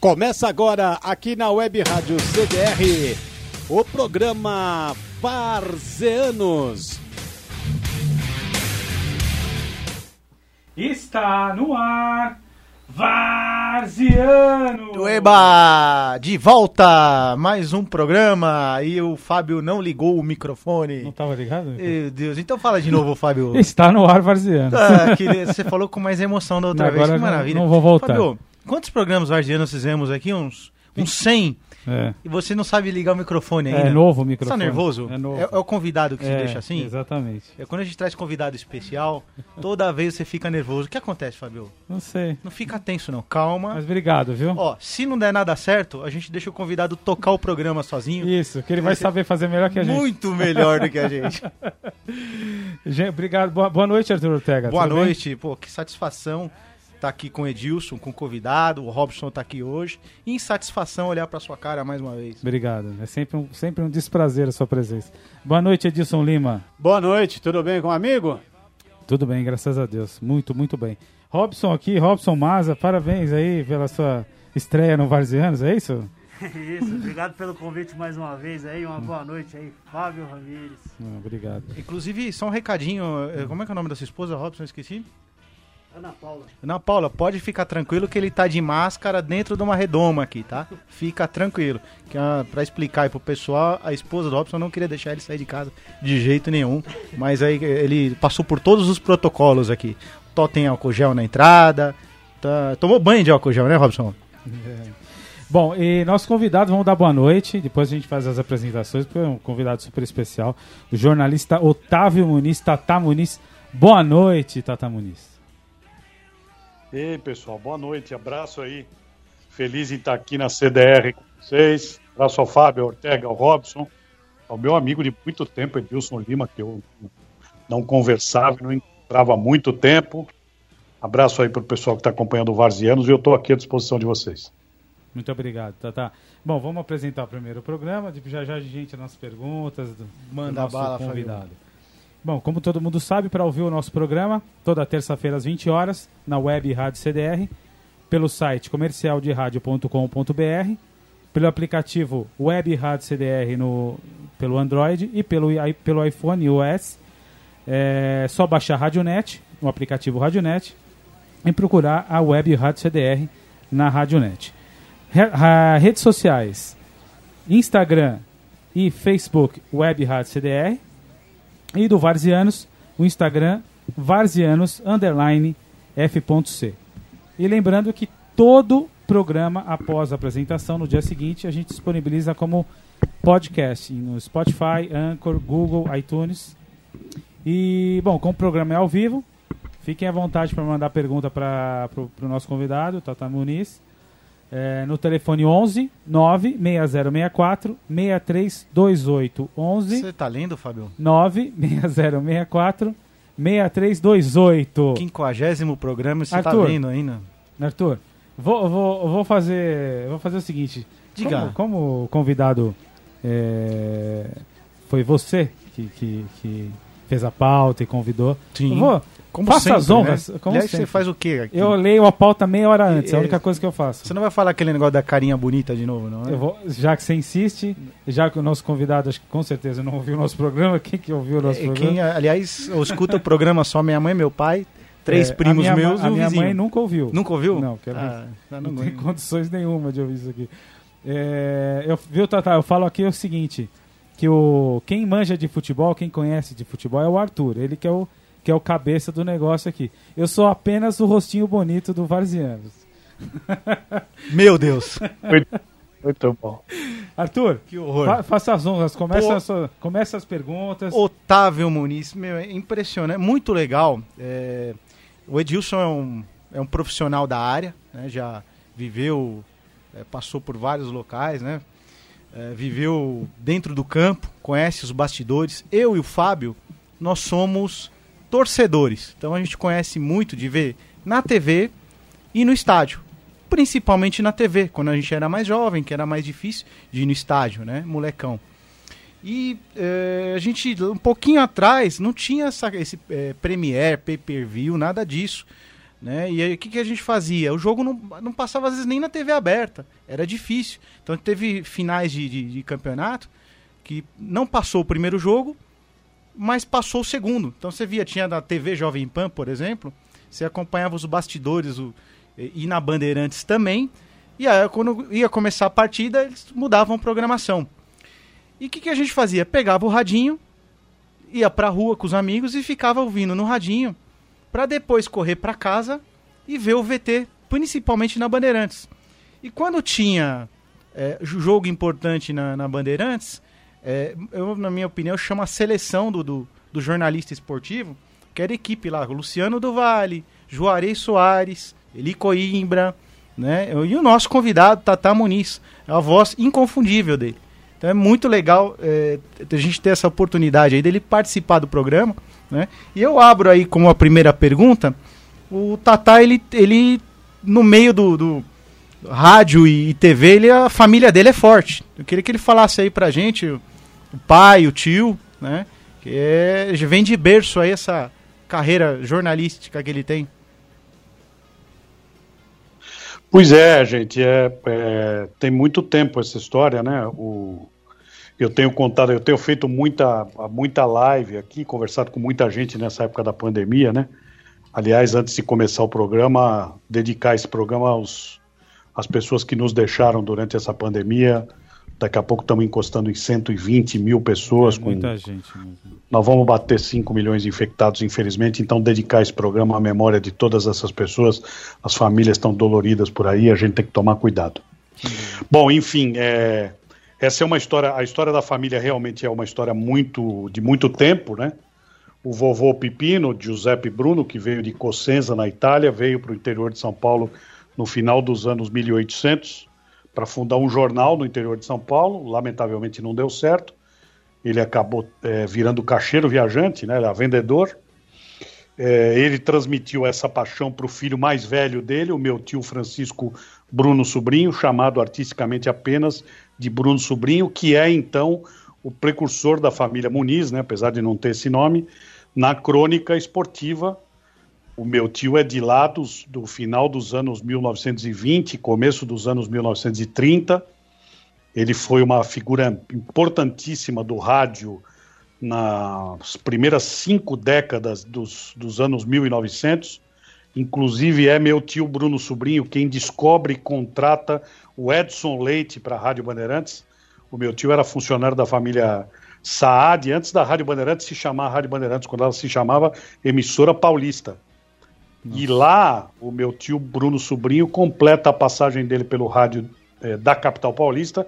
Começa agora aqui na Web Rádio CDR o programa Varzeanos. Está no ar Varziano! Eba! De volta! Mais um programa e o Fábio não ligou o microfone. Não estava ligado? Meu Deus, então fala de novo, Fábio. Está no ar Varziano. Ah, você falou com mais emoção da outra Agora vez, que não- maravilha. não vou voltar. Fábio, quantos programas varzianos fizemos aqui? Uns, uns 100. É. E você não sabe ligar o microfone ainda. É novo o Você Você tá microfone. nervoso? É novo. É, é o convidado que se É, deixa assim? Exatamente. É quando a gente traz convidado especial, toda vez você fica nervoso. O que acontece, Fábio? Não sei. Não fica tenso, não. Calma. Mas obrigado, viu? Ó, se não der nada certo, a gente deixa o convidado tocar o programa sozinho. Isso, que ele vai saber fazer melhor que a gente. Muito melhor do que a gente. Gente, obrigado. Boa, boa noite, Arthur Ortega. Boa Tudo bem? noite, pô, que satisfação estar aqui com o Edilson, com o convidado, o Robson tá aqui hoje. Insatisfação olhar pra sua cara mais uma vez. Obrigado. É sempre um, sempre um desprazer a sua presença. Boa noite, Edilson Lima. Boa noite, tudo bem com o amigo? Tudo bem, graças a Deus. Muito, muito bem. Robson aqui, Robson Maza, parabéns aí pela sua estreia no Varzianos, é isso? Isso, obrigado pelo convite mais uma vez aí, uma boa noite aí, Fábio Ramires. Ah, obrigado. Inclusive, só um recadinho, eh, como é que é o nome da sua esposa, Robson? Eu esqueci. Ana Paula. Ana Paula, pode ficar tranquilo que ele tá de máscara dentro de uma redoma aqui, tá? Fica tranquilo. Que, ah, pra explicar aí pro pessoal, a esposa do Robson não queria deixar ele sair de casa de jeito nenhum. Mas aí ele passou por todos os protocolos aqui. Tó tem álcool gel na entrada. Tá... Tomou banho de álcool gel, né, Robson? Bom, e nossos convidados vão dar boa noite, depois a gente faz as apresentações, porque é um convidado super especial, o jornalista Otávio Muniz, Tata Muniz. Boa noite, Tata Muniz. Ei, pessoal, boa noite, abraço aí. Feliz em estar aqui na CDR com vocês. Abraço ao Fábio, ao Ortega, ao Robson, ao meu amigo de muito tempo, Edilson Lima, que eu não conversava, não encontrava há muito tempo. Abraço aí para o pessoal que está acompanhando o Varzianos e eu estou aqui à disposição de vocês. Muito obrigado, Tata. Bom, vamos apresentar primeiro o programa, já já a gente nas perguntas do, Manda do bala, convidado. Bom, como todo mundo sabe, para ouvir o nosso programa, toda terça-feira às 20 horas, na web Rádio CDR, pelo site comercialderadio.com.br, pelo aplicativo Web Rádio CDR no, pelo Android e pelo, pelo iPhone OS. É só baixar a Radionet, o aplicativo Radionet, e procurar a Web Rádio CDR na Radionet. Re- ra- redes sociais, Instagram e Facebook Web Rádio CDR. E do Varzianos, o Instagram Varzianos F.C. E lembrando que todo programa após a apresentação, no dia seguinte, a gente disponibiliza como podcast no Spotify, Anchor, Google, iTunes. E, bom, como o programa é ao vivo, fiquem à vontade para mandar pergunta para o nosso convidado, Tata Muniz. É, no telefone 11 96064 6328 11 Você tá lendo, Fábio? 96064 6328. Quinquagésimo programa, você tá Arthur. lendo ainda? Arthur, vou, vou, vou fazer vou fazer o seguinte. Diga. Como, como convidado é, foi você que, que, que fez a pauta e convidou. Sim. Vou, Como faça sempre, as honras. né? Como Aliás, sempre. você faz o quê aqui? Eu leio a pauta meia hora antes, é a É, única coisa que eu faço. Você não vai falar aquele negócio da carinha bonita de novo, não é? Eu vou, já que você insiste, já que o nosso convidado, acho que com certeza não ouviu o nosso programa, quem que ouviu o nosso É, programa? quem, aliás, eu escuto o programa só minha mãe, meu pai, três É, primos a minha, meus ma- e A um minha vizinho. mãe nunca ouviu. Nunca ouviu? Não, quero Ah, não, não, não tem condições nenhuma de ouvir isso aqui. É, eu, viu, Tata? Eu falo aqui o seguinte: que o, quem manja de futebol, quem conhece de futebol é o Arthur. Ele que é o, que é o cabeça do negócio aqui. Eu sou apenas o rostinho bonito do Varzianos. Meu Deus. Muito, muito bom. Arthur, Que horror. fa- faça as honras, começa, Pô. a sua- começa as perguntas. Otávio Muniz, meu, é impressionante, muito legal. É, o Edilson é um, é um profissional da área, né, já viveu, é, passou por vários locais, né? É, viveu dentro do campo, conhece os bastidores. Eu e o Fábio, nós somos torcedores. Então a gente conhece muito de ver na TV e no estádio. Principalmente na TV, quando a gente era mais jovem, que era mais difícil de ir no estádio, né? Molecão. E eh, a gente, um pouquinho atrás, não tinha essa, esse eh, Premiere, pay-per-view, nada disso. Né? E aí o que, que a gente fazia? O jogo não, não passava às vezes nem na TV aberta, era difícil. Então teve finais de, de, de campeonato que não passou o primeiro jogo, mas passou o segundo. Então você via, tinha na TV Jovem Pan, por exemplo, você acompanhava os bastidores o, e na Bandeirantes também. E aí, quando ia começar a partida, eles mudavam a programação. E o que, que a gente fazia? Pegava o radinho, ia pra rua com os amigos e ficava ouvindo no radinho, para depois correr para casa e ver o VT, principalmente na Bandeirantes. E quando tinha é, jogo importante na, na Bandeirantes, é, eu, na minha opinião, chamo a seleção do, do, do, jornalista esportivo, que era a equipe lá, Luciano do Vale, Juarez Soares, Eli Coimbra, né? E o nosso convidado, Tata Muniz, é a voz inconfundível dele. Então é muito legal é, a gente ter essa oportunidade aí dele participar do programa, né? E eu abro aí como a primeira pergunta, o Tata, ele, ele no meio do, do rádio e, TV, ele, a família dele é forte. Eu queria que ele falasse aí pra gente o pai, o tio, né? Que é, vem de berço aí essa carreira jornalística que ele tem. Pois é, gente, é, é, tem muito tempo essa história, né? O, eu tenho contado, eu tenho feito muita, muita live aqui, conversado com muita gente nessa época da pandemia, né? Aliás, antes de começar o programa, dedicar esse programa aos, às pessoas que nos deixaram durante essa pandemia, Daqui a pouco estamos encostando em 120 mil pessoas. É muita com... gente. Mesmo. Nós vamos bater 5 milhões de infectados, infelizmente. Então, dedicar esse programa à memória de todas essas pessoas. As famílias estão doloridas por aí, a gente tem que tomar cuidado. Bom, enfim, é... essa é uma história. A história da família realmente é uma história muito de muito tempo, né? O vovô Pipino, Giuseppe Bruno, que veio de Cosenza, na Itália, veio para o interior de São Paulo no final dos anos 1800 para fundar um jornal no interior de São Paulo. Lamentavelmente não deu certo. Ele acabou é, virando caixeiro viajante, né? Ele vendedor. É, ele transmitiu essa paixão para o filho mais velho dele, o meu tio Francisco Bruno Sobrinho, chamado artisticamente apenas de Bruno Sobrinho, que é então o precursor da família Muniz, né, apesar de não ter esse nome, na crônica esportiva o meu tio é de lá dos, do final dos anos 1920, começo dos anos 1930. Ele foi uma figura importantíssima do rádio nas primeiras cinco décadas dos, dos anos 1900. Inclusive, é meu tio Bruno Sobrinho quem descobre e contrata o Edson Leite para a Rádio Bandeirantes. O meu tio era funcionário da família Saad, antes da Rádio Bandeirantes se chamar Rádio Bandeirantes, quando ela se chamava Emissora Paulista. E lá, o meu tio Bruno Sobrinho completa a passagem dele pelo rádio é, da capital paulista,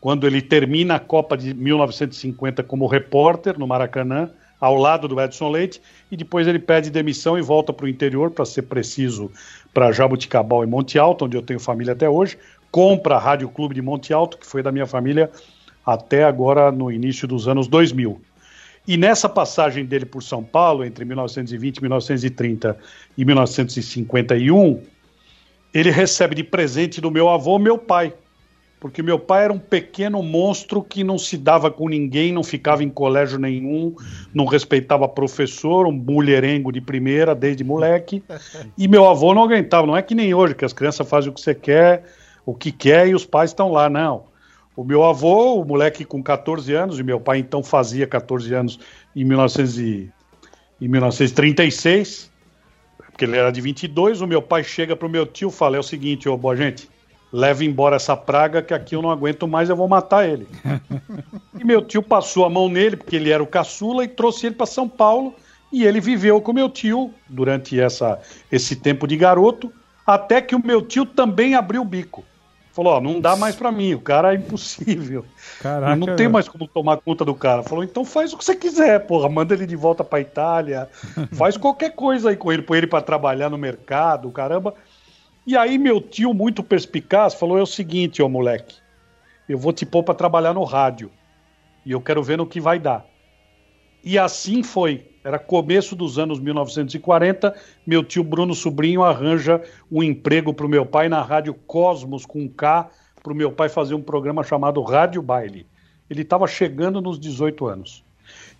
quando ele termina a Copa de 1950 como repórter no Maracanã, ao lado do Edson Leite, e depois ele pede demissão e volta para o interior, para ser preciso, para Jabuticabal e Monte Alto, onde eu tenho família até hoje, compra a Rádio Clube de Monte Alto, que foi da minha família até agora no início dos anos 2000. E nessa passagem dele por São Paulo, entre 1920, 1930 e 1951, ele recebe de presente do meu avô meu pai. Porque meu pai era um pequeno monstro que não se dava com ninguém, não ficava em colégio nenhum, não respeitava professor, um mulherengo de primeira desde moleque. E meu avô não aguentava, não é que nem hoje, que as crianças fazem o que você quer, o que quer e os pais estão lá, não. O meu avô, o moleque com 14 anos, e meu pai então fazia 14 anos em, 1900 e, em 1936, porque ele era de 22, o meu pai chega pro meu tio e fala, é o seguinte, ô boa gente, leve embora essa praga que aqui eu não aguento mais, eu vou matar ele. e meu tio passou a mão nele, porque ele era o caçula, e trouxe ele para São Paulo, e ele viveu com meu tio durante essa, esse tempo de garoto, até que o meu tio também abriu o bico. Falou, ó, não dá mais para mim, o cara é impossível. Caraca, não tem mais como tomar conta do cara. Falou, então faz o que você quiser, porra, manda ele de volta pra Itália, faz qualquer coisa aí com ele, põe ele para trabalhar no mercado, caramba. E aí meu tio, muito perspicaz, falou, é o seguinte, ó moleque, eu vou te pôr pra trabalhar no rádio, e eu quero ver no que vai dar. E assim foi. Era começo dos anos 1940. Meu tio Bruno Sobrinho arranja um emprego para o meu pai na Rádio Cosmos com K, para o meu pai fazer um programa chamado Rádio Baile. Ele estava chegando nos 18 anos.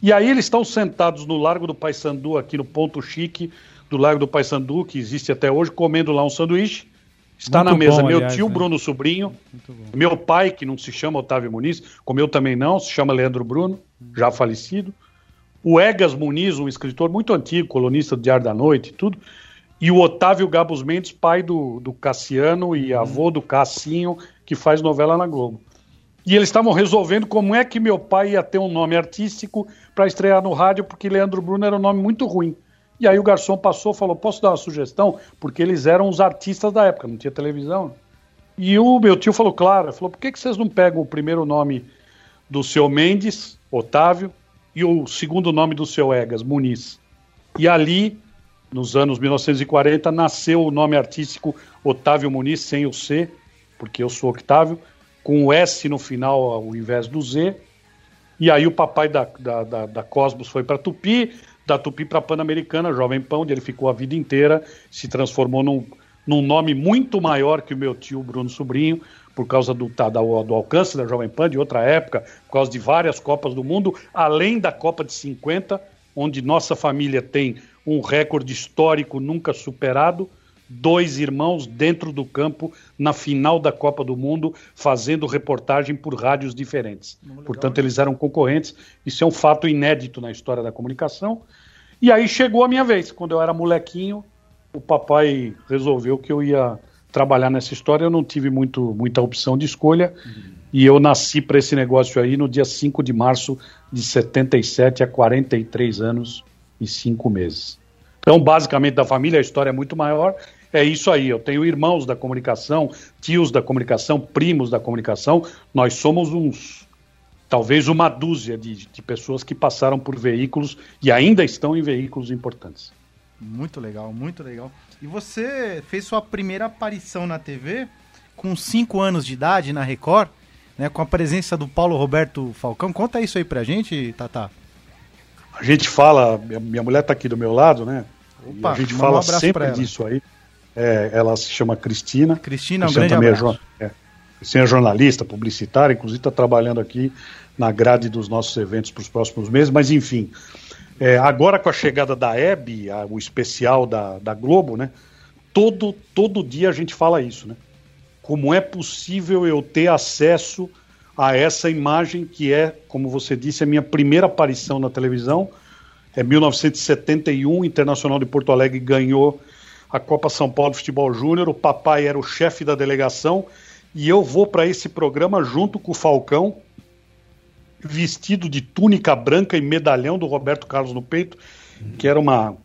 E aí eles estão sentados no Largo do Paissandu, aqui no Ponto Chique, do Lago do Paissandu, que existe até hoje, comendo lá um sanduíche. Está Muito na mesa bom, meu aliás, tio né? Bruno Sobrinho, meu pai, que não se chama Otávio Muniz, como eu também não, se chama Leandro Bruno, já falecido. O Egas Muniz, um escritor muito antigo, colunista do Diário da Noite e tudo. E o Otávio Gabos Mendes, pai do, do Cassiano e avô do Cassinho, que faz novela na Globo. E eles estavam resolvendo como é que meu pai ia ter um nome artístico para estrear no rádio, porque Leandro Bruno era um nome muito ruim. E aí o garçom passou e falou: Posso dar uma sugestão? Porque eles eram os artistas da época, não tinha televisão. E o meu tio falou: Claro. Falou: Por que, que vocês não pegam o primeiro nome do seu Mendes, Otávio, e o segundo nome do seu Egas, Muniz? E ali, nos anos 1940, nasceu o nome artístico Otávio Muniz, sem o C, porque eu sou Octávio, com o S no final ao invés do Z. E aí o papai da, da, da, da Cosmos foi para Tupi, da Tupi para Pan-Americana, Jovem Pão, onde ele ficou a vida inteira, se transformou num, num nome muito maior que o meu tio Bruno Sobrinho, por causa do, tá, da- do alcance da Jovem Pan de outra época, por causa de várias Copas do Mundo, além da Copa de 50, onde nossa família tem um recorde histórico nunca superado, dois irmãos dentro do campo na final da Copa do Mundo, fazendo reportagem por rádios diferentes. Portanto, eles eram concorrentes. Isso é um fato inédito na história da comunicação. E aí chegou a minha vez. Quando eu era molequinho, o papai resolveu que eu ia trabalhar nessa história. Eu não tive muito, muita opção de escolha. E eu nasci para esse negócio aí no dia 5 de março de 77, há 43 anos e 5 meses. Então, basicamente, da família, a história é muito maior. É isso aí. Eu tenho irmãos da comunicação, tios da comunicação, primos da comunicação. Nós somos uns, talvez uma dúzia de, de pessoas que passaram por veículos e ainda estão em veículos importantes. Muito legal, muito legal. E você fez sua primeira aparição na TV com 5 anos de idade na Record, né, com a presença do Paulo Roberto Falcão. Conta isso aí pra gente, Tata. A gente fala, minha, mulher está aqui do meu lado, né? Opa, a gente um fala pra sempre disso aí. É, ela se chama Cristina. Cristina, um Cristina grande também é abraço. é, Cristina é jornalista, publicitária, inclusive está trabalhando aqui na grade dos nossos eventos para os próximos meses, mas enfim. É, agora com a chegada da Hebe, a- o especial da, da Globo, né? Todo, todo dia a gente fala isso, né? Como é possível eu ter acesso a essa imagem que é, como você disse, a minha primeira aparição na televisão. É 1971, o Internacional de Porto Alegre ganhou a Copa São Paulo de Futebol Júnior. O papai era o chefe da delegação e eu vou para esse programa junto com o Falcão, vestido de túnica branca e medalhão do Roberto Carlos no peito, que era uma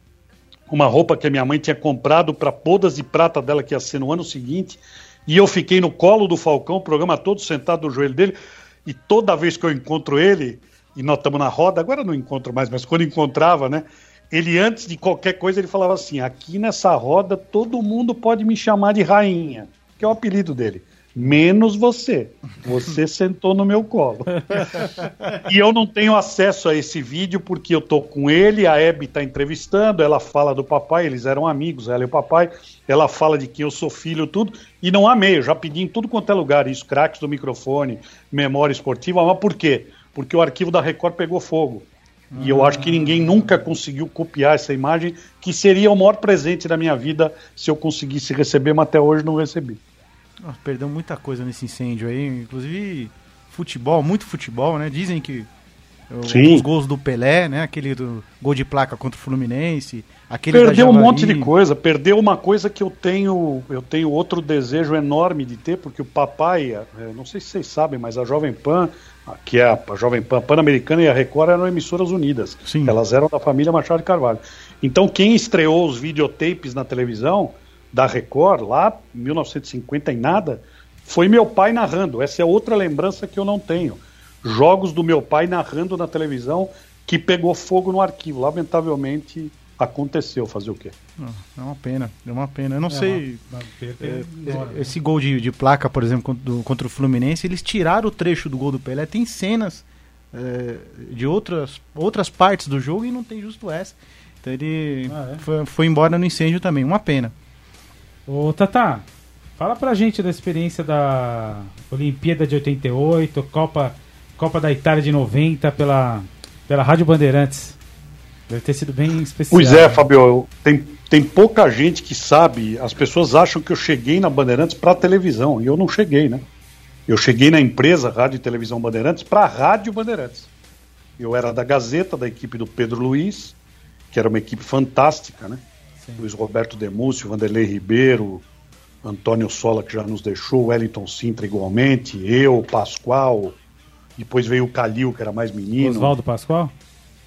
uma roupa que a minha mãe tinha comprado para bodas de prata dela que ia ser no ano seguinte. E eu fiquei no colo do Falcão, o programa todo sentado no joelho dele. E toda vez que eu encontro ele, e nós estamos na roda, agora não encontro mais, mas quando encontrava, né? Ele, antes de qualquer coisa, ele falava assim: aqui nessa roda todo mundo pode me chamar de rainha, que é o apelido dele. Menos você. Você sentou no meu colo. E eu não tenho acesso a esse vídeo porque eu tô com ele, a Hebe tá entrevistando, ela fala do papai, eles eram amigos, ela e o papai, ela fala de que eu sou filho, tudo, e não há meio, já pedi em tudo quanto é lugar, isso, craques do microfone, memória esportiva, mas por quê? Porque o arquivo da Record pegou fogo. E eu acho que ninguém nunca conseguiu copiar essa imagem, que seria o maior presente da minha vida se eu conseguisse receber, mas até hoje não recebi. Nossa, perdeu muita coisa nesse incêndio aí, inclusive futebol, muito futebol, né? Dizem que o- Sim. os gols do Pelé, né? Aquele do gol de placa contra o Fluminense, aquele Perdeu um monte de coisa, perdeu uma coisa que eu tenho, eu tenho outro desejo enorme de ter, porque o papai, eh, não sei se vocês sabem, mas a Jovem Pan, que é a, a Jovem Pan Pan-Americana e a Record eram emissoras unidas. Sim. Elas eram da família Machado de Carvalho. Então quem estreou os videotapes na televisão da Record lá, em 1950 e nada, foi meu pai narrando. Essa é outra lembrança que eu não tenho. Jogos do meu pai narrando na televisão que pegou fogo no arquivo. Lamentavelmente aconteceu. Fazer o quê? Ah, É uma pena, é uma pena. Eu não sei. Uma perda é, enorme. esse gol de, de placa, por exemplo, contra, do- contra o Fluminense, eles tiraram o trecho do gol do Pelé. Tem cenas é, de outras, outras partes do jogo e não tem justo essa. Então ele Ah, é? foi, foi embora no incêndio também. Uma pena. Ô, Tata, fala pra gente da experiência da Olimpíada de 88, Copa, Copa da Itália de 90 pela, pela Rádio Bandeirantes. Deve ter sido bem especial. Pois é, Fabio, tem, tem pouca gente que sabe, as pessoas acham que eu cheguei na Bandeirantes para televisão, e eu não cheguei, né? Eu cheguei na empresa Rádio e Televisão Bandeirantes para a Rádio Bandeirantes. Eu era da Gazeta, da equipe do Pedro Luiz, que era uma equipe fantástica, né? Sim. Luiz Roberto Demúcio, Vanderlei Ribeiro, Antônio Sola, que já nos deixou, Wellington Sintra igualmente, eu, Pascoal, depois veio o Calil, que era mais menino. Oswaldo Pascoal?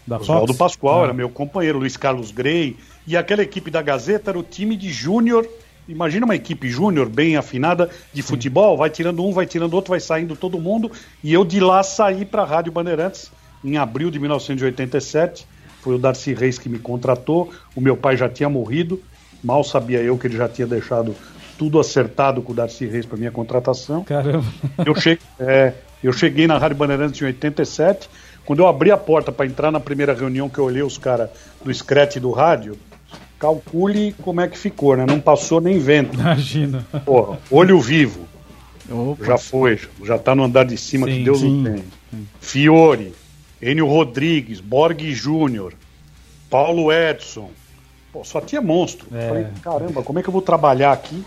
Da Oswaldo Pascoal, ah. era meu companheiro, Luiz Carlos Grey. E aquela equipe da Gazeta era o time de júnior. Imagina uma equipe júnior bem afinada de Sim. futebol, vai tirando um, vai tirando outro, vai saindo todo mundo. E eu de lá saí para a Rádio Bandeirantes em abril de 1987. Foi o Darcy Reis que me contratou. O meu pai já tinha morrido. Mal sabia eu que ele já tinha deixado tudo acertado com o Darcy Reis para minha contratação. Caramba. Eu cheguei, é, eu cheguei na Rádio Bandeirantes em 87. Quando eu abri a porta para entrar na primeira reunião que eu olhei os caras do Scratch do rádio, calcule como é que ficou, né? Não passou nem vento. Imagina. Porra, olho vivo. Opa. Já foi, já tá no andar de cima sim, que Deus sim. não tem. Fiore, Enio Rodrigues, Borg Júnior, Paulo Edson, Pô, só tinha monstro. É. Falei, caramba, como é que eu vou trabalhar aqui?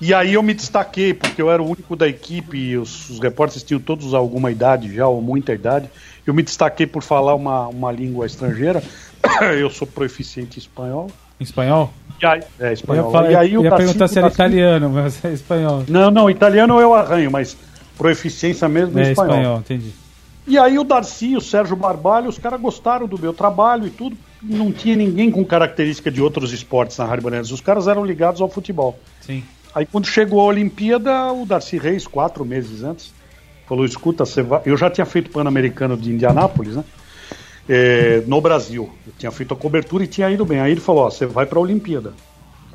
E aí eu me destaquei, porque eu era o único da equipe, e os, os repórteres tinham todos alguma idade já, ou muita idade. Eu me destaquei por falar uma, uma língua estrangeira. eu sou proficiente em espanhol. Espanhol? E aí, é, espanhol. Eu ia, falar, e aí, eu ia perguntar se era italiano, mas é espanhol. Não, não, italiano eu arranho, mas proficiência mesmo é, espanhol. espanhol, entendi. E aí o Darcy, o Sérgio Barbalho, os caras gostaram do meu trabalho e tudo não tinha ninguém com característica de outros esportes na Rádio. Os caras eram ligados ao futebol. Sim. Aí quando chegou a Olimpíada, o Darcy Reis, quatro meses antes, falou: escuta, você vai... eu já tinha feito Pan-Americano de Indianápolis, né? É, no Brasil. Eu tinha feito a cobertura e tinha ido bem. Aí ele falou: ó, você vai para a Olimpíada.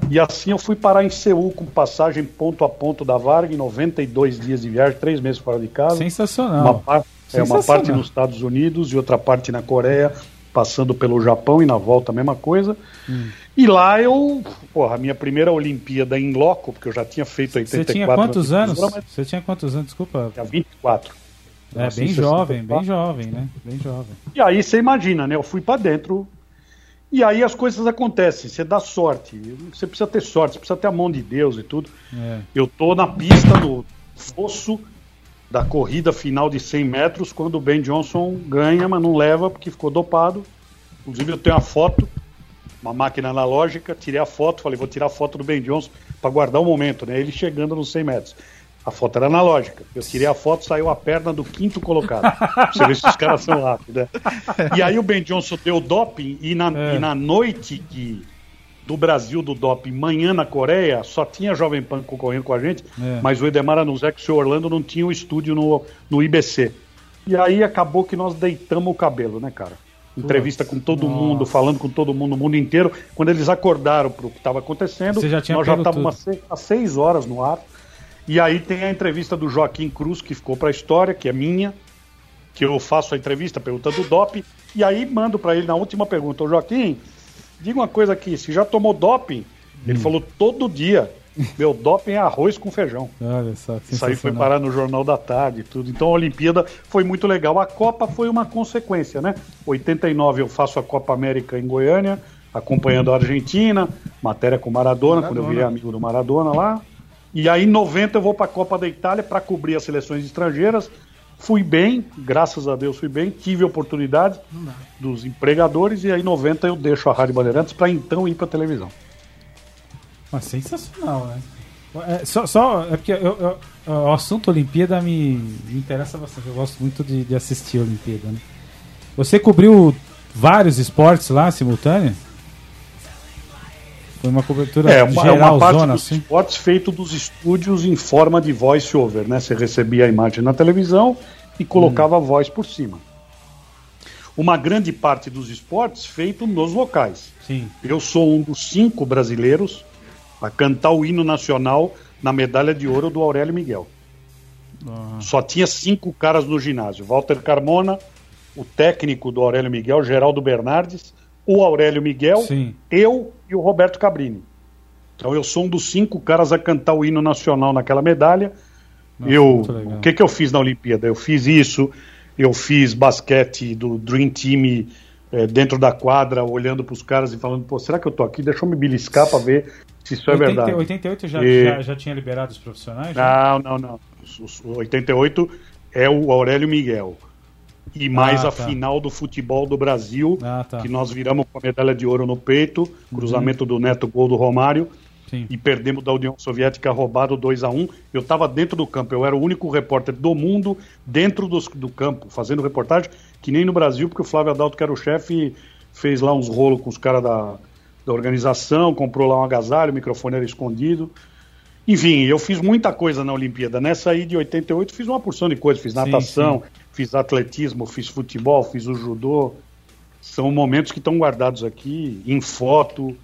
E assim eu fui parar em Seul com passagem ponto a ponto da Varg, 92 dias de viagem, três meses fora de casa. Sensacional. Uma, par... Sensacional. É, uma parte nos Estados Unidos e outra parte na Coreia, passando pelo Japão e na volta a mesma coisa. Hum. E lá eu, porra, a minha primeira Olimpíada em loco, porque eu já tinha feito 84 Você tinha quantos anos? Você tinha quantos anos? Desculpa. Tinha 24. É, bem jovem, bem jovem, né? Bem jovem. E aí você imagina, né? Eu fui para dentro. E aí as coisas acontecem, você dá sorte. Você precisa ter sorte, você precisa ter a mão de Deus e tudo. É. Eu tô na pista do fosso da corrida final de 100 metros, quando o Ben Johnson ganha, mas não leva porque ficou dopado. Inclusive eu tenho a foto, uma máquina analógica, tirei a foto, falei, vou tirar a foto do Ben Johnson para guardar o momento, né? Ele chegando nos 100 metros. A foto era analógica. Eu tirei a foto, saiu a perna do quinto colocado. pra você ver se os caras são rápidos, né? E aí o Ben Johnson deu doping e na, é. e na noite que do Brasil do doping manhã na Coreia, só tinha Jovem Pan concorrendo com a gente, é. mas o Edemar Anuzek e o seu Orlando não tinha o estúdio no, no IBC. E aí acabou que nós deitamos o cabelo, né, cara? Entrevista com todo nossa. mundo, falando com todo mundo, o mundo inteiro. Quando eles acordaram para o que estava acontecendo, já nós já estávamos há seis horas no ar. E aí tem a entrevista do Joaquim Cruz, que ficou para a história, que é minha, que eu faço a entrevista perguntando do DOP, e aí mando para ele na última pergunta, o Joaquim, Diga uma coisa aqui, se já tomou doping, ele hum. falou todo dia. Meu doping é arroz com feijão. Olha só, Isso aí foi parar no Jornal da Tarde e tudo. Então a Olimpíada foi muito legal. A Copa foi uma consequência, né? 89 eu faço a Copa América em Goiânia, acompanhando a Argentina, matéria com Maradona, Maradona. quando eu virei amigo do Maradona lá. E aí em 90 eu vou para a Copa da Itália para cobrir as seleções estrangeiras. Fui bem, graças a Deus fui bem, tive oportunidade dos empregadores e aí em 90 eu deixo a Rádio Bandeirantes para então ir para televisão. Mas sensacional, né? É, só, só é porque eu, eu, o assunto Olimpíada me, me, interessa bastante. Eu gosto muito de, de assistir a Olimpíada. Né? Você cobriu vários esportes lá simultâneo? Foi uma cobertura é, uma, geral, é uma parte zona, dos assim? esportes feito dos estúdios em forma de voice over, né? Você recebia a imagem na televisão e colocava hum. a voz por cima. Uma grande parte dos esportes feito nos locais. Sim. Eu sou um dos cinco brasileiros a cantar o hino nacional na medalha de ouro do Aurélio Miguel. Ah. Só tinha cinco caras no ginásio: Walter Carmona, o técnico do Aurélio Miguel, Geraldo Bernardes, o Aurélio Miguel, Sim. eu e o Roberto Cabrini. Então eu sou um dos cinco caras a cantar o hino nacional naquela medalha. Nossa, eu, o que que eu fiz na Olimpíada? Eu fiz isso. Eu fiz basquete do Dream Team é, dentro da quadra, olhando para os caras e falando, pô, será que eu tô aqui? Deixa eu me beliscar para ver se isso é 80, verdade. 88 já, E- já, já tinha liberado os profissionais? já? Não, não, não. Os- os- O 88 é o Aurélio Miguel. E mais Ah, a tá. final do futebol do Brasil, Ah, tá. que nós viramos com a medalha de ouro no peito, cruzamento do Neto, gol do Romário, Sim. e perdemos da União Soviética roubado 2 a 1 Eu estava dentro do campo, eu era o único repórter do mundo dentro dos- do campo, fazendo reportagem, que nem no Brasil, porque o Flávio Adalto, que era o chefe, fez lá uns rolos com os caras da, da organização, comprou lá um agasalho, o microfone era escondido. Enfim, eu fiz muita coisa na Olimpíada. Nessa aí de 88, fiz uma porção de coisas. Fiz Sim, natação, fiz atletismo, fiz futebol, fiz o judô. São momentos que estão guardados aqui, em foto,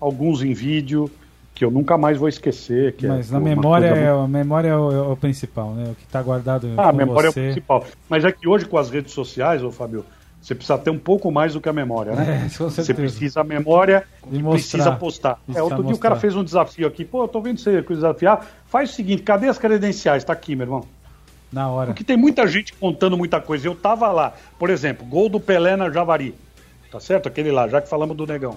alguns em vídeo, que eu nunca mais vou esquecer. Que Mas é, uma memória, é, muito- a memória é o, é o principal, né? O que está guardado Ah, a memória você. é o principal. Mas é que hoje, com as redes sociais, ô Fábio, você precisa ter um pouco mais do que a memória, né? É, Você precisa a memória e precisa postar. É, outro dia o cara fez um desafio aqui. Pô, eu tô vendo você desafiar. Faz o seguinte, cadê as credenciais? Tá aqui, meu irmão. Na hora. Porque tem muita gente contando muita coisa. Eu tava lá. Por exemplo, gol do Pelé na Javari. Tá certo? Aquele lá, já que falamos do Negão.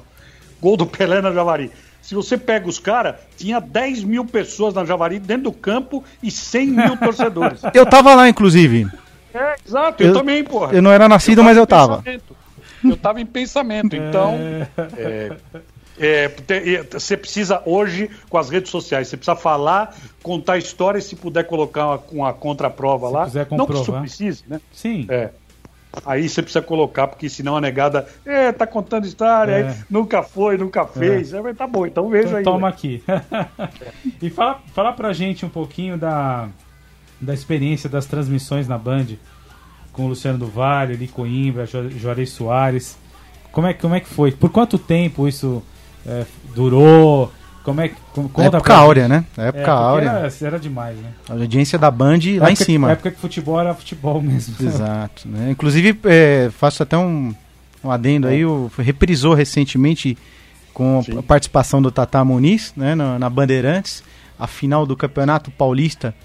Gol do Pelé na Javari. Se você pega os caras, tinha 10 mil pessoas na Javari dentro do campo e 100 mil torcedores. Eu tava lá, inclusive. É, exato, eu, Eu- também, porra. Eu não era nascido, mas em eu tava. pensamento. Eu tava em pensamento, então. é, é, é, Você precisa, hoje, com as redes sociais, você precisa falar, contar a história e se puder colocar uma, com a contraprova Se lá. quiser não que isso comprovar. precise, né? Sim. É. Aí você precisa colocar, porque senão a negada, é, tá contando história, É. aí nunca foi, nunca fez. É. Tá bom, então veja Então aí. toma né? aqui. e fala, fala pra gente um pouquinho da, da experiência das transmissões na Band com o Luciano do Vale, Jo- Juarez Soares. Como é, como é que foi? Por quanto tempo isso é, durou? Como é que. como- conta época pra áurea, né? É, Época porque áurea. Era, era demais, né? A audiência da Band lá em cima. época que futebol era futebol mesmo. Exato. Né? Inclusive, é, faço até um, um adendo aí, o, reprisou recentemente com Sim. a participação do Tata Muniz né, na, na Bandeirantes, a final do Campeonato Paulista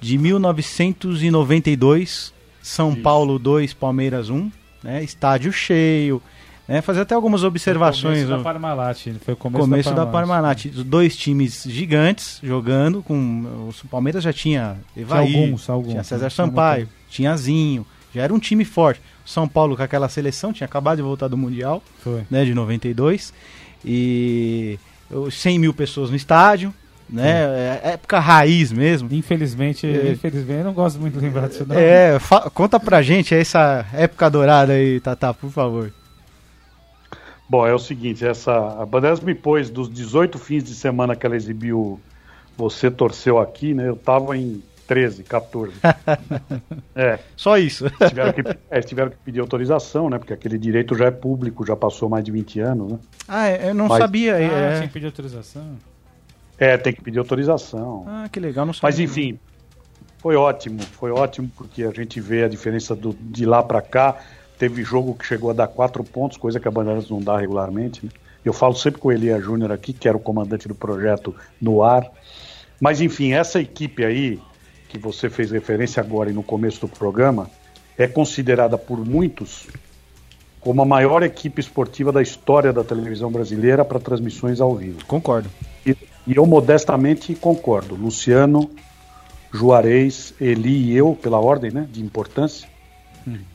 de 1992, São Isso. Paulo 2, Palmeiras 1, né, estádio cheio, né, fazer até algumas observações. Começo da. Parmalat. Foi o começo, Começo da Parmalat. Parmalat. Os Dois times gigantes jogando. com O Palmeiras já tinha Evaí, alguns, alguns, tinha né? César Tinha Sampaio, tinha Zinho. Já era um time forte. O São Paulo com aquela seleção tinha acabado de voltar do Mundial, Foi. né, de 92. E os 100 mil pessoas no estádio, né? É época raiz mesmo. Infelizmente, É. infelizmente, eu não gosto muito de lembrar disso, não. É, conta pra gente essa época dourada aí, Tata, por favor. Bom, é o seguinte, essa a Bandeirantes me pôs dos 18 fins de semana que ela exibiu Você Torceu Aqui, né? Eu tava em 13, 14. é, Só isso. tiveram que, é, tiveram que pedir autorização, né? Porque aquele direito já é público, já passou mais de 20 anos, né? Ah, é, eu não Mas- sabia. Ah, é. tinha que pedir autorização. É, tem que pedir autorização. Ah, que legal, não sabia. Mas enfim, foi ótimo, foi ótimo porque a gente vê a diferença do, de lá pra cá. Teve jogo que chegou a dar quatro pontos, coisa que a Bandeirantes não dá regularmente. Né? Eu falo sempre com o Elia Júnior aqui, que era o comandante do projeto no ar. Mas enfim, essa equipe aí, que você fez referência agora e no começo do programa, é considerada por muitos como a maior equipe esportiva da história da televisão brasileira para transmissões ao vivo. Concordo. E, e eu modestamente concordo. Luciano, Juarez, Eli e eu, pela ordem né, de importância,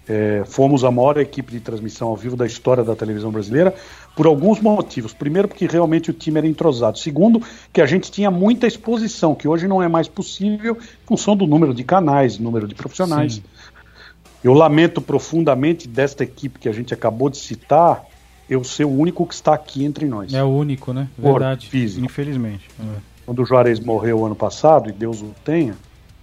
é, fomos a maior equipe de transmissão ao vivo da história da televisão brasileira por alguns motivos. Primeiro, porque realmente o time era entrosado. Segundo, que a gente tinha muita exposição, que hoje não é mais possível em função do número de canais, número de profissionais. Sim. Eu lamento profundamente desta equipe que a gente acabou de citar, eu ser o único que está aqui entre nós. É o único, né? Por Verdade. físico. Infelizmente. Quando o Juarez morreu ano passado, e Deus o tenha,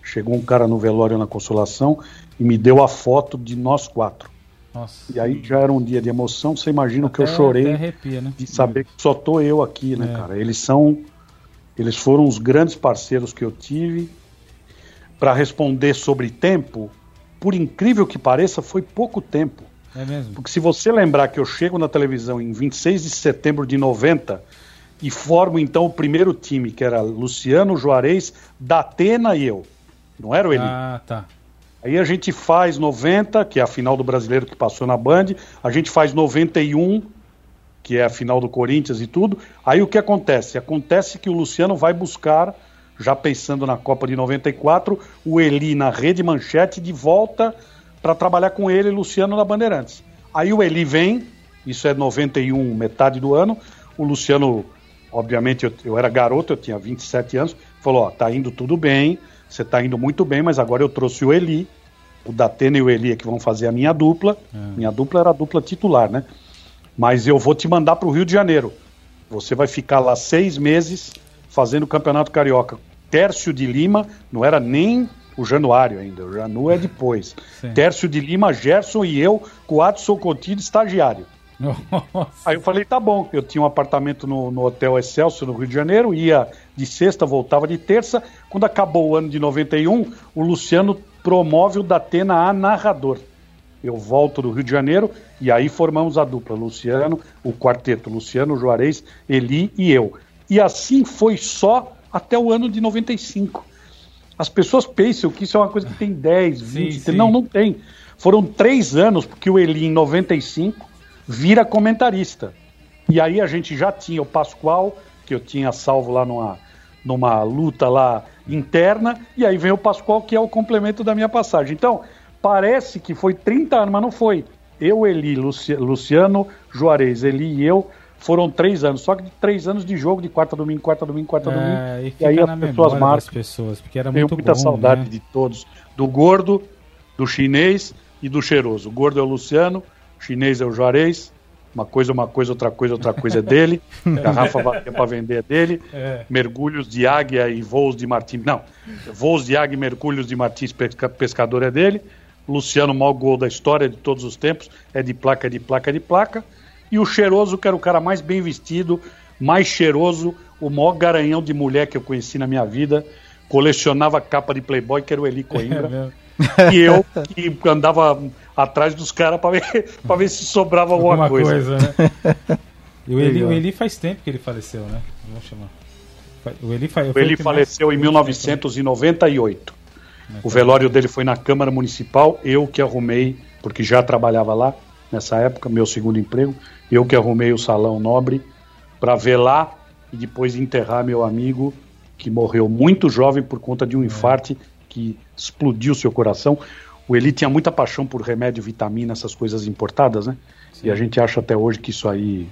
chegou um cara no velório na Consolação e me deu a foto de nós quatro. Nossa. E aí já era um dia de emoção, você imagina o que eu chorei arrepia, né? de saber que só tô eu aqui, né, É. cara? Eles são. Eles foram os grandes parceiros que eu tive. Para responder sobre tempo, por incrível que pareça, foi pouco tempo. É mesmo. Porque se você lembrar que eu chego na televisão em 26 de setembro de 90 e formo então o primeiro time, que era Luciano Juarez, Datena e eu. Não era o Eli. Ah, tá. Aí a gente faz 90, que é a final do brasileiro que passou na Band, a gente faz 91, que é a final do Corinthians e tudo. Aí o que acontece? Acontece que o Luciano vai buscar, já pensando na Copa de 94, o Eli na Rede Manchete de volta para trabalhar com ele, Luciano na Bandeirantes. Aí o Eli vem, isso é 91, metade do ano. O Luciano, obviamente, eu, eu era garoto, eu tinha 27 anos, falou: Ó, tá indo tudo bem, você tá indo muito bem, mas agora eu trouxe o Eli, o Datena e o Eli é que vão fazer a minha dupla. É. Minha dupla era a dupla titular, né? Mas eu vou te mandar para o Rio de Janeiro. Você vai ficar lá seis meses fazendo o Campeonato Carioca. Tércio de Lima, não era nem o Januário ainda, o Janu é depois. Sim. Tércio de Lima, Gerson e eu, com o Adson Coutinho, estagiário. Nossa. Aí eu falei, tá bom, eu tinha um apartamento no, no Hotel Excelsior, no Rio de Janeiro, ia de sexta, voltava de terça. Quando acabou o ano de 91, o Luciano promove o Datena a narrador. Eu volto do Rio de Janeiro e aí formamos a dupla, Luciano, o quarteto, Luciano, Juarez, Eli e eu. E assim foi só até o ano de 95. As pessoas pensam que isso é uma coisa que tem 10, 20, sim, sim. não, não tem. Foram três anos, porque o Eli em 95 vira comentarista. E aí a gente já tinha o Pascoal, que eu tinha salvo lá numa, numa luta lá interna, e aí vem o Pascoal, que é o complemento da minha passagem. Então, parece que foi 30 anos, mas não foi. Eu, Eli, Luciano, Juarez, Eli e eu foram três anos, só que três anos de jogo, de quarta domingo, quarta domingo, quarta é, domingo. E, e aí as pessoas marcam. pessoas, porque era Tenho muita bom, saudade né? de todos. Do gordo, do chinês e do cheiroso. O gordo é o Luciano, o chinês é o Juarez, uma coisa, uma coisa, outra coisa, outra coisa é dele. Garrafa vazia para vender é dele. É. Mergulhos de águia e voos de Martins. Não, voos de águia e mergulhos de Martins Pescador é dele. Luciano, o maior gol da história de todos os tempos, é de placa, de placa, de placa. E o cheiroso, que era o cara mais bem vestido, mais cheiroso, o maior garanhão de mulher que eu conheci na minha vida. Colecionava capa de Playboy, que era o Eli Coimbra. É e eu que andava atrás dos caras para ver, pra ver se sobrava alguma, alguma coisa. coisa né? e o Eli, o Eli faz tempo que ele faleceu, né? Vamos chamar. O Eli, o Eli faleceu em 1998. O velório dele foi na Câmara Municipal, eu que arrumei, porque já trabalhava lá nessa época, meu segundo emprego, eu que arrumei o salão nobre para velar e depois enterrar meu amigo que morreu muito jovem por conta de um é. infarte que explodiu seu coração. O Eli tinha muita paixão por remédio, vitamina, essas coisas importadas, né? Sim. E a gente acha até hoje que isso aí,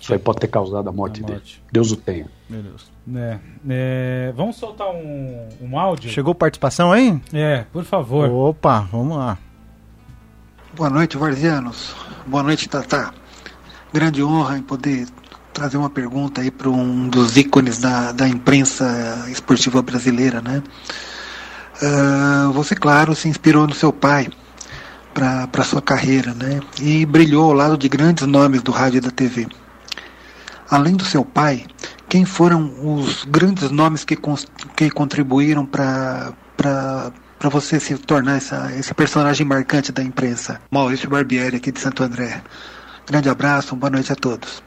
isso aí pode ter causado a morte, a morte. dele. Deus o tenha. Meu Deus. É, é, vamos soltar um, um áudio? Chegou participação aí? É, por favor. Opa, vamos lá. Boa noite, Varzianos. Boa noite, Tata. Grande honra em poder trazer uma pergunta aí para um dos ícones da, da imprensa esportiva brasileira, né? Uh, você, claro, se inspirou no seu pai para sua carreira, né? E brilhou ao lado de grandes nomes do rádio e da TV. Além do seu pai, quem foram os grandes nomes que, que contribuíram para você se tornar essa, esse personagem marcante da imprensa? Maurício Barbieri, aqui de Santo André. Grande abraço, boa noite a todos.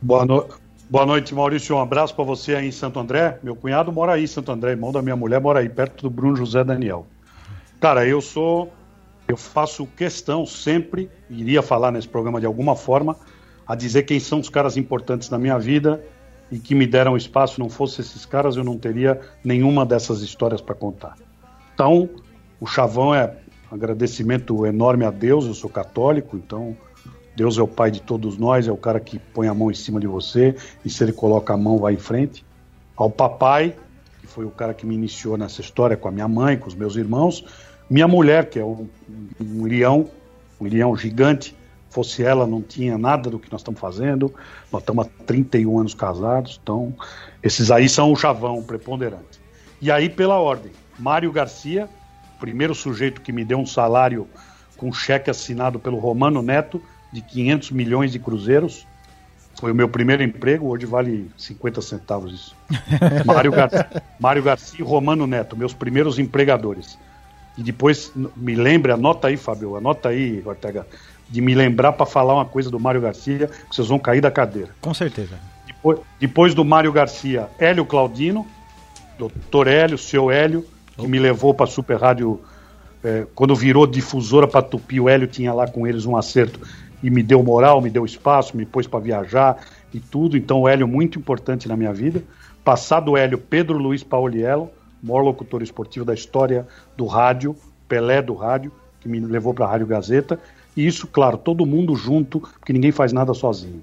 Boa, no... boa noite, Maurício. Um abraço para você aí em Santo André. Meu cunhado mora aí em Santo André, irmão da minha mulher mora aí, perto do Bruno José Daniel. Cara, eu sou. Eu faço questão sempre, iria falar nesse programa de alguma forma, a dizer quem são os caras importantes na minha vida e que me deram espaço. Não fosse esses caras, eu não teria nenhuma dessas histórias para contar. Então, o chavão é agradecimento enorme a Deus. Eu sou católico, então Deus é o pai de todos nós, é o cara que põe a mão em cima de você e se ele coloca a mão, vai em frente. Ao papai, que foi o cara que me iniciou nessa história com a minha mãe, com os meus irmãos. Minha mulher, que é um, um leão, um leão gigante, fosse ela, não tinha nada do que nós estamos fazendo. Nós estamos há 31 anos casados, então esses aí são o chavão preponderante. E aí, pela ordem, Mário Garcia, primeiro sujeito que me deu um salário com cheque assinado pelo Romano Neto de 500 milhões de cruzeiros. Foi o meu primeiro emprego, hoje vale 50 centavos isso. Mário, Gar... Mário Garcia e Romano Neto, meus primeiros empregadores. E depois, me lembre, anota aí, Fábio, anota aí, Ortega, de me lembrar para falar uma coisa do Mário Garcia, que vocês vão cair da cadeira. Com certeza. Depois, depois do Mário Garcia, Hélio Claudino, doutor Hélio, seu Hélio, que me levou para a Super Rádio. É, quando virou difusora para Tupi, o Hélio tinha lá com eles um acerto e me deu moral, me deu espaço, me pôs para viajar e tudo. Então, o Hélio muito importante na minha vida. Passado o Hélio, Pedro Luiz Pauliello, maior locutor esportivo da história do rádio, Pelé do rádio, que me levou para a Rádio Gazeta. E isso, claro, todo mundo junto, porque ninguém faz nada sozinho.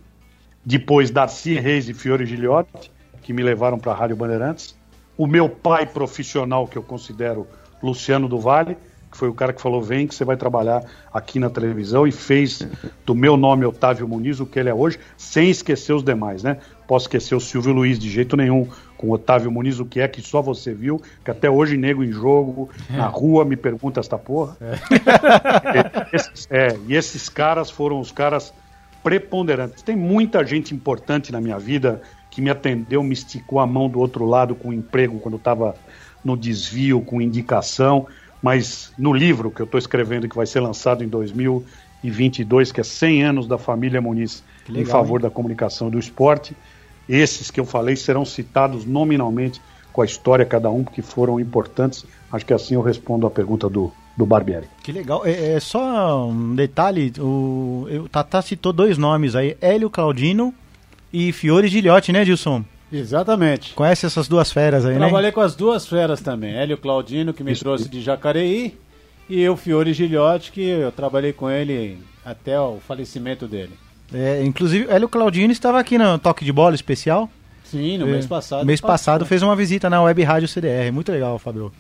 Depois, Darcy Reis e Fiore Giliotti, que me levaram para a Rádio Bandeirantes. O meu pai profissional, que eu considero Luciano do Vale, que foi o cara que falou: vem que você vai trabalhar aqui na televisão e fez do meu nome Otávio Muniz o que ele é hoje, sem esquecer os demais, né? Posso esquecer o Silvio Luiz de jeito nenhum, com o Otávio Muniz, o que é que só você viu, que até hoje nego em jogo, na rua, me pergunta esta porra. É. esses, é, e esses caras foram os caras preponderantes. Tem muita gente importante na minha vida que me atendeu, me esticou a mão do outro lado com emprego quando estava no desvio, com indicação mas no livro que eu estou escrevendo, que vai ser lançado em 2022, que é 100 anos da família Muniz legal, em favor hein? da comunicação e do esporte, esses que eu falei serão citados nominalmente com a história cada um, porque foram importantes. Acho que assim eu respondo a pergunta do, do Barbieri. Que legal. É, é só um detalhe, o, o Tata citou dois nomes aí, Hélio Claudino e Fiore Gilhote, né, Gilson? Exatamente. Conhece essas duas feras aí, Trabalhei né? Trabalhei com as duas feras também. Hélio Claudino, que me Isso. trouxe de Jacareí, e eu, Fiore Gilhote, que eu trabalhei com ele até o falecimento dele. É, inclusive, Hélio Claudino estava aqui no Toque de Bola especial. Sim, no é, mês passado. Mês passado fez uma visita na Web Rádio CDR. Muito legal, Fabio.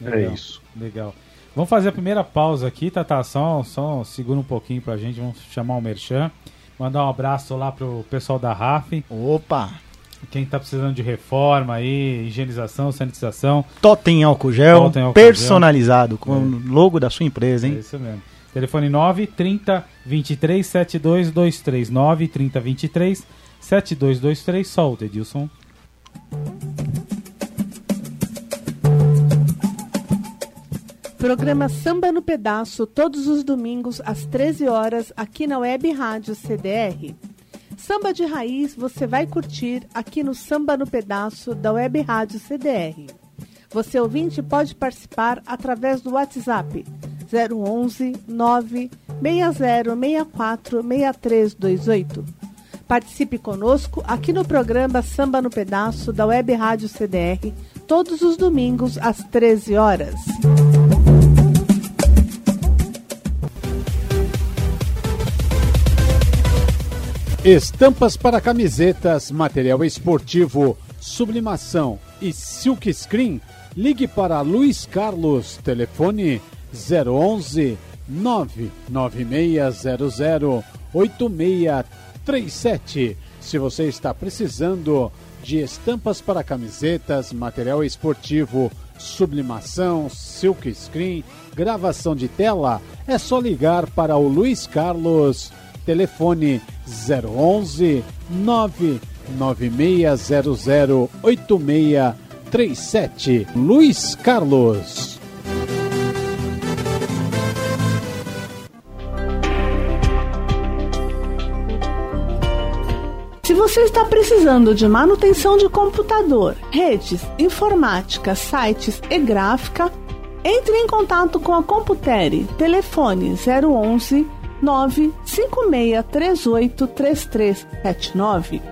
Legal, é isso. Legal. Vamos fazer a primeira pausa aqui, Tata. Só, só segura um pouquinho pra gente. Vamos chamar o Merchan. Mandar um abraço lá pro pessoal da RAF. Opa! Quem está precisando de reforma aí, higienização, sanitização. Totem álcool gel, Totem álcool personalizado, gel. com é. o logo da sua empresa, hein? É isso mesmo. Telefone 9 30 23 7223. 9 30 23 7223. Solta, Edilson. Programa Samba no Pedaço, todos os domingos às 13 horas, aqui na Web Rádio CDR. Samba de raiz você vai curtir aqui no Samba no Pedaço da Web Rádio CDR. Você ouvinte pode participar através do WhatsApp 011 9 6064 6328. Participe conosco aqui no programa Samba no Pedaço da Web Rádio CDR, todos os domingos às 13 horas. Estampas para camisetas, material esportivo, sublimação e silk screen. Ligue para Luiz Carlos, telefone 011 99600 8637. Se você está precisando de estampas para camisetas, material esportivo, sublimação, silk screen, gravação de tela, é só ligar para o Luiz Carlos telefone 011 99600 8637. Luiz Carlos. Se você está precisando de manutenção de computador, redes, informática, sites e gráfica, entre em contato com a Computere. Telefone 011 956383379.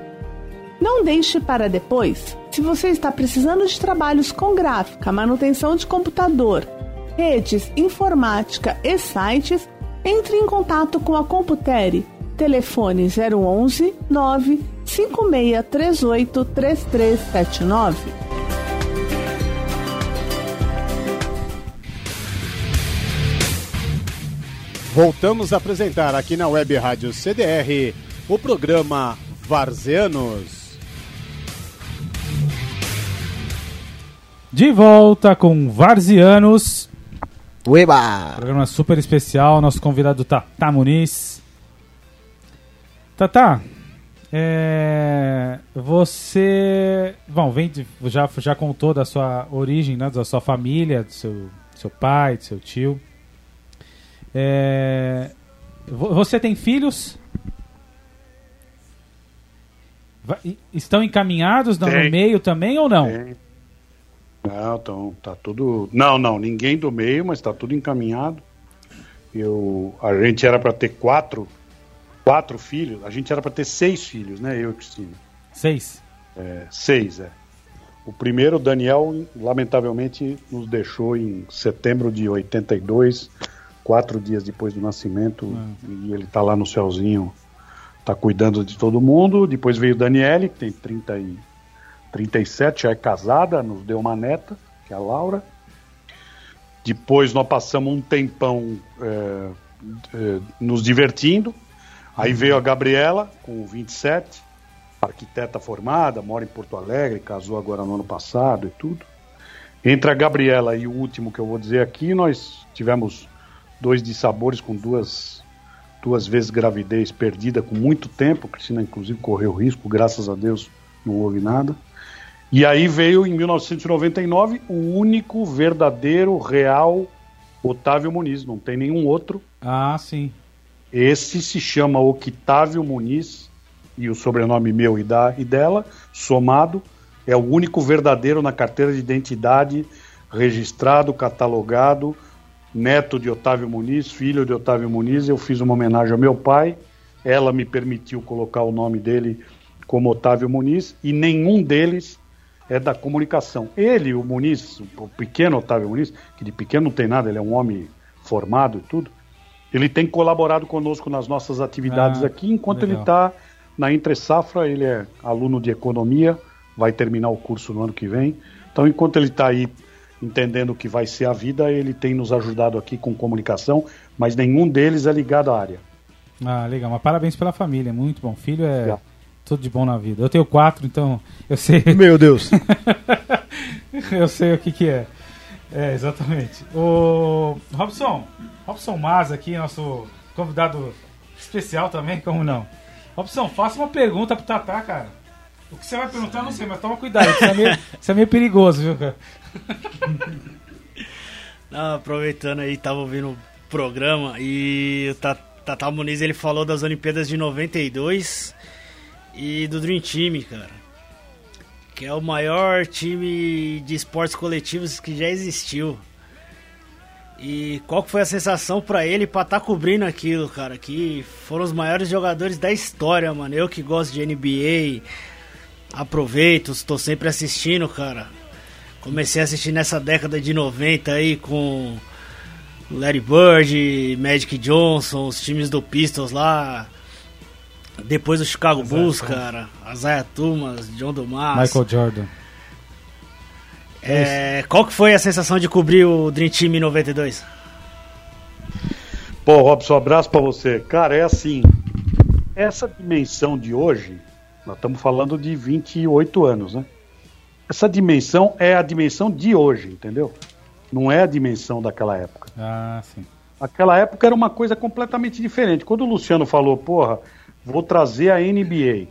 Não deixe para depois. Se você está precisando de trabalhos com gráfica, manutenção de computador, redes, informática e sites, entre em contato com a Computere. Telefone 011 95638 Voltamos a apresentar aqui na Web Rádio CDR o programa Varzeanos. De volta com Varzianos. Ueba! Programa super especial, nosso convidado Tata Muniz. Tata, é, você, bom, vem de, já, já contou da sua origem, né, da sua família, do seu, seu pai, do seu tio. É... Você tem filhos? Estão encaminhados no meio também ou não? Tem. Não, então, tá tudo. Não, não, ninguém do meio, mas tá tudo encaminhado. Eu, a gente era para ter quatro, quatro filhos. A gente era para ter seis filhos, né? Eu e Cristina. Seis? É, seis, é. O primeiro, Daniel, lamentavelmente, nos deixou em setembro de 82, quatro dias depois do nascimento, e ele tá lá no céuzinho, tá cuidando de todo mundo. Depois veio Daniele, que tem 30 e 37, já é casada, nos deu uma neta, que é a Laura. Depois nós passamos um tempão é, é, nos divertindo. Aí veio a Gabriela, com 27, arquiteta formada, mora em Porto Alegre, casou agora no ano passado e tudo. Entre a Gabriela e o último que eu vou dizer aqui, nós tivemos dois dissabores com duas, duas vezes gravidez perdida com muito tempo. Cristina, inclusive, correu risco, graças a Deus não houve nada. E aí veio, em 1999, o único verdadeiro, real Otávio Muniz, não tem nenhum outro. Ah, sim. Esse se chama Octávio Muniz, e o sobrenome meu e, da, e dela, somado, é o único verdadeiro na carteira de identidade, registrado, catalogado, neto de Otávio Muniz, filho de Otávio Muniz. Eu fiz uma homenagem ao meu pai, ela me permitiu colocar o nome dele como Otávio Muniz, e nenhum deles é da comunicação. Ele, o Muniz, o pequeno Otávio Muniz, que de pequeno não tem nada, ele é um homem formado e tudo, ele tem colaborado conosco nas nossas atividades Ah, aqui, enquanto legal. ele está na Entre Safra, ele é aluno de economia, vai terminar o curso no ano que vem. Então, enquanto ele está aí entendendo o que vai ser a vida, ele tem nos ajudado aqui com comunicação, mas nenhum deles é ligado à área. Ah, legal. Mas parabéns pela família, muito bom. Filho é Legal. tudo de bom na vida. Eu tenho quatro, então eu sei. Meu Deus. eu sei o que que é. É, exatamente. O Robson, Robson Maza aqui, nosso convidado especial também, como não? Robson, faça uma pergunta pro Tatá, cara. O que você vai perguntar, eu não sei, mas toma cuidado, isso é meio, isso é meio perigoso, viu, cara? Não, aproveitando aí, tava ouvindo o programa e o Ta- Tata Muniz ele falou das Olimpíadas de 92 e do Dream Team, cara. Que é o maior time de esportes coletivos que já existiu. E qual foi a sensação pra ele pra estar cobrindo aquilo, cara? Que foram os maiores jogadores da história, mano. Eu que gosto de NBA, aproveito, estou sempre assistindo, cara. Comecei a assistir nessa década de 90 aí com Larry Bird, Magic Johnson, os times do Pistols lá. Depois o Chicago Bulls, cara. Isaiah Thomas, John Dumas. Michael Jordan. É, qual que foi a sensação de cobrir o Dream Team em 92? Pô, Robson, um abraço pra você. Cara, é assim, essa dimensão de hoje, nós estamos falando de 28 anos, né? Essa dimensão é a dimensão de hoje, entendeu? Não é a dimensão daquela época. Ah, sim. Aquela época era uma coisa completamente diferente. Quando o Luciano falou, porra, vou trazer a NBA.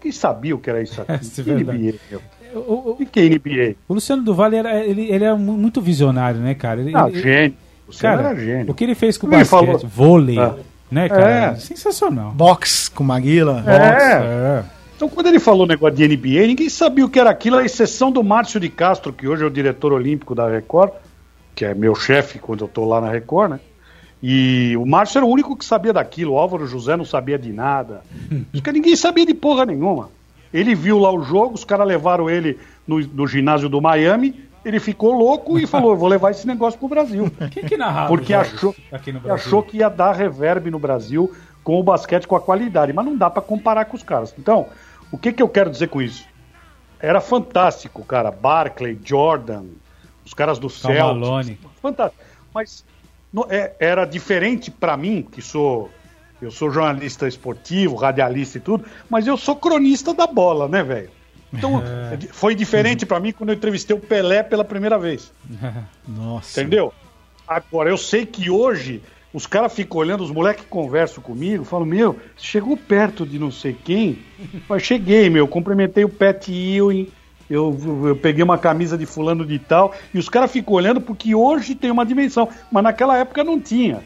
Quem sabia o que era isso aqui? É. NBA? meu? O, o- O que é NBA? o Luciano do Vale era, ele, ele é mu- muito visionário, né, cara? Ele, Ah, ele- gênio. O cara, era gênio. o que ele fez com o basquete, falou- vôlei, Ah. né, cara? É. Sensacional. Box com Maguila. É. É. Então, quando ele falou o negócio de NBA, ninguém sabia o que era aquilo, a exceção do Márcio de Castro, que hoje é o diretor olímpico da Record, que é meu chefe quando eu tô lá na Record, né? E o Márcio era o único que sabia daquilo, o Álvaro José não sabia de nada. Porque ninguém sabia de porra nenhuma. Ele viu lá o jogo, os caras levaram ele no, no ginásio do Miami, ele ficou louco e falou: vou levar esse negócio pro Brasil. Quem que narrava Porque achou, achou que ia dar reverb no Brasil com o basquete com a qualidade, mas não dá pra comparar com os caras. Então, o que, que eu quero dizer com isso? Era fantástico, cara. Barclay, Jordan, os caras do. Malone. Fantástico. Mas no- é- era diferente pra mim, que sou eu sou jornalista esportivo, radialista e tudo, mas eu sou cronista da bola, né, velho? Então, foi diferente pra mim quando eu entrevistei o Pelé pela primeira vez. Nossa. Entendeu? Agora, eu sei que hoje os caras ficam olhando, os moleques conversam comigo, falam, meu, chegou perto de não sei quem? Mas cheguei, meu, cumprimentei o Pat Ewing, eu, eu peguei uma camisa de fulano de tal, e os caras ficam olhando porque hoje tem uma dimensão, mas naquela época não tinha.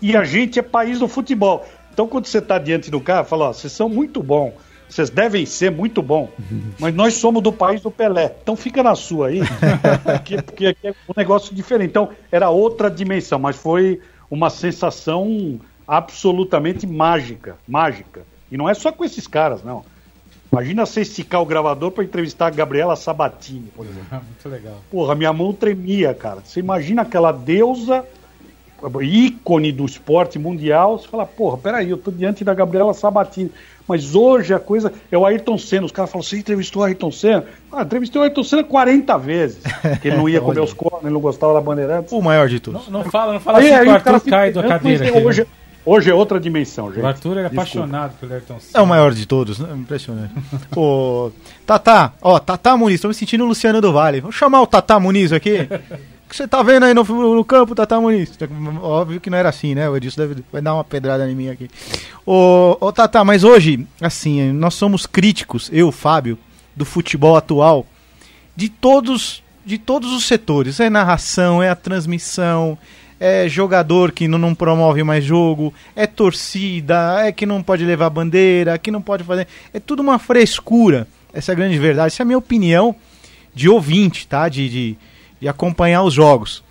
E a gente é país do futebol. Então, quando você está diante do cara, fala, ó, vocês são muito bom, Vocês devem ser muito bom, mas nós somos do país do Pelé. Então fica na sua aí, porque, porque aqui é um negócio diferente. Então era outra dimensão, mas foi uma sensação absolutamente mágica, mágica. E não é só com esses caras, não. Imagina você esticar o gravador para entrevistar a Gabriela Sabatini, por exemplo. Muito legal. Porra, minha mão tremia, cara. Você imagina aquela deusa, ícone do esporte mundial, você fala, porra, peraí, eu tô diante da Gabriela Sabatini. Mas hoje a coisa é o Ayrton Senna. Os caras falam, você entrevistou o Ayrton Senna? Ah, entrevistei o Ayrton Senna 40 vezes. Que ele não ia comer os cornos, ele não gostava da Bandeirantes. O maior de todos. Não, não fala, não fala Aí, assim aí o Arthur cai da cadeira aqui. né? Hoje, hoje é outra dimensão, gente. O Arthur é Desculpa. apaixonado pelo Ayrton Senna. É o maior de todos, né? Impressionante. Ô, Tatá, ó, Tatá Muniz, tô me sentindo o Luciano do Vale. Vou chamar o Tatá Muniz aqui. O que você tá vendo aí no, no campo, Tatá Muniz? Óbvio que não era assim, né? O Edilson deve, vai dar uma pedrada em mim aqui. Ô, ô Tatá, mas hoje, assim, nós somos críticos, eu, Fábio, do futebol atual, de todos, de todos os setores. É narração, é a transmissão, é jogador que não, não promove mais jogo, é torcida, é que não pode levar bandeira, que não pode fazer. É tudo uma frescura. Essa é a grande verdade. Essa é a minha opinião de ouvinte, tá? De, de, de acompanhar os jogos.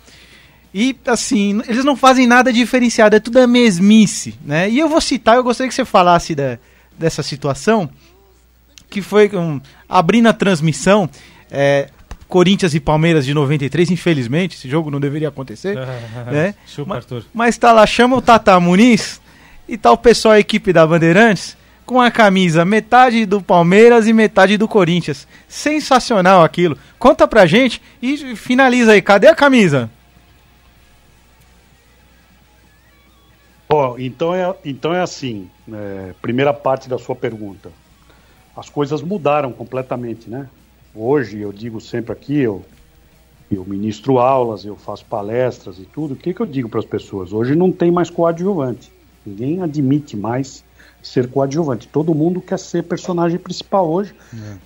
E, assim, eles não fazem nada diferenciado, é tudo a mesmice, né? E eu vou citar, eu gostaria que você falasse da, dessa situação, que foi um, abrindo a transmissão, é, Corinthians e Palmeiras de 93, infelizmente, esse jogo não deveria acontecer, né? Chupa, Ma- Arthur. Mas tá lá, chama o Tata Muniz e tá o pessoal, a equipe da Bandeirantes, com a camisa metade do Palmeiras e metade do Corinthians. Sensacional aquilo. Conta pra gente e finaliza aí. Cadê a camisa? Ó, então, é, então é assim, é, primeira parte da sua pergunta. As coisas mudaram completamente, né? Hoje, eu digo sempre aqui, eu, eu ministro aulas, eu faço palestras e tudo. O que, que eu digo para as pessoas? Hoje não tem mais coadjuvante. Ninguém admite mais ser coadjuvante. Todo mundo quer ser personagem principal hoje.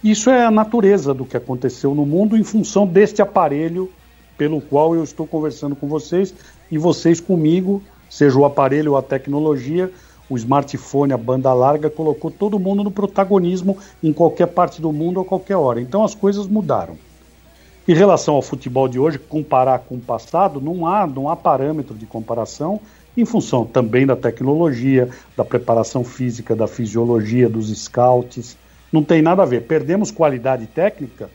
Isso é a natureza do que aconteceu no mundo em função deste aparelho pelo qual eu estou conversando com vocês e vocês comigo, seja o aparelho ou a tecnologia, o smartphone, a banda larga, colocou todo mundo no protagonismo em qualquer parte do mundo a qualquer hora. Então as coisas mudaram. Em relação ao futebol de hoje, comparar com o passado, não há, não há parâmetro de comparação em função também da tecnologia, da preparação física, da fisiologia, dos scouts. Não tem nada a ver. Perdemos qualidade técnica?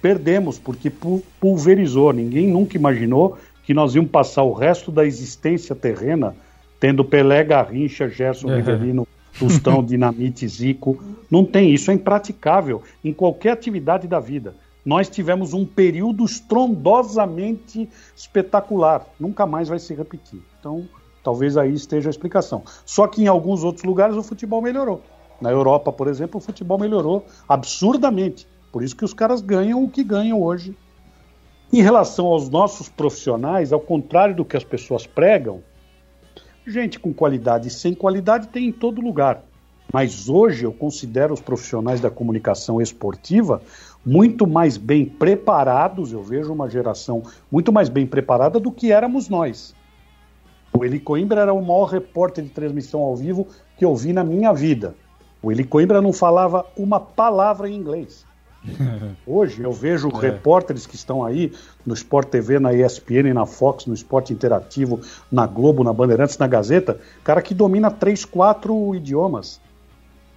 Perdemos, porque pu- pulverizou. Ninguém nunca imaginou que nós íamos passar o resto da existência terrena tendo Pelé, Garrincha, Gerson, Uhum. Rivelino, Tostão, Dinamite, Zico. Não tem, isso é impraticável em qualquer atividade da vida. Nós tivemos um período estrondosamente espetacular. Nunca mais vai se repetir. Então, talvez aí esteja a explicação. Só que em alguns outros lugares o futebol melhorou. Na Europa, por exemplo, o futebol melhorou absurdamente. Por isso que os caras ganham o que ganham hoje. Em relação aos nossos profissionais, ao contrário do que as pessoas pregam, gente com qualidade e sem qualidade tem em todo lugar. Mas hoje eu considero os profissionais da comunicação esportiva muito mais bem preparados, eu vejo uma geração muito mais bem preparada do que éramos nós. O Eli Coimbra era o maior repórter de transmissão ao vivo que eu vi na minha vida. O Eli Coimbra não falava uma palavra em inglês. Hoje eu vejo repórteres que estão aí no Sport TV, na ESPN, na Fox, no Esporte Interativo, na Globo, na Bandeirantes, na Gazeta, cara que domina três, quatro idiomas.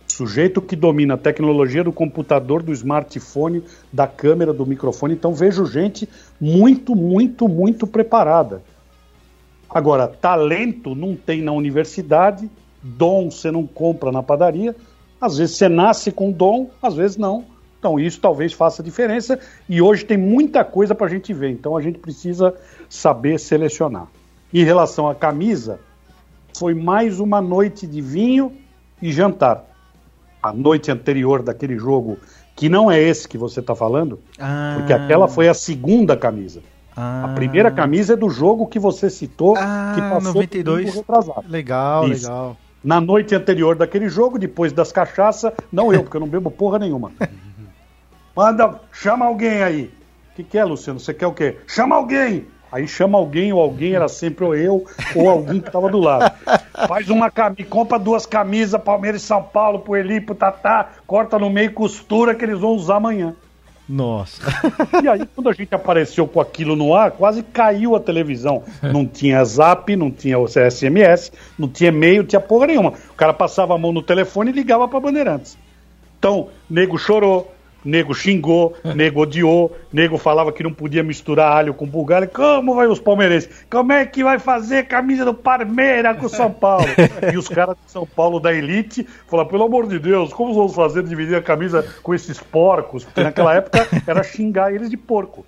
Sujeito que domina a tecnologia do computador, do smartphone, da câmera, do microfone. Então vejo gente muito, muito, muito preparada. Agora, talento não tem na universidade, dom você não compra na padaria. Às vezes você nasce com dom, às vezes não. Então isso talvez faça diferença e hoje tem muita coisa para a gente ver. Então a gente precisa saber selecionar. Em relação à camisa, foi mais uma noite de vinho e jantar. A noite anterior daquele jogo, que não é esse que você está falando, Ah, porque aquela foi a segunda camisa. Ah, A primeira camisa é do jogo que você citou, Ah, que passou 92. domingo retrasado. Legal, Isso. legal. Na noite anterior daquele jogo, depois das cachaças, não eu, porque eu não bebo porra nenhuma. Manda, chama alguém aí. O que, que é, Luciano? Você quer o quê? Chama alguém! Aí chama alguém, ou alguém era sempre ou eu, ou alguém que estava do lado. Faz uma camisa, compra duas camisas, Palmeiras e São Paulo, pro Eli, pro Tatá, corta no meio, costura que eles vão usar amanhã. Nossa. E aí, quando a gente apareceu com aquilo no ar, quase caiu a televisão. Não tinha zap, não tinha SMS, não tinha e-mail, não tinha porra nenhuma. O cara passava a mão no telefone e ligava para Bandeirantes. Então, nego chorou, nego xingou, nego odiou, nego falava que não podia misturar alho com bulgária. Como vai os palmeirenses? Como é que vai fazer camisa do Parmeira com São Paulo? E os caras de São Paulo da elite falaram, pelo amor de Deus, como vamos fazer dividir a camisa com esses porcos? Porque naquela época era xingar eles de porco.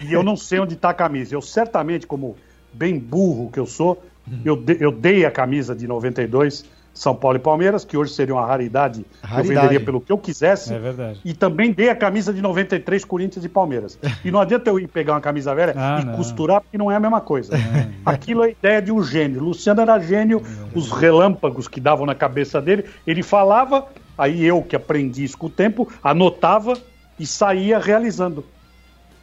E eu não sei onde está a camisa. Eu certamente, como bem burro que eu sou, eu, de- eu dei a camisa de 92 São Paulo e Palmeiras, que hoje seria uma raridade, Raridade. eu venderia pelo que eu quisesse. É verdade. E também dei a camisa de 93 Corinthians e Palmeiras. E não adianta eu ir pegar uma camisa velha Ah, e não. costurar, porque não é a mesma coisa. Aquilo é ideia de um gênio. Luciano era gênio, os relâmpagos que davam na cabeça dele, ele falava, aí eu que aprendi isso com o tempo, anotava e saía realizando.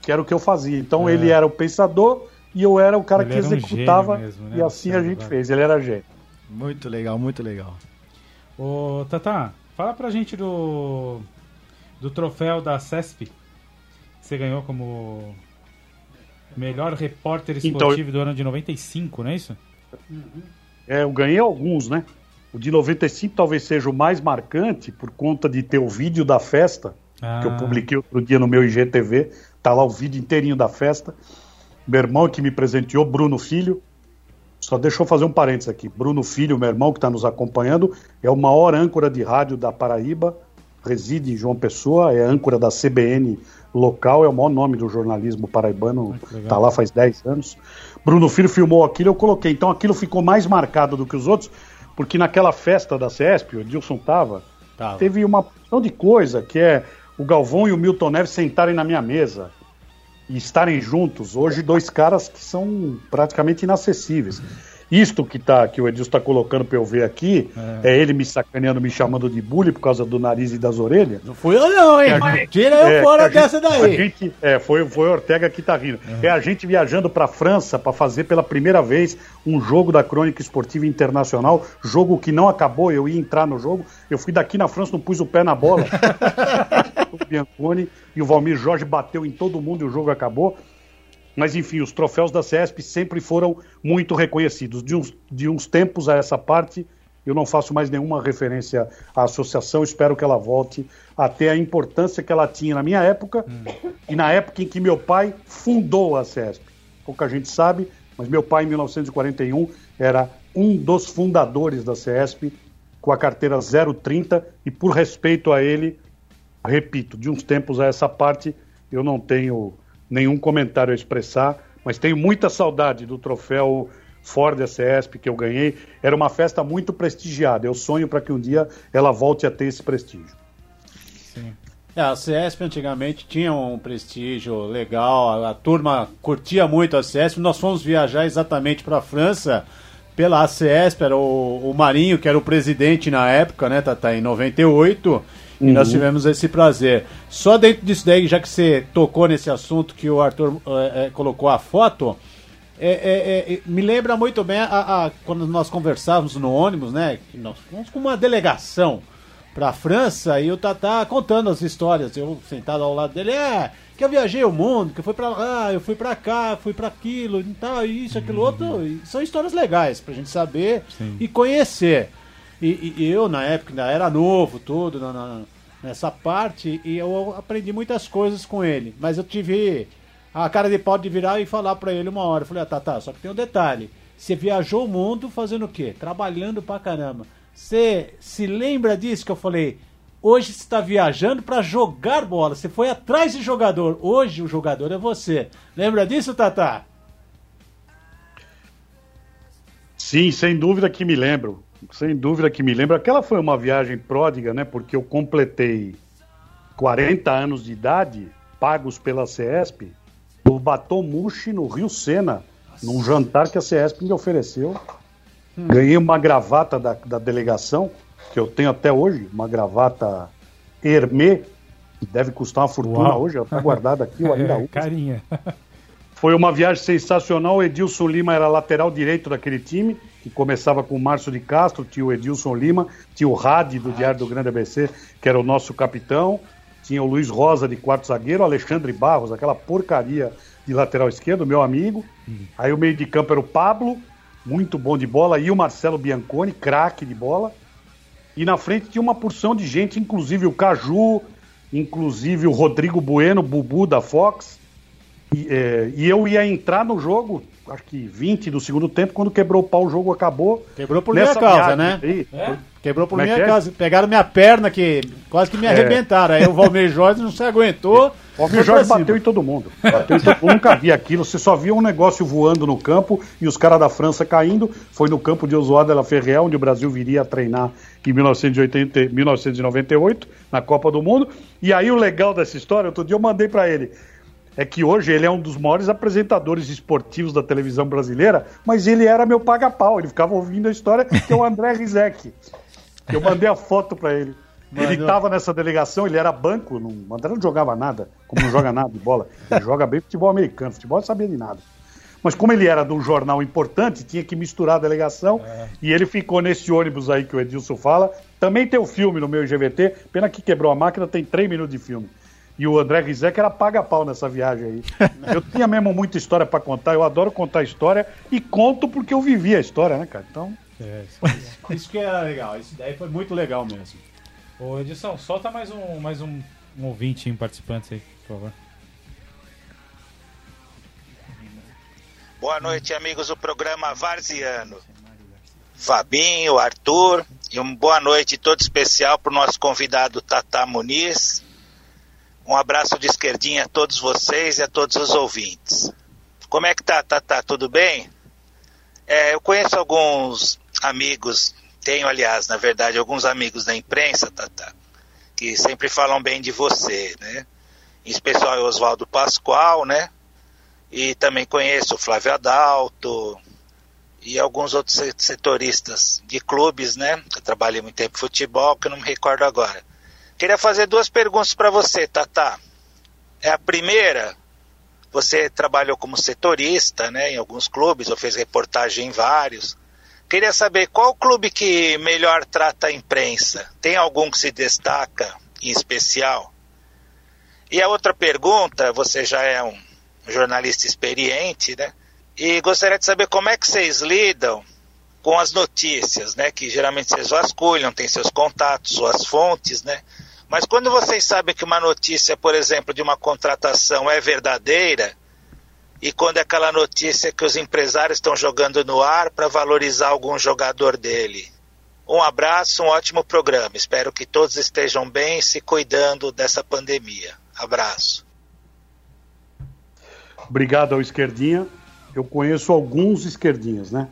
Que era o que eu fazia. Então É. ele era o pensador e eu era o cara Ele que um executava. gênio mesmo, né, e assim a gente fez. Ele era gênio. Muito legal, muito legal. Ô, Tata, fala pra gente do, do troféu da CESP que você ganhou como melhor repórter Então, esportivo do ano de 95, não é isso? É, eu ganhei alguns, né? O de 95 talvez seja o mais marcante por conta de ter o vídeo da festa, Ah, que eu publiquei outro dia no meu IGTV. Tá lá o vídeo inteirinho da festa. Meu irmão que me presenteou, Bruno Filho. Só deixa eu fazer um parênteses aqui. Bruno Filho, meu irmão que está nos acompanhando, é o maior âncora de rádio da Paraíba, reside em João Pessoa, é âncora da CBN local, é o maior nome do jornalismo paraibano, Ah, está lá faz 10 anos. Bruno Filho filmou aquilo, eu coloquei. Então aquilo ficou mais marcado do que os outros, porque naquela festa da CESP, o Edilson tava, Tava. teve uma porção de coisa, que é o Galvão e o Milton Neves sentarem na minha mesa e estarem juntos. Hoje, dois caras que são praticamente inacessíveis. Isto que, tá, que o Edilson está colocando para eu ver aqui é. ele me sacaneando, me chamando de bully por causa do nariz e das orelhas. Não fui eu não, hein? Tira eu É, fora a dessa gente- daí. a gente- é, foi, foi o Ortega que tá rindo. É a gente viajando para França para fazer pela primeira vez um jogo da Crônica Esportiva Internacional, jogo que não acabou, eu ia entrar no jogo, eu fui daqui na França, não pus o pé na bola. o Bianconi e o Valmir Jorge bateu em todo mundo e o jogo acabou. Mas enfim, os troféus da CESP sempre foram muito reconhecidos. De uns, de uns tempos a essa parte, eu não faço mais nenhuma referência à associação, espero que ela volte a ter a importância que ela tinha na minha época e na época em que meu pai fundou a CESP. Pouca gente sabe, mas meu pai, em 1941, era um dos fundadores da CESP, com a carteira 030, e por respeito a ele, repito, de uns tempos a essa parte, eu não tenho nenhum comentário a expressar, mas tenho muita saudade do troféu Ford CESP que eu ganhei. Era uma festa muito prestigiada. Eu sonho para que um dia ela volte a ter esse prestígio. É, a CESP antigamente tinha um prestígio legal, a, a turma curtia muito a CESP. Nós fomos viajar exatamente para a França pela CESP, era o, o Marinho, que era o presidente na época, né, Tata, em 98. E nós tivemos esse prazer. Só dentro disso daí, já que você tocou nesse assunto que o Arthur eh, colocou a foto, é, é, é, me lembra muito bem a, a- quando nós conversávamos no ônibus, né? que Nós fomos com uma delegação pra França e o Tatá contando as histórias. Eu sentado ao lado dele, é, que eu viajei o mundo, que eu fui pra lá, eu fui pra cá, fui pra aquilo, e tal, isso, aquilo outro. E são histórias legais pra gente saber e conhecer. E, e- eu, na época, ainda era novo, tudo, na- na- nessa parte, e eu aprendi muitas coisas com ele. Mas eu tive a cara de pau de virar e falar pra ele uma hora. Eu falei, ah, tá, tá, só que tem um detalhe. Você viajou o mundo fazendo o quê? Trabalhando pra caramba. Você se lembra disso que eu falei? Hoje você está viajando pra jogar bola. Você foi atrás de jogador. Hoje o jogador é você. Lembra disso, Tata? Sim, sem dúvida que me lembro. Sem dúvida que me lembro. Aquela foi uma viagem pródiga, né? Porque eu completei 40 anos de idade, pagos pela CESP, no Batomushi, no Rio Sena, num jantar que a CESP me ofereceu. Ganhei uma gravata da, da delegação, que eu tenho até hoje, uma gravata Hermê, que deve custar uma fortuna Uau. hoje, ela está guardada aqui, eu ainda É, carinha. Foi uma viagem sensacional. O Edilson Lima era lateral direito daquele time, que começava com Márcio de Castro, tinha o Edilson Lima, tinha o Rade do Diário do Grande ABC, que era o nosso capitão, tinha o Luiz Rosa de quarto zagueiro, Alexandre Barros, aquela porcaria de lateral esquerdo, meu amigo. Aí o meio de campo era o Pablo, muito bom de bola, e o Marcelo Bianconi, craque de bola. E na frente tinha uma porção de gente, inclusive o Caju, inclusive o Rodrigo Bueno, Bubu da Fox. E, é, e eu ia entrar no jogo, acho que 20 do segundo tempo, quando quebrou o pau, o jogo acabou. Quebrou por minha causa, né? aí, Quebrou por Como é minha é? causa. Pegaram minha perna, que quase que me arrebentaram. Aí o Valmir Jorge não se aguentou. O Almir foi Jorge bateu em todo mundo. Bateu em todo mundo. Nunca vi aquilo. Você só via um negócio voando no campo e os caras da França caindo. Foi no campo de Oswald de la Ferrière, onde o Brasil viria a treinar em 1980, 1998, na Copa do Mundo. E aí o legal dessa história, outro dia eu mandei pra ele. É que hoje ele é um dos maiores apresentadores esportivos da televisão brasileira, mas ele era meu paga-pau. Ele ficava ouvindo a história, que é o André Rizek. Eu mandei a foto pra ele. Ele Mandou. estava nessa delegação, ele era banco, não, o André não jogava nada, como não joga nada de bola. Ele joga bem futebol americano, futebol não sabia de nada. Mas como ele era de um jornal importante, tinha que misturar a delegação, e ele ficou nesse ônibus aí que o Edilson fala. Também tem o filme no meu IGVT, pena que quebrou a máquina, tem três minutos de filme. E o André Rizek era paga-pau nessa viagem aí. Eu tinha mesmo muita história para contar, eu adoro contar história, e conto porque eu vivi a história, né, cara? Então, Isso que era legal. Isso daí foi muito legal mesmo. Ô, Edição, solta mais um, mais um, um ouvinte, um participante aí, por favor. Boa noite, amigos do programa Varziano. Fabinho, Arthur, e uma boa noite todo especial para o nosso convidado Tata Muniz. Um abraço de esquerdinha a todos vocês e a todos os ouvintes. Como é que tá, Tata? Tudo bem? É, eu conheço alguns amigos, tenho, aliás, na verdade, alguns amigos da imprensa, Tata, que sempre falam bem de você, né? Em especial o Oswaldo Pascoal, né? E também conheço o Flávio Adalto e alguns outros se- setoristas de clubes, né? Eu trabalhei muito tempo em futebol, que eu não me recordo agora. Queria fazer duas perguntas para você, Tata. É a primeira, você trabalhou como setorista, né, em alguns clubes, ou fez reportagem em vários. Queria saber qual clube que melhor trata a imprensa? Tem algum que se destaca em especial? E a outra pergunta, você já é um jornalista experiente, né? E gostaria de saber como é que vocês lidam com as notícias, né? Que geralmente vocês vasculham, tem seus contatos, suas fontes, né? Mas quando vocês sabem que uma notícia, por exemplo, de uma contratação é verdadeira, e quando é aquela notícia que os empresários estão jogando no ar para valorizar algum jogador dele. Um abraço, um ótimo programa. Espero que todos estejam bem se cuidando dessa pandemia. Abraço. Obrigado ao Esquerdinha. Eu conheço alguns esquerdinhas, né?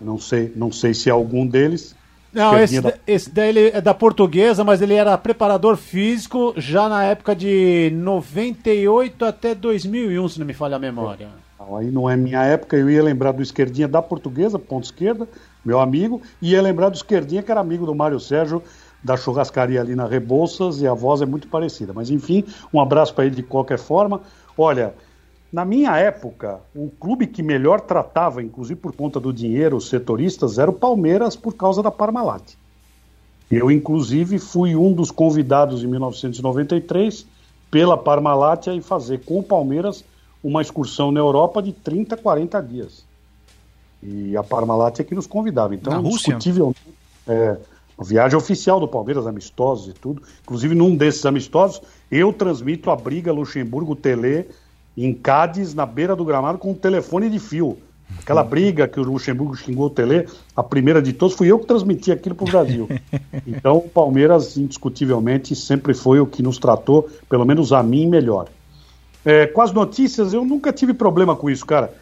Não sei, não sei se é algum deles. Não, esse, da- esse daí ele é da portuguesa, mas ele era preparador físico já na época de 98 até 2001, se não me falha a memória. Não, Aí não é minha época, eu ia lembrar do Esquerdinha da Portuguesa, ponto esquerda, meu amigo, e ia lembrar do Esquerdinha, que era amigo do Mário Sérgio, da churrascaria ali na Rebouças, e a voz é muito parecida. Mas enfim, um abraço para ele de qualquer forma. Olha, na minha época, o clube que melhor tratava, inclusive por conta do dinheiro, os setoristas, era o Palmeiras por causa da Parmalat. Eu, inclusive, fui um dos convidados em 1993 pela Parmalat a ir fazer com o Palmeiras uma excursão na Europa de 30, 40 dias. E a Parmalat é que nos convidava. Então, Na indiscutivelmente, é, viagem oficial do Palmeiras, amistosos e tudo. Inclusive, num desses amistosos, eu transmito a briga Luxemburgo-Tele em Cádiz, na beira do gramado, com um telefone de fio. Aquela briga que o Luxemburgo xingou o Tele, a primeira de todos, fui eu que transmiti aquilo para o Brasil. Então, o Palmeiras, indiscutivelmente, sempre foi o que nos tratou, pelo menos a mim, melhor. É, com as notícias, eu nunca tive problema com isso, cara.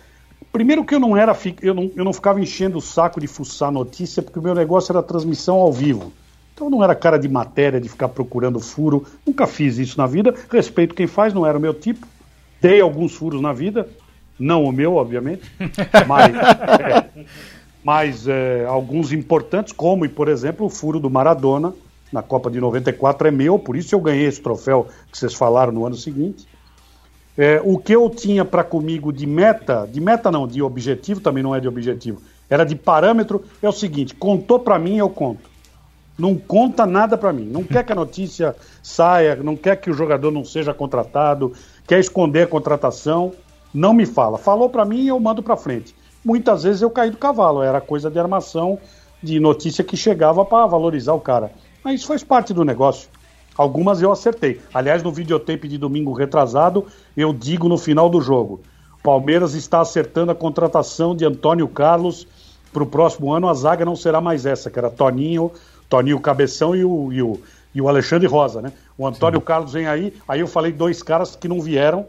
Primeiro que eu não era, eu não, eu não ficava enchendo o saco de fuçar notícia, porque o meu negócio era transmissão ao vivo. Então eu não era cara de matéria, de ficar procurando furo. Nunca fiz isso na vida. Respeito quem faz, não era o meu tipo. Dei alguns furos na vida, não o meu, obviamente, mas, é, mas é, alguns importantes, como, por exemplo, o furo do Maradona na Copa de 94 é meu, por isso eu ganhei esse troféu que vocês falaram no ano seguinte. É, o que eu tinha para comigo de meta, de meta não, de objetivo também não é de objetivo, era de parâmetro, é o seguinte: contou para mim, eu conto. Não conta nada para mim. Não quer que a notícia saia, não quer que o jogador não seja contratado, quer esconder a contratação, não me fala. Falou para mim, eu mando para frente. Muitas vezes eu caí do cavalo, era coisa de armação, de notícia que chegava para valorizar o cara. Mas isso faz parte do negócio. Algumas eu acertei. Aliás, no videotape de domingo retrasado, eu digo no final do jogo: Palmeiras está acertando a contratação de Antônio Carlos para o próximo ano. A zaga não será mais essa, que era Toninho, Toninho Cabeção e o, e o, e o Alexandre Rosa, né? O Antônio Sim. Carlos vem aí. Aí eu falei dois caras que não vieram,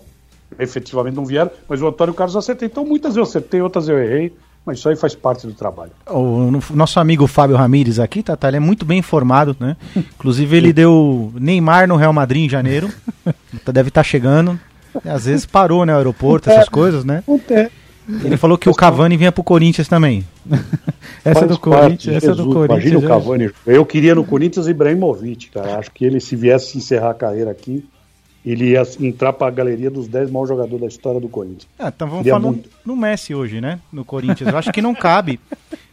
efetivamente não vieram, mas o Antônio Carlos acertei. Então muitas eu acertei, outras eu errei. Mas isso aí faz parte do trabalho. O nosso amigo Fábio Ramires aqui, Tata, ele é muito bem informado, né? Inclusive ele deu Neymar no Real Madrid em janeiro. Deve estar tá chegando. Às vezes parou, né? O aeroporto, essas coisas, né? Ele falou que o Cavani vinha pro Corinthians também. Essa é do Corinthians, essa é do Corinthians. Imagina o Cavani. Eu queria no Corinthians Ibrahimovic, cara. Acho que ele se viesse encerrar a carreira aqui, ele ia entrar para a galeria dos 10 maiores jogadores da história do Corinthians. Ah, então vamos falar no, no, Messi hoje, né? No Corinthians. Eu acho que não cabe.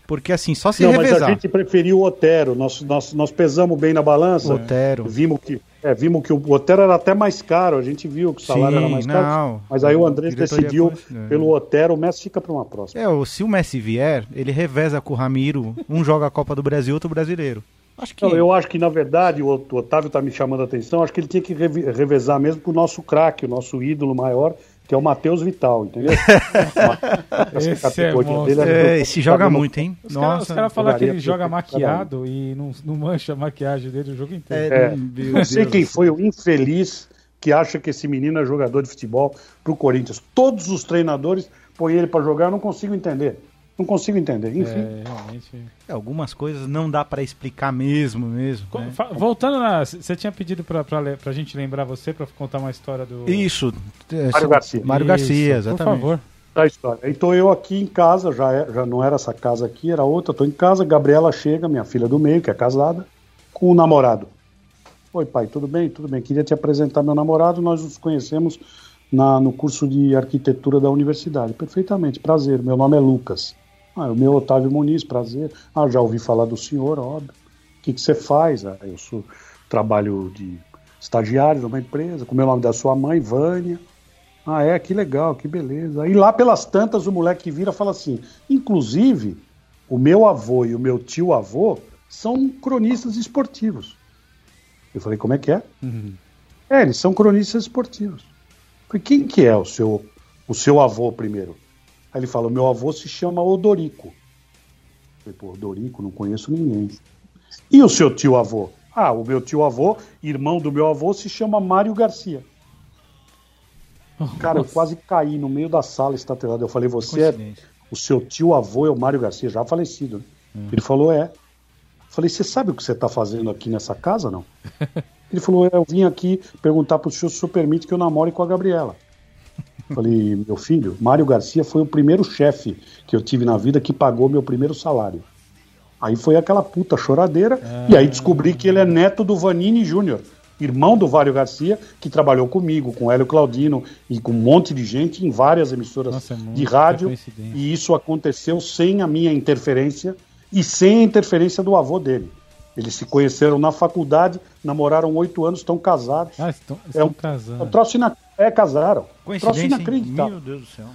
Porque assim, só se não, revezar. Mas a gente preferiu o Otero. Nós, nós, nós pesamos bem na balança. Otero. Vimos que, é, vimos que o Otero era até mais caro. A gente viu que o salário Sim, era mais caro. Mas aí o Andrés decidiu é. pelo Otero. O Messi fica para uma próxima. É, se o Messi vier, ele reveza com o Ramiro. Um joga a Copa do Brasil, outro brasileiro. Acho que... Não, eu acho que, na verdade, o, o Otávio está me chamando a atenção, acho que ele tinha que revezar mesmo com o nosso craque, o nosso ídolo maior, que é o Matheus Vital, entendeu? esse categoria é dele é, esse joga muito, hein? Os caras cara falam que ele joga maquiado e não, não mancha a maquiagem dele o jogo inteiro. É, não sei quem foi o infeliz que acha que esse menino é jogador de futebol pro Corinthians. Todos os treinadores põem ele para jogar, eu não consigo entender. Não consigo entender, enfim. É, realmente. É, algumas coisas não dá para explicar mesmo, mesmo. né? Voltando na. Você tinha pedido pra, pra gente lembrar você, pra contar uma história do. Isso. É, Mário Garcia. Mário Garcia, exatamente. Por favor. A história. Então eu aqui em casa, já, é, já não era essa casa aqui, era outra. Estou em casa, Gabriela chega, minha filha do meio, que é casada, com o namorado. Oi, pai, tudo bem? Tudo bem. Queria te apresentar meu namorado, nós nos conhecemos na, no curso de arquitetura da universidade. Perfeitamente, prazer. Meu nome é Lucas. Ah, o meu Otávio Muniz, prazer. Ah, já ouvi falar do senhor, óbvio. O que, que você faz? Ah, eu sou, trabalho de estagiário numa empresa, com o nome da sua mãe, Vânia. Ah, é, que legal, que beleza. E lá pelas tantas o moleque vira e fala assim: inclusive, o meu avô e o meu tio avô são cronistas esportivos. Eu falei, como é que é? Uhum. É, eles são cronistas esportivos. Eu falei, quem que é o seu, o seu avô primeiro? Aí ele fala: meu avô se chama Odorico. Eu falei, pô, Odorico, não conheço ninguém. E o seu tio avô? Ah, o meu tio avô, irmão do meu avô, se chama Mário Garcia. Cara, eu quase caí no meio da sala estatelada. Eu falei, você é. O seu tio avô é o Mário Garcia, já falecido. Né? Hum. Ele falou, é. Eu falei, você sabe o que você está fazendo aqui nessa casa, não? Ele falou, é, eu vim aqui perguntar para o senhor se o senhor permite que eu namore com a Gabriela. Falei, meu filho, Mário Garcia foi o primeiro chefe que eu tive na vida que pagou meu primeiro salário. Aí foi aquela puta choradeira, ah. e aí descobri que ele é neto do Vanini Júnior, irmão do Vário Garcia, que trabalhou comigo, com Hélio Claudino e com um monte de gente em várias emissoras Nossa, é de rádio. E isso aconteceu sem a minha interferência e sem a interferência do avô dele. Eles se conheceram na faculdade, namoraram oito anos, estão casados. Ah, estão, estão é um, casando. Um troço ina... É, casaram. Coincidência, inacreditável. Meu Deus do céu.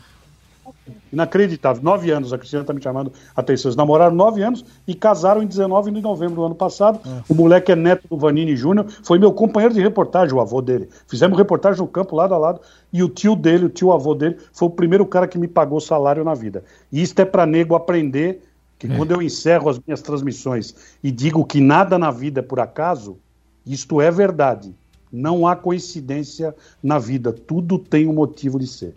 Inacreditável. Nove anos, a Cristina está me chamando a atenção. Eles namoraram nove anos e casaram em 19 de novembro do ano passado. É. O moleque é neto do Vanini Júnior, foi meu companheiro de reportagem, o avô dele. Fizemos reportagem no campo, lado a lado, e o tio dele, o tio avô dele, foi o primeiro cara que me pagou salário na vida. E isto é para nego aprender que é. quando eu encerro as minhas transmissões e digo que nada na vida é por acaso, isto é verdade. Não há coincidência na vida, tudo tem um motivo de ser.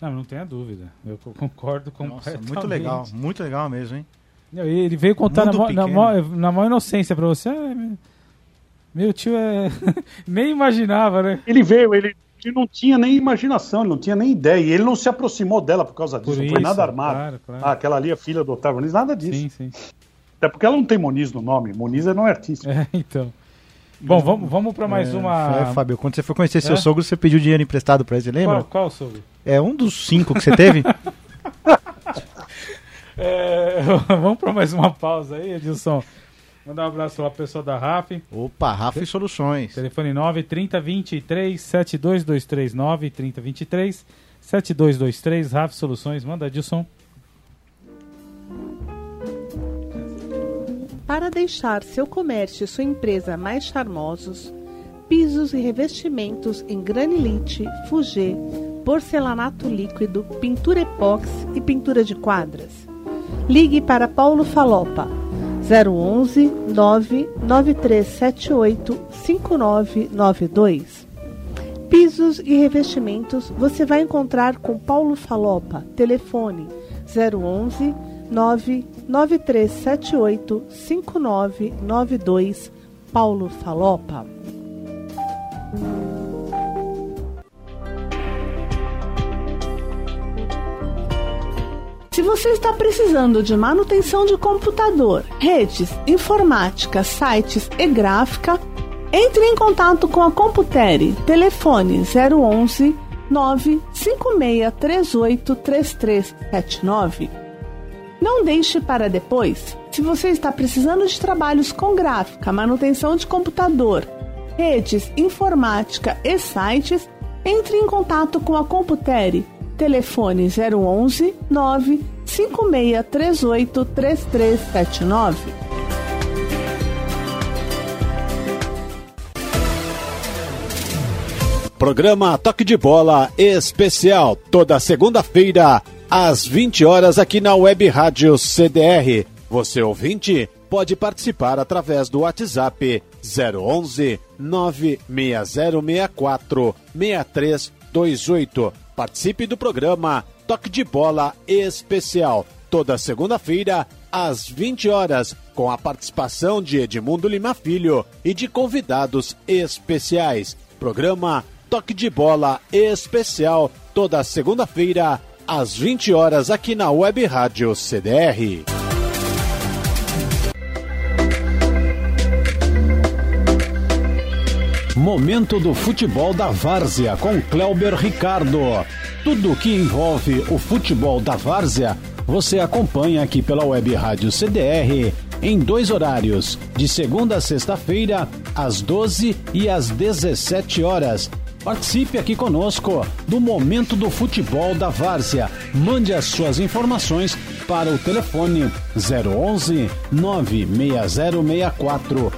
Não, não tenha dúvida. Eu concordo completamente. Nossa, muito legal, muito legal mesmo, hein? Ele veio contar na, na, na maior inocência pra você. Meu tio é. nem imaginava, né? Ele veio, ele ele não tinha nem imaginação, ele não tinha nem ideia. E ele não se aproximou dela por causa disso, por não foi nada armado. Claro, claro. Ah, aquela ali é filha do Otávio Muniz, nada disso. Sim, sim. Até porque ela não tem Moniz no nome, Moniz é não é artista. É, então. Bom, vamos, vamos para mais É, uma. É, Fábio, quando você foi conhecer seu É? sogro, você pediu dinheiro emprestado pra ele, lembra? Qual, qual sobre? É um dos cinco que você teve? É, vamos para mais uma pausa aí, Edilson. Mandar um abraço lá pro pessoal da RAF. Opa, Rafa e Soluções. Telefone 9 30 23 7223 9 30 23 7223 RAF Soluções. Manda, Edilson. Para deixar seu comércio e sua empresa mais charmosos, pisos e revestimentos em granilite, fugê, porcelanato líquido, pintura epóxi e pintura de quadras. Ligue para Paulo Falopa 011 99378 5992. Pisos e revestimentos você vai encontrar com Paulo Falopa. Telefone 011 99378 5992. Paulo Falopa. Se você está precisando de manutenção de computador, redes, informática, sites e gráfica, entre em contato com a Computere. Telefone 011 95638 3379. Não deixe para depois. Se você está precisando de trabalhos com gráfica, manutenção de computador, redes, informática e sites, entre em contato com a Computere. Telefone 011 95638 3379. Programa Toque de Bola especial, toda segunda-feira, às 20 horas, aqui na Web Rádio CDR. Você ouvinte pode participar através do WhatsApp 011 96064 6328. Participe do programa Toque de Bola especial, toda segunda-feira, às 20 horas, com a participação de Edmundo Lima Filho e de convidados especiais. Programa Toque de Bola especial, toda segunda-feira, às 20 horas, aqui na Web Rádio CDR. Momento do futebol da Várzea com Cléuber Ricardo. Tudo o que envolve o futebol da Várzea, você acompanha aqui pela Web Rádio CDR em dois horários, de segunda a sexta-feira, às 12 e às 17 horas. Participe aqui conosco do Momento do Futebol da Várzea. Mande as suas informações para o telefone 011 96064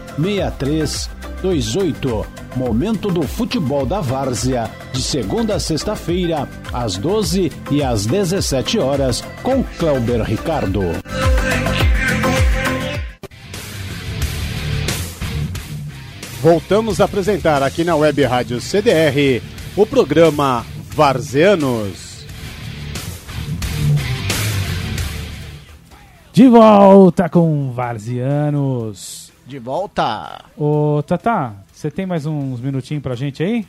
6328. Momento do Futebol da Várzea, de segunda a sexta-feira, às 12 e às 17 horas, com Cléuber Ricardo. Voltamos a apresentar aqui na Web Rádio CDR o programa Varzeanos. De volta com Varzianos. De volta. Ô, Tata, você tem mais uns minutinhos pra gente aí?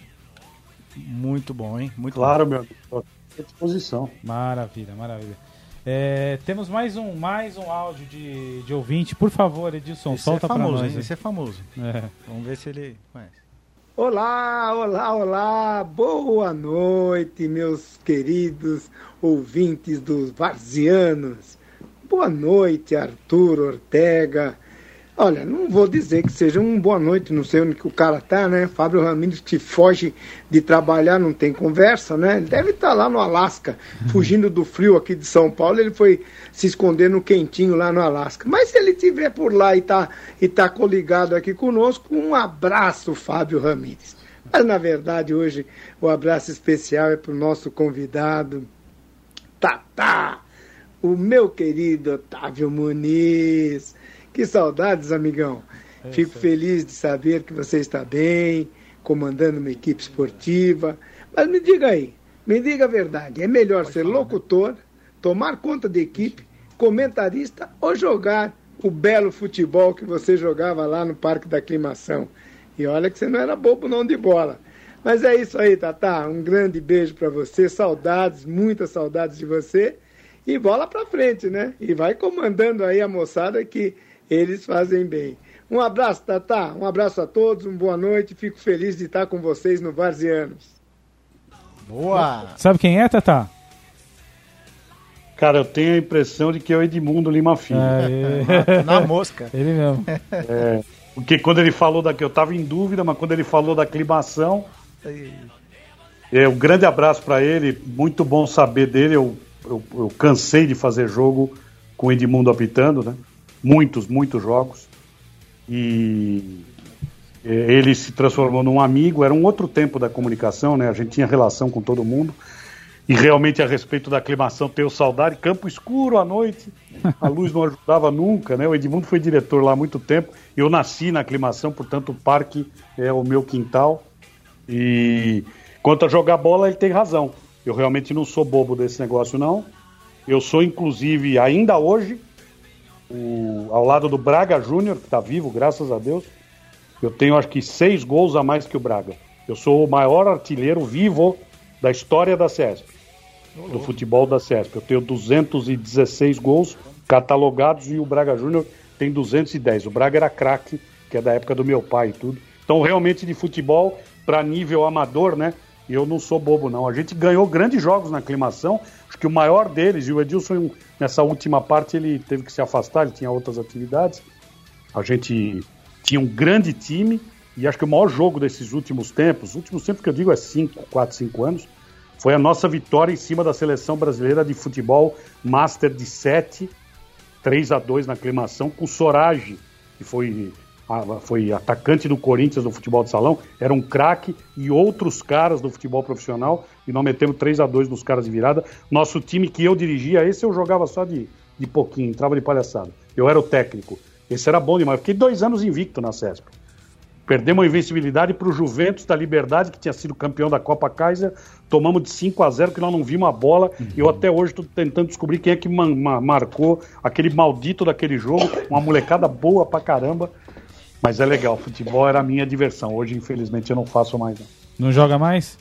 Muito bom, hein? Muito Claro, bom. meu amigo. À disposição. Maravilha, maravilha. É, temos mais um, mais um áudio de, de ouvinte. Por favor, Edilson, Esse solta é pra famoso, nós. hein? Esse é famoso. É. Vamos ver se ele conhece. Olá, olá, olá, boa noite, meus queridos ouvintes dos Varzianos. Boa noite, Arthur Ortega. Olha, não vou dizer que seja uma boa noite, não sei onde que o cara tá, né? Fábio Ramírez te foge de trabalhar, não tem conversa, né? Ele deve estar lá no Alasca, fugindo do frio aqui de São Paulo, ele foi se esconder no quentinho lá no Alasca. Mas se ele estiver por lá e tá, e tá coligado aqui conosco, um abraço, Fábio Ramírez. Mas na verdade, hoje o abraço especial é para o nosso convidado, Tatá, o meu querido Otávio Muniz. Que saudades, amigão. Fico feliz de saber que você está bem, comandando uma equipe esportiva. Mas me diga aí, me diga a verdade: é melhor ser locutor, tomar conta de equipe, comentarista ou jogar o belo futebol que você jogava lá no Parque da Aclimação? E olha que você não era bobo não de bola. Mas é isso aí, Tatá. Um grande beijo para você. Saudades, muitas saudades de você. E bola para frente, né? E vai comandando aí a moçada que eles fazem bem. Um abraço, Tatá. Um abraço a todos, uma boa noite. Fico feliz de estar com vocês no Varzianos. Boa! Sabe quem é, Tatá? Cara, eu tenho a impressão de que é o Edmundo Lima Filho. É, Na mosca. ele mesmo. É, porque quando ele falou daqui, eu tava em dúvida, mas quando ele falou da aclimação, é, um grande abraço para ele, muito bom saber dele. Eu, eu, eu cansei de fazer jogo com o Edmundo apitando, né? Muitos, muitos jogos. E é, ele se transformou num amigo, era um outro tempo da comunicação, né? A gente tinha relação com todo mundo. E realmente, a respeito da aclimação, tenho saudade. Campo escuro à noite, a luz não ajudava nunca, né? O Edmundo foi diretor lá há muito tempo. Eu nasci na aclimação, portanto, o parque é o meu quintal. E quanto a jogar bola, ele tem razão. Eu realmente não sou bobo desse negócio, não. Eu sou, inclusive, ainda hoje, o- ao lado do Braga Júnior, que está vivo, graças a Deus. Eu tenho, acho que, seis gols a mais que o Braga. Eu sou o maior artilheiro vivo da história da CESP do futebol da CESP. Eu tenho 216 gols catalogados e o Braga Júnior tem 210. O Braga era craque, que é da época do meu pai e tudo. Então, realmente, de futebol para nível amador, né? Eu não sou bobo, não. A gente ganhou grandes jogos na aclimação. Acho que o maior deles, e o Edilson, nessa última parte, ele teve que se afastar, ele tinha outras atividades. A gente tinha um grande time e acho que o maior jogo desses últimos tempos, últimos tempos que eu digo é 5, 4, 5 anos, foi a nossa vitória em cima da seleção brasileira de futebol Master de 7, 3 a 2 na aclimação, com Sorage, que foi, foi atacante do Corinthians no futebol de salão, era um craque, e outros caras do futebol profissional, e nós metemos 3 a 2 nos caras de virada. Nosso time que eu dirigia, esse eu jogava só de, de pouquinho, entrava de palhaçada. Eu era o técnico. Esse era bom demais. Fiquei dois anos invicto na CESP. Perdemos a invencibilidade para o Juventus da Liberdade, que tinha sido campeão da Copa Kaiser. Tomamos de 5 a 0 que nós não vimos a bola. Eu até hoje estou tentando descobrir quem é que marcou aquele maldito daquele jogo. Uma molecada boa pra caramba. Mas é legal, futebol era a minha diversão. Hoje, infelizmente, eu não faço mais. Não, Não joga mais?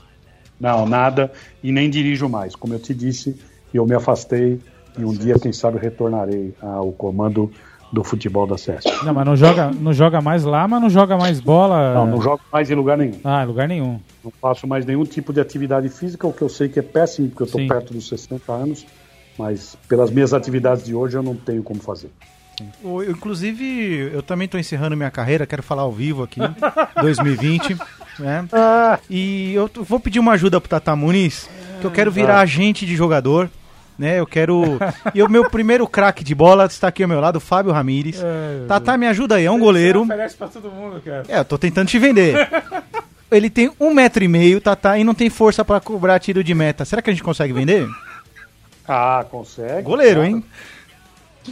não nada. E nem dirijo mais. Como eu te disse, eu me afastei. E um dia, quem sabe, retornarei ao comando do futebol da CESP. Não, mas não joga, não joga mais lá, mas não joga mais bola. Não, não jogo mais em lugar nenhum. Ah, em lugar nenhum. Não faço mais nenhum tipo de atividade física, o que eu sei que é péssimo, porque eu estou perto dos 60 anos, mas pelas minhas atividades de hoje eu não tenho como fazer. Eu, Inclusive, eu também estou encerrando minha carreira, quero falar ao vivo aqui, 2020. né? E eu vou pedir uma ajuda pro Tata Muniz, que eu quero virar agente de jogador. Né, eu quero. E o meu primeiro craque de bola está aqui ao meu lado, o Fábio Ramires. Tata, me ajuda aí, é um goleiro. Oferece pra todo mundo, cara. É, eu tô tentando te vender. Ele tem um metro e meio, Tata, e não tem força para cobrar tiro de meta. Será que a gente consegue vender? Ah, consegue. Goleiro, claro. hein?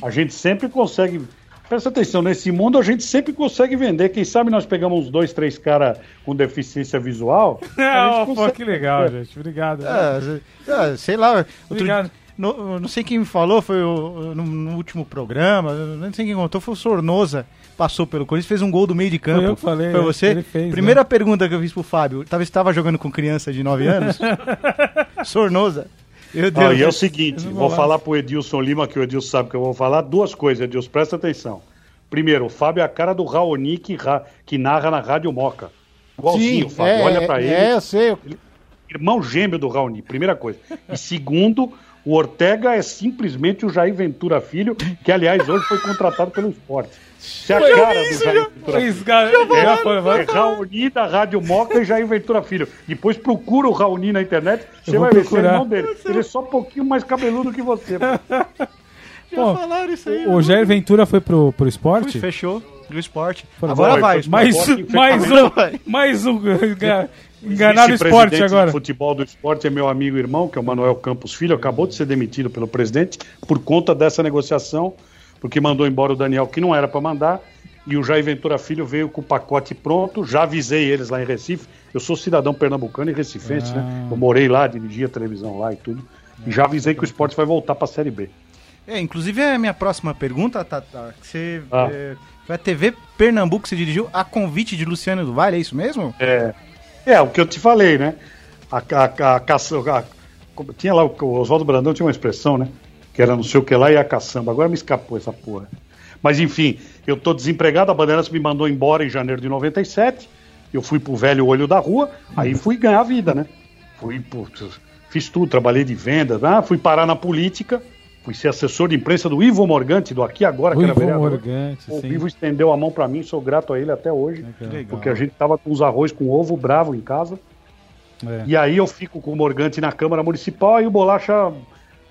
A gente sempre consegue. Presta atenção, nesse mundo a gente sempre consegue vender. Quem sabe nós pegamos uns dois, três caras com deficiência visual. a gente Ah, pô, consegue- que legal, gente. Obrigado. Ah, ah, sei lá. Outro, Obrigado. no- não sei quem me falou, foi o- no, no último programa, não sei quem contou, foi o Sornosa. Passou pelo Corinthians, fez um gol do meio de campo. Foi eu que falei, Foi é, você? ele fez, Primeira né? pergunta que eu fiz pro Fábio, talvez estava jogando com criança de 9 anos? Sornosa. Meu Ah, Deus. e é o seguinte, vou lá. falar pro Edilson Lima, que o Edilson sabe que eu vou falar, duas coisas, Edilson, presta atenção. Primeiro, o Fábio é a cara do Raoni que, que narra na Rádio Moca. Igualzinho, Fábio, é, olha pra ele. É, eu sei. irmão gêmeo do Raoni, primeira coisa. E segundo, o Ortega é simplesmente o Jair Ventura Filho, que aliás hoje foi contratado pelo esporte. É a cara do Jair Ventura Esse Filho. cara- já foi, É vai. Raoni da Rádio Moca e Jair Ventura Filho. Depois procura o Raoni na internet, você vai ver, você é procurar. irmão dele. Ele é só um pouquinho mais cabeludo que você. mano. Pô, falaram isso aí. o Jair Ventura foi pro, pro Fui, esporte? fechou. Do esporte. Foi, Agora foi, vai. foi. Mais, mais um, mais um. enga- Enganar o esporte agora. de futebol do esporte é meu amigo e irmão, que é o Manuel Campos Filho, acabou de ser demitido pelo presidente por conta dessa negociação, porque mandou embora o Daniel, que não era para mandar, e o Jair Ventura Filho veio com o pacote pronto, já avisei eles lá em Recife, eu sou cidadão pernambucano e recifense, Ah. né? Eu morei lá, dirigi a televisão lá e tudo, e já avisei que o esporte vai voltar para a Série B. É, inclusive a minha próxima pergunta, Tata, que você. Ah. É, foi a TV Pernambuco que você dirigiu a convite de Luciano do Vale, é isso mesmo? É, é o que eu te falei, né? A, a, a, a- como- tinha lá, o Oswaldo Brandão tinha uma expressão, né? Que era não sei o que lá e a caçamba. Agora me escapou essa porra. Mas enfim, eu tô desempregado, a Bandeirantes me mandou embora em janeiro de 97. Eu fui pro velho olho da rua, aí fui ganhar a vida, né? Fui, putz, fiz tudo, trabalhei de vendas, ah, fui parar na política, fui ser assessor de imprensa do Ivo Morgante, do Aqui Agora, O que era Ivo vereador. Morgante, o sim. Ivo estendeu a mão pra mim, sou grato a ele até hoje, Legal. porque a gente tava com os arroz com ovo bravo em casa. É. E aí eu fico com o Morgante na Câmara Municipal e o Bolacha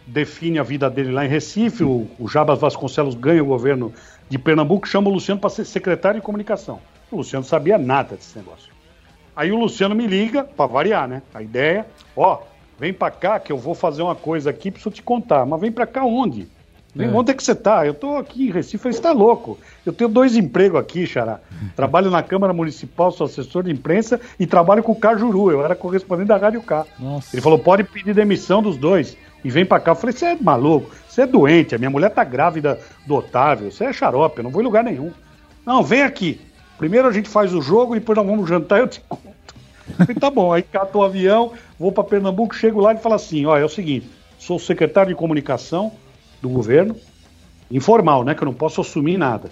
define a vida dele lá em Recife, o, o Jabas Vasconcelos ganha o governo de Pernambuco, chama o Luciano para ser secretário de comunicação. O Luciano sabia nada desse negócio. Aí o Luciano me liga, para variar, né? A ideia, ó, vem para cá que eu vou fazer uma coisa aqui, preciso te contar. Mas vem para cá onde? Vem, É. Onde é que você tá? Eu tô aqui em Recife. Ele está louco. Eu tenho dois empregos aqui, Xará. Trabalho na Câmara Municipal, sou assessor de imprensa e trabalho com o Cajuru. Eu era correspondente da Rádio K. Nossa. Ele falou, pode pedir demissão dos dois. E vem pra cá. Eu falei, você é maluco, você é doente, a minha mulher tá grávida do Otávio, você é xarope, eu não vou em lugar nenhum. Não, vem aqui. Primeiro a gente faz o jogo e depois nós vamos jantar eu te conto. Falei, tá bom, aí cato o avião, vou pra Pernambuco, chego lá e falo assim, ó, é o seguinte, sou secretário de comunicação do governo, informal, né, que eu não posso assumir nada.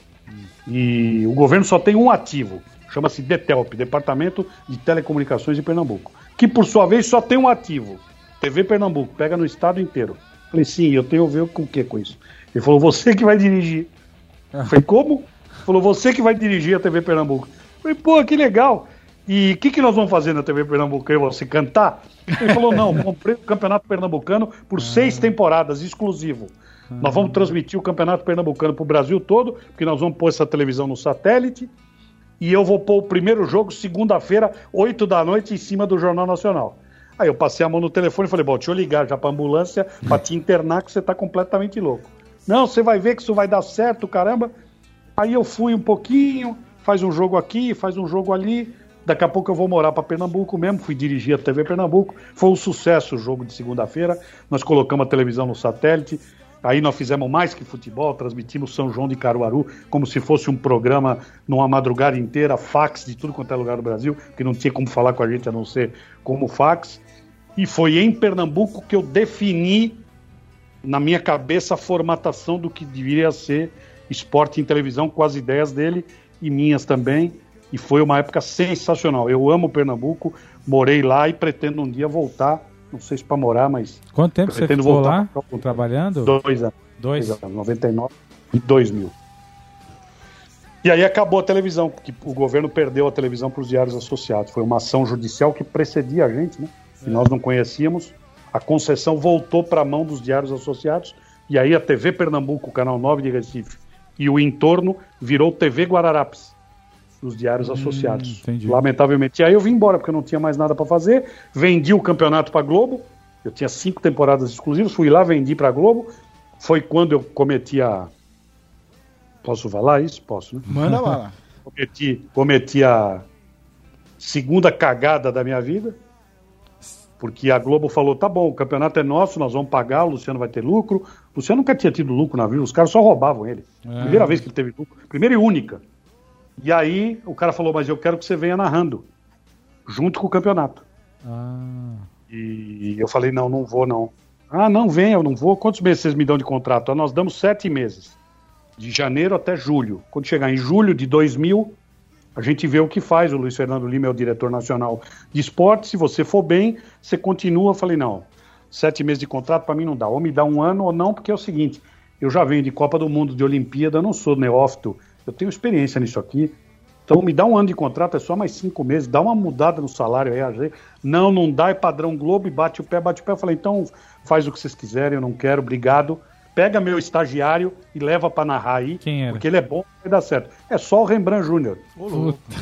E o governo só tem um ativo, chama-se DETELP, Departamento de Telecomunicações de Pernambuco, que por sua vez só tem um ativo, TV Pernambuco, pega no estado inteiro. Falei, sim, eu tenho a ver com o que com isso? Ele falou, você que vai dirigir. Falei, como? Ele falou, você que vai dirigir a TV Pernambuco. Eu Falei, pô, que legal. E o que, que nós vamos fazer na TV Pernambuco? Eu, você cantar? Ele falou, não, comprei o Campeonato Pernambucano por seis temporadas, exclusivo. Nós vamos transmitir o Campeonato Pernambucano para o Brasil todo, porque nós vamos pôr essa televisão no satélite. E eu vou pôr o primeiro jogo segunda-feira, 8 da noite, em cima do Jornal Nacional. Aí eu passei a mão no telefone e falei, bom, deixa eu ligar já pra ambulância pra te internar que você tá completamente louco. Não, você vai ver que isso vai dar certo, caramba. Aí eu fui um pouquinho, faz um jogo aqui, faz um jogo ali. Daqui a pouco eu vou morar para Pernambuco mesmo, fui dirigir a TV Pernambuco. Foi um sucesso o jogo de segunda-feira. Nós colocamos a televisão no satélite. Aí nós fizemos mais que futebol, transmitimos São João de Caruaru como se fosse um programa numa madrugada inteira, fax de tudo quanto é lugar do Brasil, que não tinha como falar com a gente a não ser como fax. E foi em Pernambuco que eu defini na minha cabeça a formatação do que deveria ser esporte em televisão, com as ideias dele e minhas também. E foi uma época sensacional. Eu amo Pernambuco, morei lá e pretendo um dia voltar. Não sei se para morar, mas. Quanto tempo você ficou voltar lá, pra- trabalhando? Dois anos. Dois? Dois anos, 99 e 2000. E aí acabou a televisão, porque o governo perdeu a televisão para os diários associados. Foi uma ação judicial que precedia a gente, né? Que nós não conhecíamos. A concessão voltou para a mão dos diários associados. E aí a TV Pernambuco, o Canal 9 de Recife, e o entorno virou TV Guararapes, dos diários associados. entendi. Lamentavelmente. E aí eu vim embora, porque eu não tinha mais nada para fazer. Vendi o campeonato para Globo. Eu tinha cinco temporadas exclusivas. Fui lá, vendi para Globo. Foi quando eu cometi a. Posso falar isso? Posso, né? Manda bala. cometi, cometi a segunda cagada da minha vida, porque a Globo falou: tá bom, o campeonato é nosso, nós vamos pagar, o Luciano vai ter lucro. O Luciano nunca tinha tido lucro na vida, os caras só roubavam ele. É. Primeira vez que ele teve lucro, primeira e única. E aí o cara falou: mas eu quero que você venha narrando, junto com o campeonato. Ah, E eu falei: não, não vou não. Ah, não, venha, eu não vou. Quantos meses vocês me dão de contrato? Ah, nós damos sete meses de janeiro até julho. Quando chegar em julho de 2000, a gente vê o que faz. O Luiz Fernando Lima é o diretor nacional de esporte. Se você for bem, você continua. Eu falei, não, sete meses de contrato para mim não dá. Ou me dá um ano ou não, porque é o seguinte, eu já venho de Copa do Mundo, de Olimpíada, não sou neófito, eu tenho experiência nisso aqui. Então me dá um ano de contrato, é só mais cinco meses, dá uma mudada no salário aí. Não, não dá, é padrão Globo e bate o pé, bate o pé. Eu falei, então faz o que vocês quiserem, eu não quero, obrigado. Pega meu estagiário e leva para narrar aí, porque ele é bom, vai dar certo. É só o Rembrandt Júnior.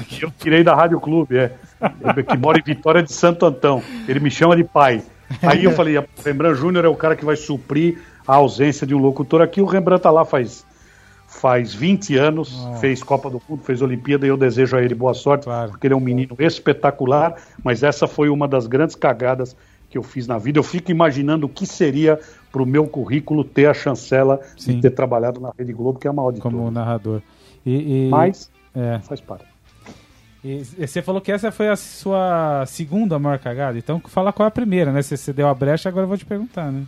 que eu tirei da Rádio Clube, é. Ele que mora em Vitória de Santo Antão. Ele me chama de pai. Aí eu falei, o Rembrandt Júnior é o cara que vai suprir a ausência de um locutor aqui. O Rembrandt tá lá faz, faz 20 anos, fez Copa do Mundo, fez Olimpíada e eu desejo a ele boa sorte, porque ele é um menino espetacular, mas essa foi uma das grandes cagadas que eu fiz na vida. Eu fico imaginando o que seria para o meu currículo ter a chancela Sim. de ter trabalhado na Rede Globo, que é a maior de como todas. narrador. E, e- Mas é. faz parte. E e você falou que essa foi a sua segunda maior cagada. Então fala qual é a primeira, né? Se você deu a brecha, agora eu vou te perguntar, né?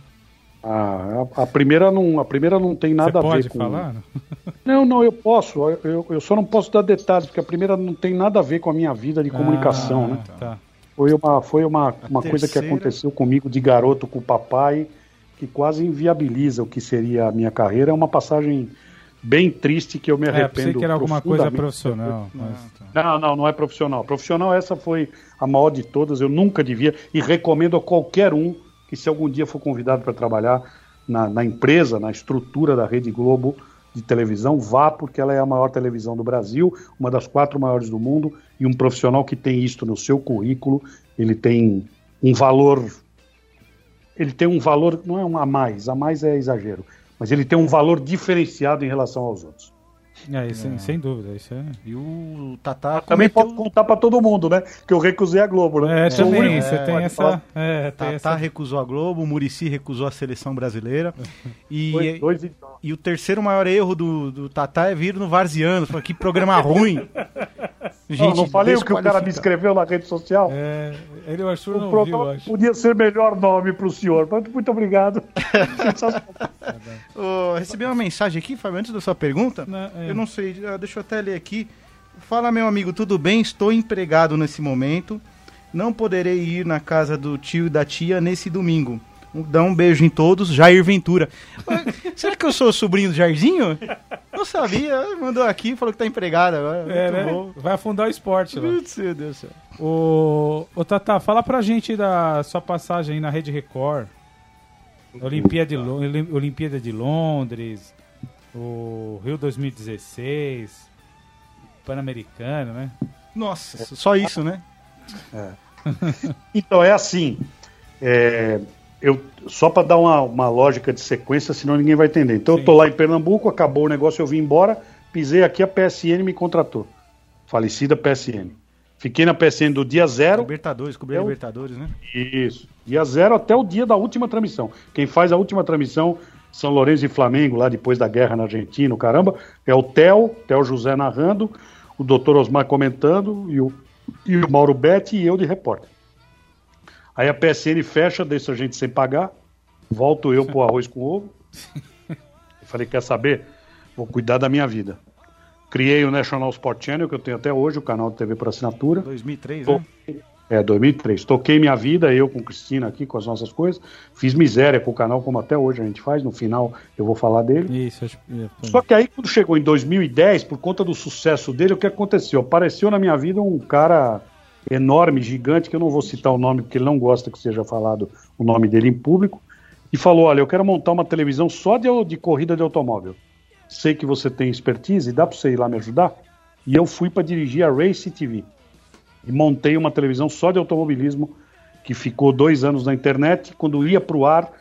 A, a, a primeira não, a primeira não tem nada Você a ver com. falar? Não, não, eu posso. Eu, eu só não posso dar detalhes, porque a primeira não tem nada a ver com a minha vida de comunicação, Ah, né? Tá. Foi uma, foi uma, uma coisa que terceira- aconteceu comigo de garoto com o papai, que quase inviabiliza o que seria a minha carreira. É uma passagem bem triste que eu me É, arrependo. pensei que era alguma coisa profissional. mas- Não, não, não é profissional. Profissional, essa foi a maior de todas. Eu nunca devia e recomendo a qualquer um que, se algum dia for convidado para trabalhar na, na empresa, na estrutura da Rede Globo de televisão, vá, porque ela é a maior televisão do Brasil, uma das quatro maiores do mundo, e um profissional que tem isto no seu currículo, ele tem um valor. Ele tem um valor, não é um a mais, a mais é exagero, mas ele tem um valor diferenciado em relação aos outros. É, isso, sem dúvida. Isso é... E o Tatá Também cometeu- posso contar para todo mundo, né? Que eu recusei a Globo, né? É, Sou também, único você tem pode essa. falar. É, tem Tatá essa. recusou a Globo, o Murici recusou a seleção brasileira. E, Dois, dois e- e o terceiro maior erro do, do Tatá é vir no Varziano. Que programa ruim. Não, não falei o que o cara me escreveu na rede social? É, ele e o Arthur O não viu, acho. podia ser melhor nome para o senhor. Muito obrigado. Ô, recebi uma mensagem aqui, Fábio, antes da sua pergunta. Não, é. Eu não sei, deixa eu até ler aqui. Fala, meu amigo, tudo bem? Estou empregado nesse momento. Não poderei ir na casa do tio e da tia nesse domingo. Dá um beijo em todos, Jair Ventura. Será que eu sou sobrinho do Jairzinho? Não sabia, mandou aqui, falou que tá empregado agora. É, né? bom. Vai afundar o esporte lá. Meu Deus do céu. O, o Tata, fala pra gente da sua passagem aí na Rede Record. Olimpíada de, Olimpíada de Londres, o Rio 2016, Pan-Americano, né? Nossa, só isso, né? Então, é assim. é, eu, só para dar uma, uma lógica de sequência, senão ninguém vai entender. Então, Sim. eu tô lá em Pernambuco, acabou o negócio, eu vim embora, pisei aqui, a PSN me contratou. Falecida PSN. Fiquei na PSN do dia zero. Libertadores, cobrir Eu- Libertadores, né? Isso. Dia zero até o dia da última transmissão. Quem faz a última transmissão, São Lourenço e Flamengo, lá depois da guerra na Argentina, o caramba, é o Theo, Theo José narrando, o doutor Osmar comentando e o, e o Mauro Betti e eu de repórter. Aí a PSN fecha, deixa a gente sem pagar, volto eu pro arroz com ovo. Eu falei, quer saber? Vou cuidar da minha vida. Criei o National Sport Channel, que eu tenho até hoje, o canal de TV por assinatura. 2003, Tô- né? É, 2003. Toquei minha vida, eu com Cristina aqui, com as nossas coisas. Fiz miséria com o canal, como até hoje a gente faz. No final eu vou falar dele. Isso, acho que. Só que aí, quando chegou em 2010, por conta do sucesso dele, o que aconteceu? Apareceu na minha vida um cara enorme, gigante, que eu não vou citar o nome, porque ele não gosta que seja falado o nome dele em público, e falou: Olha, eu quero montar uma televisão só de, de corrida de automóvel. Sei que você tem expertise, dá para você ir lá me ajudar? E eu fui para dirigir a Race TV. E montei uma televisão só de automobilismo, que ficou dois anos na internet. Quando ia para o ar,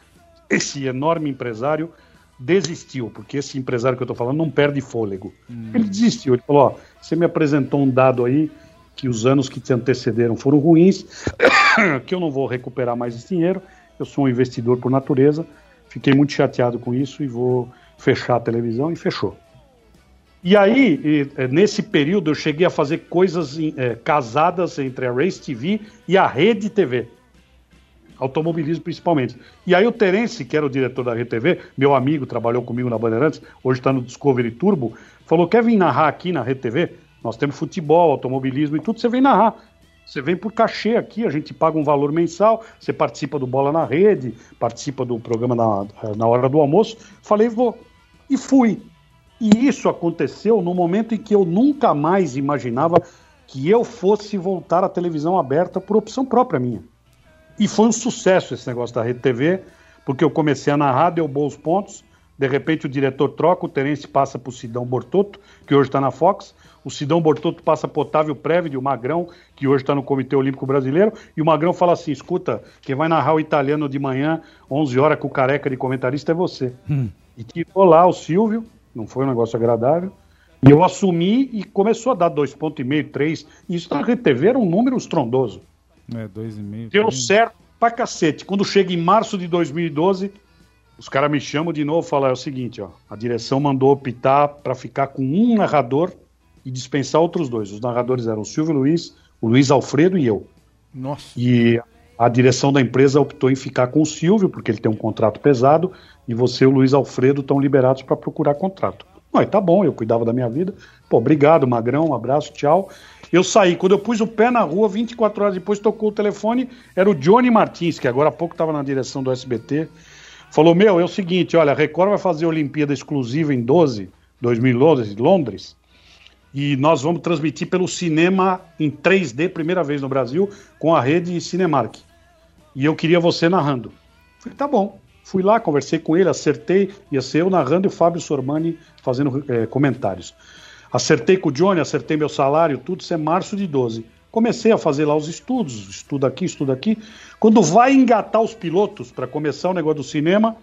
esse enorme empresário desistiu, porque esse empresário que eu estou falando não perde fôlego. Ele desistiu, ele falou: ó, você me apresentou um dado aí que os anos que te antecederam foram ruins, que eu não vou recuperar mais esse dinheiro. Eu sou um investidor por natureza, fiquei muito chateado com isso e vou fechar a televisão e fechou. E aí, eh, nesse período, eu cheguei a fazer coisas eh, casadas entre a Race TV e a Rede TV. Automobilismo principalmente. E aí o Terence, que era o diretor da Rede TV, meu amigo, trabalhou comigo na Bandeirantes, hoje está no Discovery Turbo, falou, quer vir narrar aqui na Rede TV? Nós temos futebol, automobilismo e tudo, você vem narrar. Você vem por cachê aqui, a gente paga um valor mensal, você participa do Bola na Rede, participa do programa na, na hora do almoço. Falei, vou. E fui. E isso aconteceu no momento em que eu nunca mais imaginava que eu fosse voltar à televisão aberta por opção própria minha. E foi um sucesso esse negócio da Rede TV, porque eu comecei a narrar, deu bons pontos. De repente o diretor troca, o Terence passa para o Sidão Bortotto, que hoje está na Fox. O Sidão Bortotto passa para Otávio Previde, o Magrão, que hoje está no Comitê Olímpico Brasileiro. E o Magrão fala assim: escuta, quem vai narrar o italiano de manhã, 11 horas, com o careca de comentarista é você. E tirou lá o Silvio, não foi um negócio agradável. E eu assumi e começou a dar dois pontos e meio, três. Isso na Rede TV era um número estrondoso. É, dois e meio. Deu certo pra cacete. Quando chega em março de 2012, os caras me chamam de novo e falam: é o seguinte, ó, a direção mandou optar para ficar com um narrador e dispensar outros dois. Os narradores eram o Silvio Luiz, o Luiz Alfredo e eu. Nossa. E a direção da empresa optou em ficar com o Silvio, porque ele tem um contrato pesado, e você e o Luiz Alfredo estão liberados para procurar contrato. Aí tá bom, eu cuidava da minha vida. Pô, obrigado, Magrão, um abraço, tchau. Eu saí. Quando eu pus o pé na rua, 24 horas depois tocou o telefone, era o Johnny Martins, que agora há pouco estava na direção do SBT. Falou: Meu, é o seguinte, olha, a Record vai fazer a Olimpíada exclusiva em 12, 2012, Londres, e nós vamos transmitir pelo cinema em 3D, primeira vez no Brasil, com a rede Cinemark. E eu queria você narrando. Falei, tá bom. Fui lá, conversei com ele, acertei, ia ser eu narrando e o Fábio Sormani fazendo é, comentários. Acertei com o Johnny, acertei meu salário, tudo, isso é março de 12. Comecei a fazer lá os estudos, estudo aqui, estudo aqui. Quando vai engatar os pilotos para começar o negócio do cinema,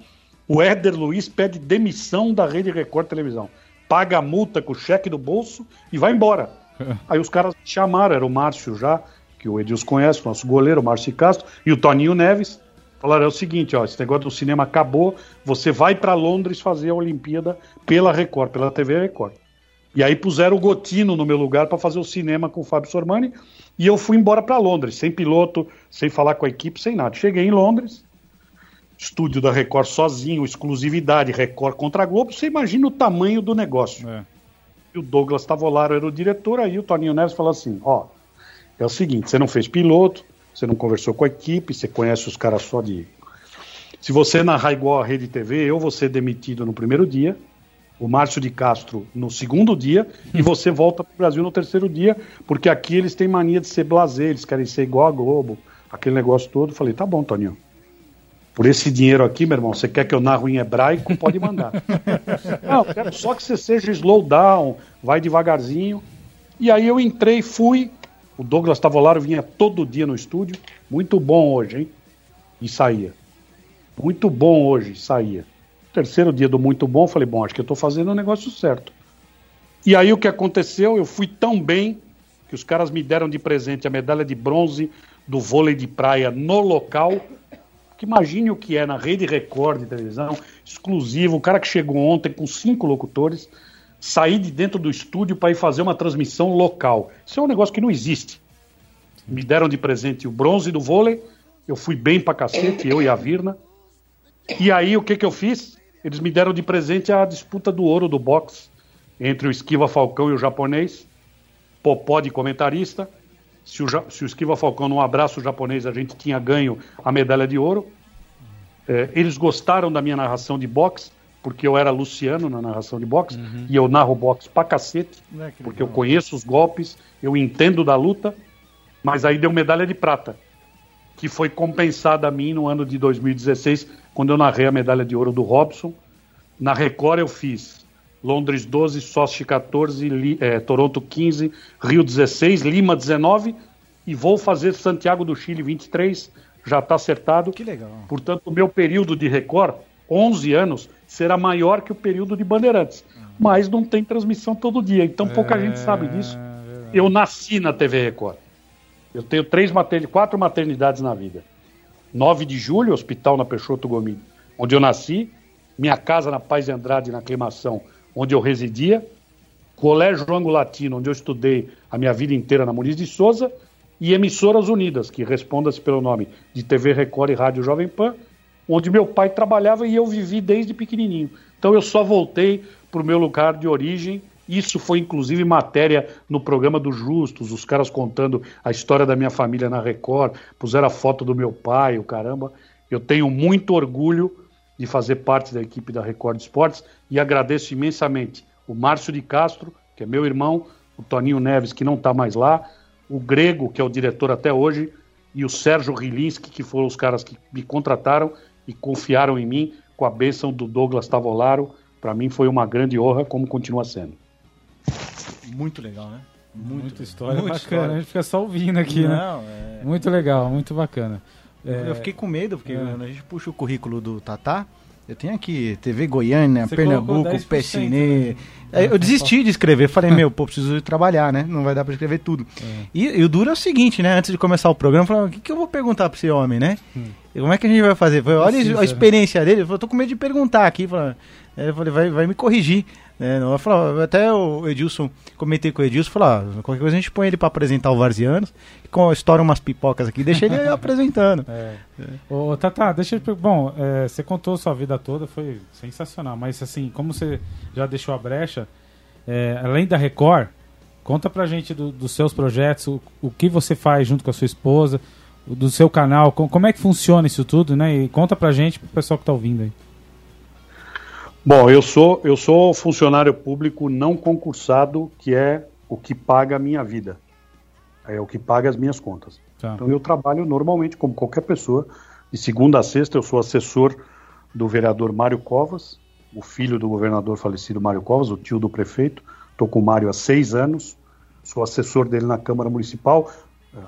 o Éder Luiz pede demissão da Rede Record Televisão. Paga a multa com o cheque do bolso e vai embora. Aí os caras chamaram, era o Márcio já, que o Edilson conhece, nosso goleiro, o Márcio Castro, e o Toninho Neves. Falaram: é o seguinte, ó, esse negócio do cinema acabou, você vai para Londres fazer a Olimpíada pela Record, pela TV Record. E aí puseram o Gotino no meu lugar para fazer o cinema com o Fábio Sormani, e eu fui embora para Londres, sem piloto, sem falar com a equipe, sem nada. Cheguei em Londres, estúdio da Record sozinho, exclusividade, Record contra a Globo, você imagina o tamanho do negócio. É. E o Douglas Tavolaro era o diretor, aí o Toninho Neves falou assim: ó, é o seguinte, você não fez piloto, você não conversou com a equipe, você conhece os caras só de. Se você narrar igual a Rede TV, eu vou ser demitido no primeiro dia, o Márcio de Castro no segundo dia, e você volta para o Brasil no terceiro dia, porque aqui eles têm mania de ser blazer, eles querem ser igual a Globo, aquele negócio todo. Falei, tá bom, Toninho. Por esse dinheiro aqui, meu irmão, você quer que eu narro em hebraico? Pode mandar. não, quero só que você seja slow down, vai devagarzinho. E aí eu entrei, fui, o Douglas Tavolaro vinha todo dia no estúdio. Muito bom hoje, hein? E saía. Muito bom hoje, saía. Terceiro dia do muito bom, falei, bom, acho que eu estou fazendo o negócio certo. E aí o que aconteceu? Eu fui tão bem que os caras me deram de presente a medalha de bronze do vôlei de praia no local. Que imagine o que é na rede Record de televisão, exclusivo, o cara que chegou ontem com cinco locutores sair de dentro do estúdio para ir fazer uma transmissão local. Isso é um negócio que não existe. Me deram de presente o bronze do vôlei, eu fui bem pra cacete, eu e a Virna. E aí o que que eu fiz? Eles me deram de presente a disputa do ouro do boxe entre o Esquiva Falcão e o japonês. Popó de comentarista. Se o, se o Esquiva Falcão não abraça o japonês, a gente tinha ganho a medalha de ouro. É, eles gostaram da minha narração de boxe porque eu era Luciano na narração de boxe, uhum. e eu narro boxe pra cacete, é porque legal. eu conheço os golpes, eu entendo da luta, mas aí deu medalha de prata, que foi compensada a mim no ano de 2016, quando eu narrei a medalha de ouro do Robson. Na Record eu fiz Londres 12, Sochi 14, Li, é, Toronto 15, Rio 16, Lima 19, e vou fazer Santiago do Chile 23, já está acertado. Que legal. Portanto, o meu período de Record, 11 anos, será maior que o período de Bandeirantes. Mas não tem transmissão todo dia, então pouca é... gente sabe disso. Eu nasci na TV Record. Eu tenho três maternidades, quatro maternidades na vida. 9 de julho, Hospital na Peixoto Gomes, onde eu nasci. Minha casa na Paz de Andrade, na Aclimação, onde eu residia. Colégio Anglo Latino, onde eu estudei a minha vida inteira na Muniz de Souza. E Emissoras Unidas, que responda-se pelo nome de TV Record e Rádio Jovem Pan, onde meu pai trabalhava e eu vivi desde pequenininho. Então eu só voltei para o meu lugar de origem. Isso foi inclusive matéria no programa do Justus, os caras contando a história da minha família na Record, puseram a foto do meu pai, o caramba. Eu tenho muito orgulho de fazer parte da equipe da Record Esportes e agradeço imensamente o Márcio de Castro, que é meu irmão, o Toninho Neves, que não está mais lá, o Grego, que é o diretor até hoje, e o Sérgio Rilinski, que foram os caras que me contrataram e confiaram em mim com a bênção do Douglas Tavolaro. Para mim foi uma grande honra, como continua sendo. Muito legal, né? Muito Muita história muito bacana. História. A gente fica só ouvindo aqui, né? Não, né? É... Muito legal, muito bacana. É... Eu fiquei com medo, porque é. quando a gente puxa o currículo do Tatá, eu tenho aqui TV Goiânia, Você Pernambuco, Pessinê. Né? Eu desisti de escrever, falei, meu, pô, preciso trabalhar, né? Não vai dar para escrever tudo. É. E, e, o duro é o seguinte, né? Antes de começar o programa, eu falei, o que, que eu vou perguntar para esse homem, né? Hum. Como é que a gente vai fazer? Falei, olha Precisa, a experiência né? dele, eu tô com medo de perguntar aqui. Falei, eu falei vai, vai me corrigir. É, não, eu falava, até o Edilson, comentei com o Edilson, falou, ah, qualquer coisa a gente põe ele pra apresentar o Varzianos, com estoura umas pipocas aqui, deixa ele apresentando. É. Ô, Tata, deixa eu. Bom, é, você contou sua vida toda, foi sensacional, mas assim, como você já deixou a brecha, é, além da Record, conta pra gente do- dos seus projetos, o, o que você faz junto com a sua esposa, do seu canal, com- como é que funciona isso tudo, né? E conta pra gente, pro pessoal que tá ouvindo aí. Bom, eu sou, eu sou funcionário público não concursado, que é o que paga a minha vida. É o que paga as minhas contas. Tá. Então eu trabalho normalmente, como qualquer pessoa. De segunda a sexta eu sou assessor do vereador Mário Covas, o filho do governador falecido Mário Covas, o tio do prefeito. Estou com o Mário há seis anos, sou assessor dele na Câmara Municipal.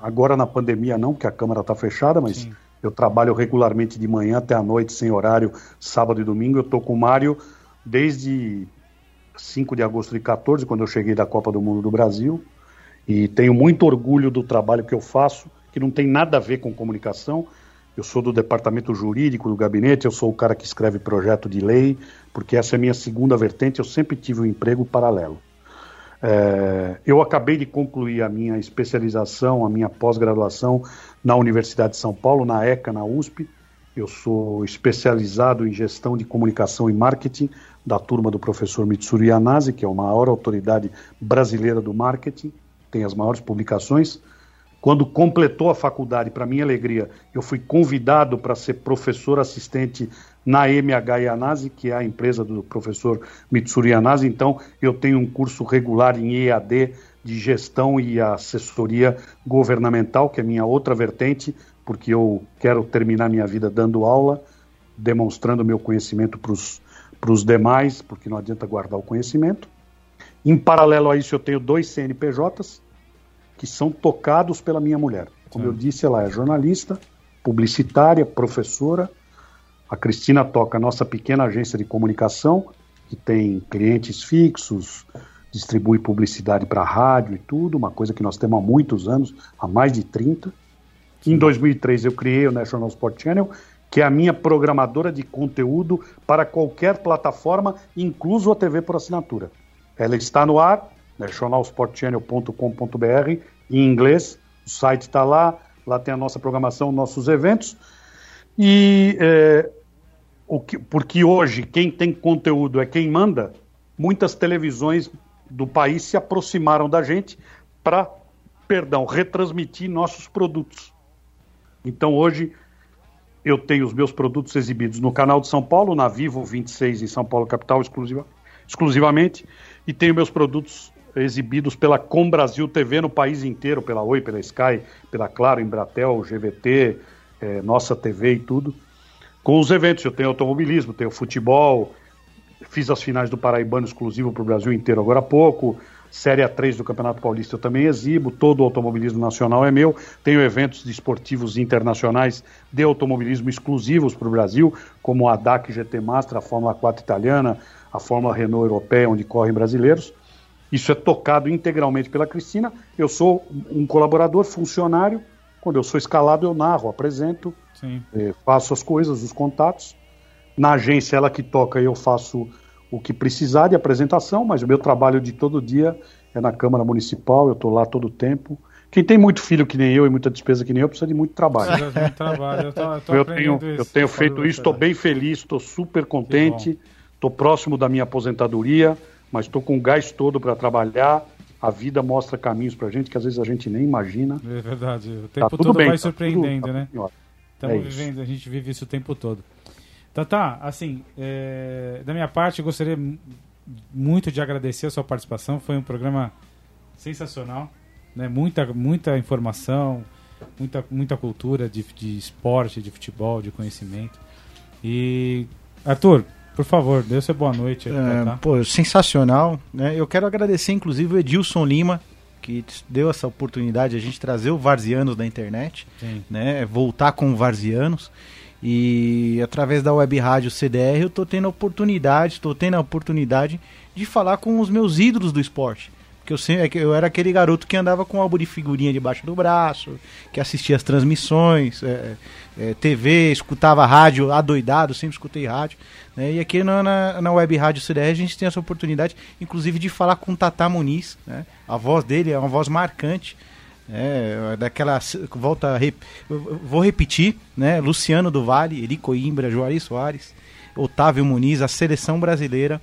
Agora na pandemia não, porque a Câmara está fechada, mas eu trabalho regularmente de manhã até a noite, sem horário, sábado e domingo. Eu estou com o Mário desde 5 de agosto de 14, quando eu cheguei da Copa do Mundo do Brasil. E tenho muito orgulho do trabalho que eu faço, que não tem nada a ver com comunicação. Eu sou do departamento jurídico do gabinete, eu sou o cara que escreve projeto de lei, porque essa é a minha segunda vertente, eu sempre tive um emprego paralelo. É, eu acabei de concluir a minha especialização, a minha pós-graduação na Universidade de São Paulo, na ECA, na USP. Eu sou especializado em gestão de comunicação e marketing da turma do professor Mitsuru Yanase, que é a maior autoridade brasileira do marketing, tem as maiores publicações. Quando completou a faculdade, para minha alegria, eu fui convidado para ser professor assistente na MH Yanase, que é a empresa do professor Mitsuru Yanase. Então, eu tenho um curso regular em EAD de gestão e assessoria governamental, que é minha outra vertente, porque eu quero terminar minha vida dando aula, demonstrando meu conhecimento para os demais, porque não adianta guardar o conhecimento. Em paralelo a isso, eu tenho dois CNPJs que são tocados pela minha mulher. Como eu disse, ela é jornalista, publicitária, professora. A Cristina toca a nossa pequena agência de comunicação, que tem clientes fixos, distribui publicidade para rádio e tudo, uma coisa que nós temos há muitos anos, há mais de 30. Em 2003 eu criei o National Sport Channel, que é a minha programadora de conteúdo para qualquer plataforma, incluso a TV por assinatura. Ela está no ar, nationalsportchannel.com.br, em inglês, o site está lá, lá tem a nossa programação, nossos eventos. E é, o que, porque hoje quem tem conteúdo é quem manda, muitas televisões do país se aproximaram da gente para, perdão, retransmitir nossos produtos. Então hoje eu tenho os meus produtos exibidos no canal de São Paulo, na Vivo 26 em São Paulo capital exclusiva, exclusivamente, e tenho meus produtos exibidos pela Com Brasil TV no país inteiro, pela Oi, pela Sky, pela Claro, Embratel, GVT, eh, Nossa TV e tudo. Com os eventos, eu tenho automobilismo, tenho futebol, fiz as finais do Paraibano exclusivo para o Brasil inteiro agora há pouco, Série A3 do Campeonato Paulista eu também exibo, todo o automobilismo nacional é meu, tenho eventos desportivos internacionais de automobilismo exclusivos para o Brasil, como a DAC GT Master, a Fórmula 4 italiana, a Fórmula Renault europeia, onde correm brasileiros. Isso é tocado integralmente pela Cristina. Eu sou um colaborador, funcionário. Quando eu sou escalado, eu narro, apresento, eh, faço as coisas, os contatos. Na agência, ela que toca, eu faço o que precisar de apresentação, mas o meu trabalho de todo dia é na Câmara Municipal, eu estou lá todo o tempo. Quem tem muito filho que nem eu e muita despesa que nem eu precisa de muito trabalho. Precisa de muito trabalho. Eu, tô, eu, tô Eu tenho, isso. eu tenho Falando feito isso, estou verdade. bem feliz, estou super contente, estou próximo da minha aposentadoria, mas estou com o gás todo para trabalhar. A vida mostra caminhos para gente que às vezes a gente nem imagina. É verdade. O Tá tempo tudo todo bem, vai tá surpreendendo, tudo- tá né? tudo em ordem. Estamos É vivendo, a gente vive isso o tempo todo. Tata, assim, é, da minha parte, eu gostaria mu- muito de agradecer a sua participação. Foi um programa sensacional, né? Muita, muita informação, muita, muita cultura de, de esporte, de futebol, de conhecimento. E Arthur, por favor, dê sua boa noite. aí É, Tatá. pô, sensacional. Né? Eu quero agradecer, inclusive, o Edilson Lima, que deu essa oportunidade de a gente trazer o Varzianos da internet, Sim. né? voltar com o Varzianos. E através da web rádio CDR eu tô tendo a oportunidade, estou tendo a oportunidade de falar com os meus ídolos do esporte. Porque eu, sempre, é eu era aquele garoto que andava com um álbum de figurinha debaixo do braço, que assistia as transmissões, é, é, TV, escutava rádio adoidado, sempre escutei rádio. Né? E aqui na, na, na Web Rádio CDR a gente tem essa oportunidade, inclusive, de falar com o Tata Muniz. Né? A voz dele é uma voz marcante. É, daquela volta rep, vou repetir, né? Luciano do Vale, Eri Coimbra, Juari Soares, Otávio Muniz, a seleção brasileira,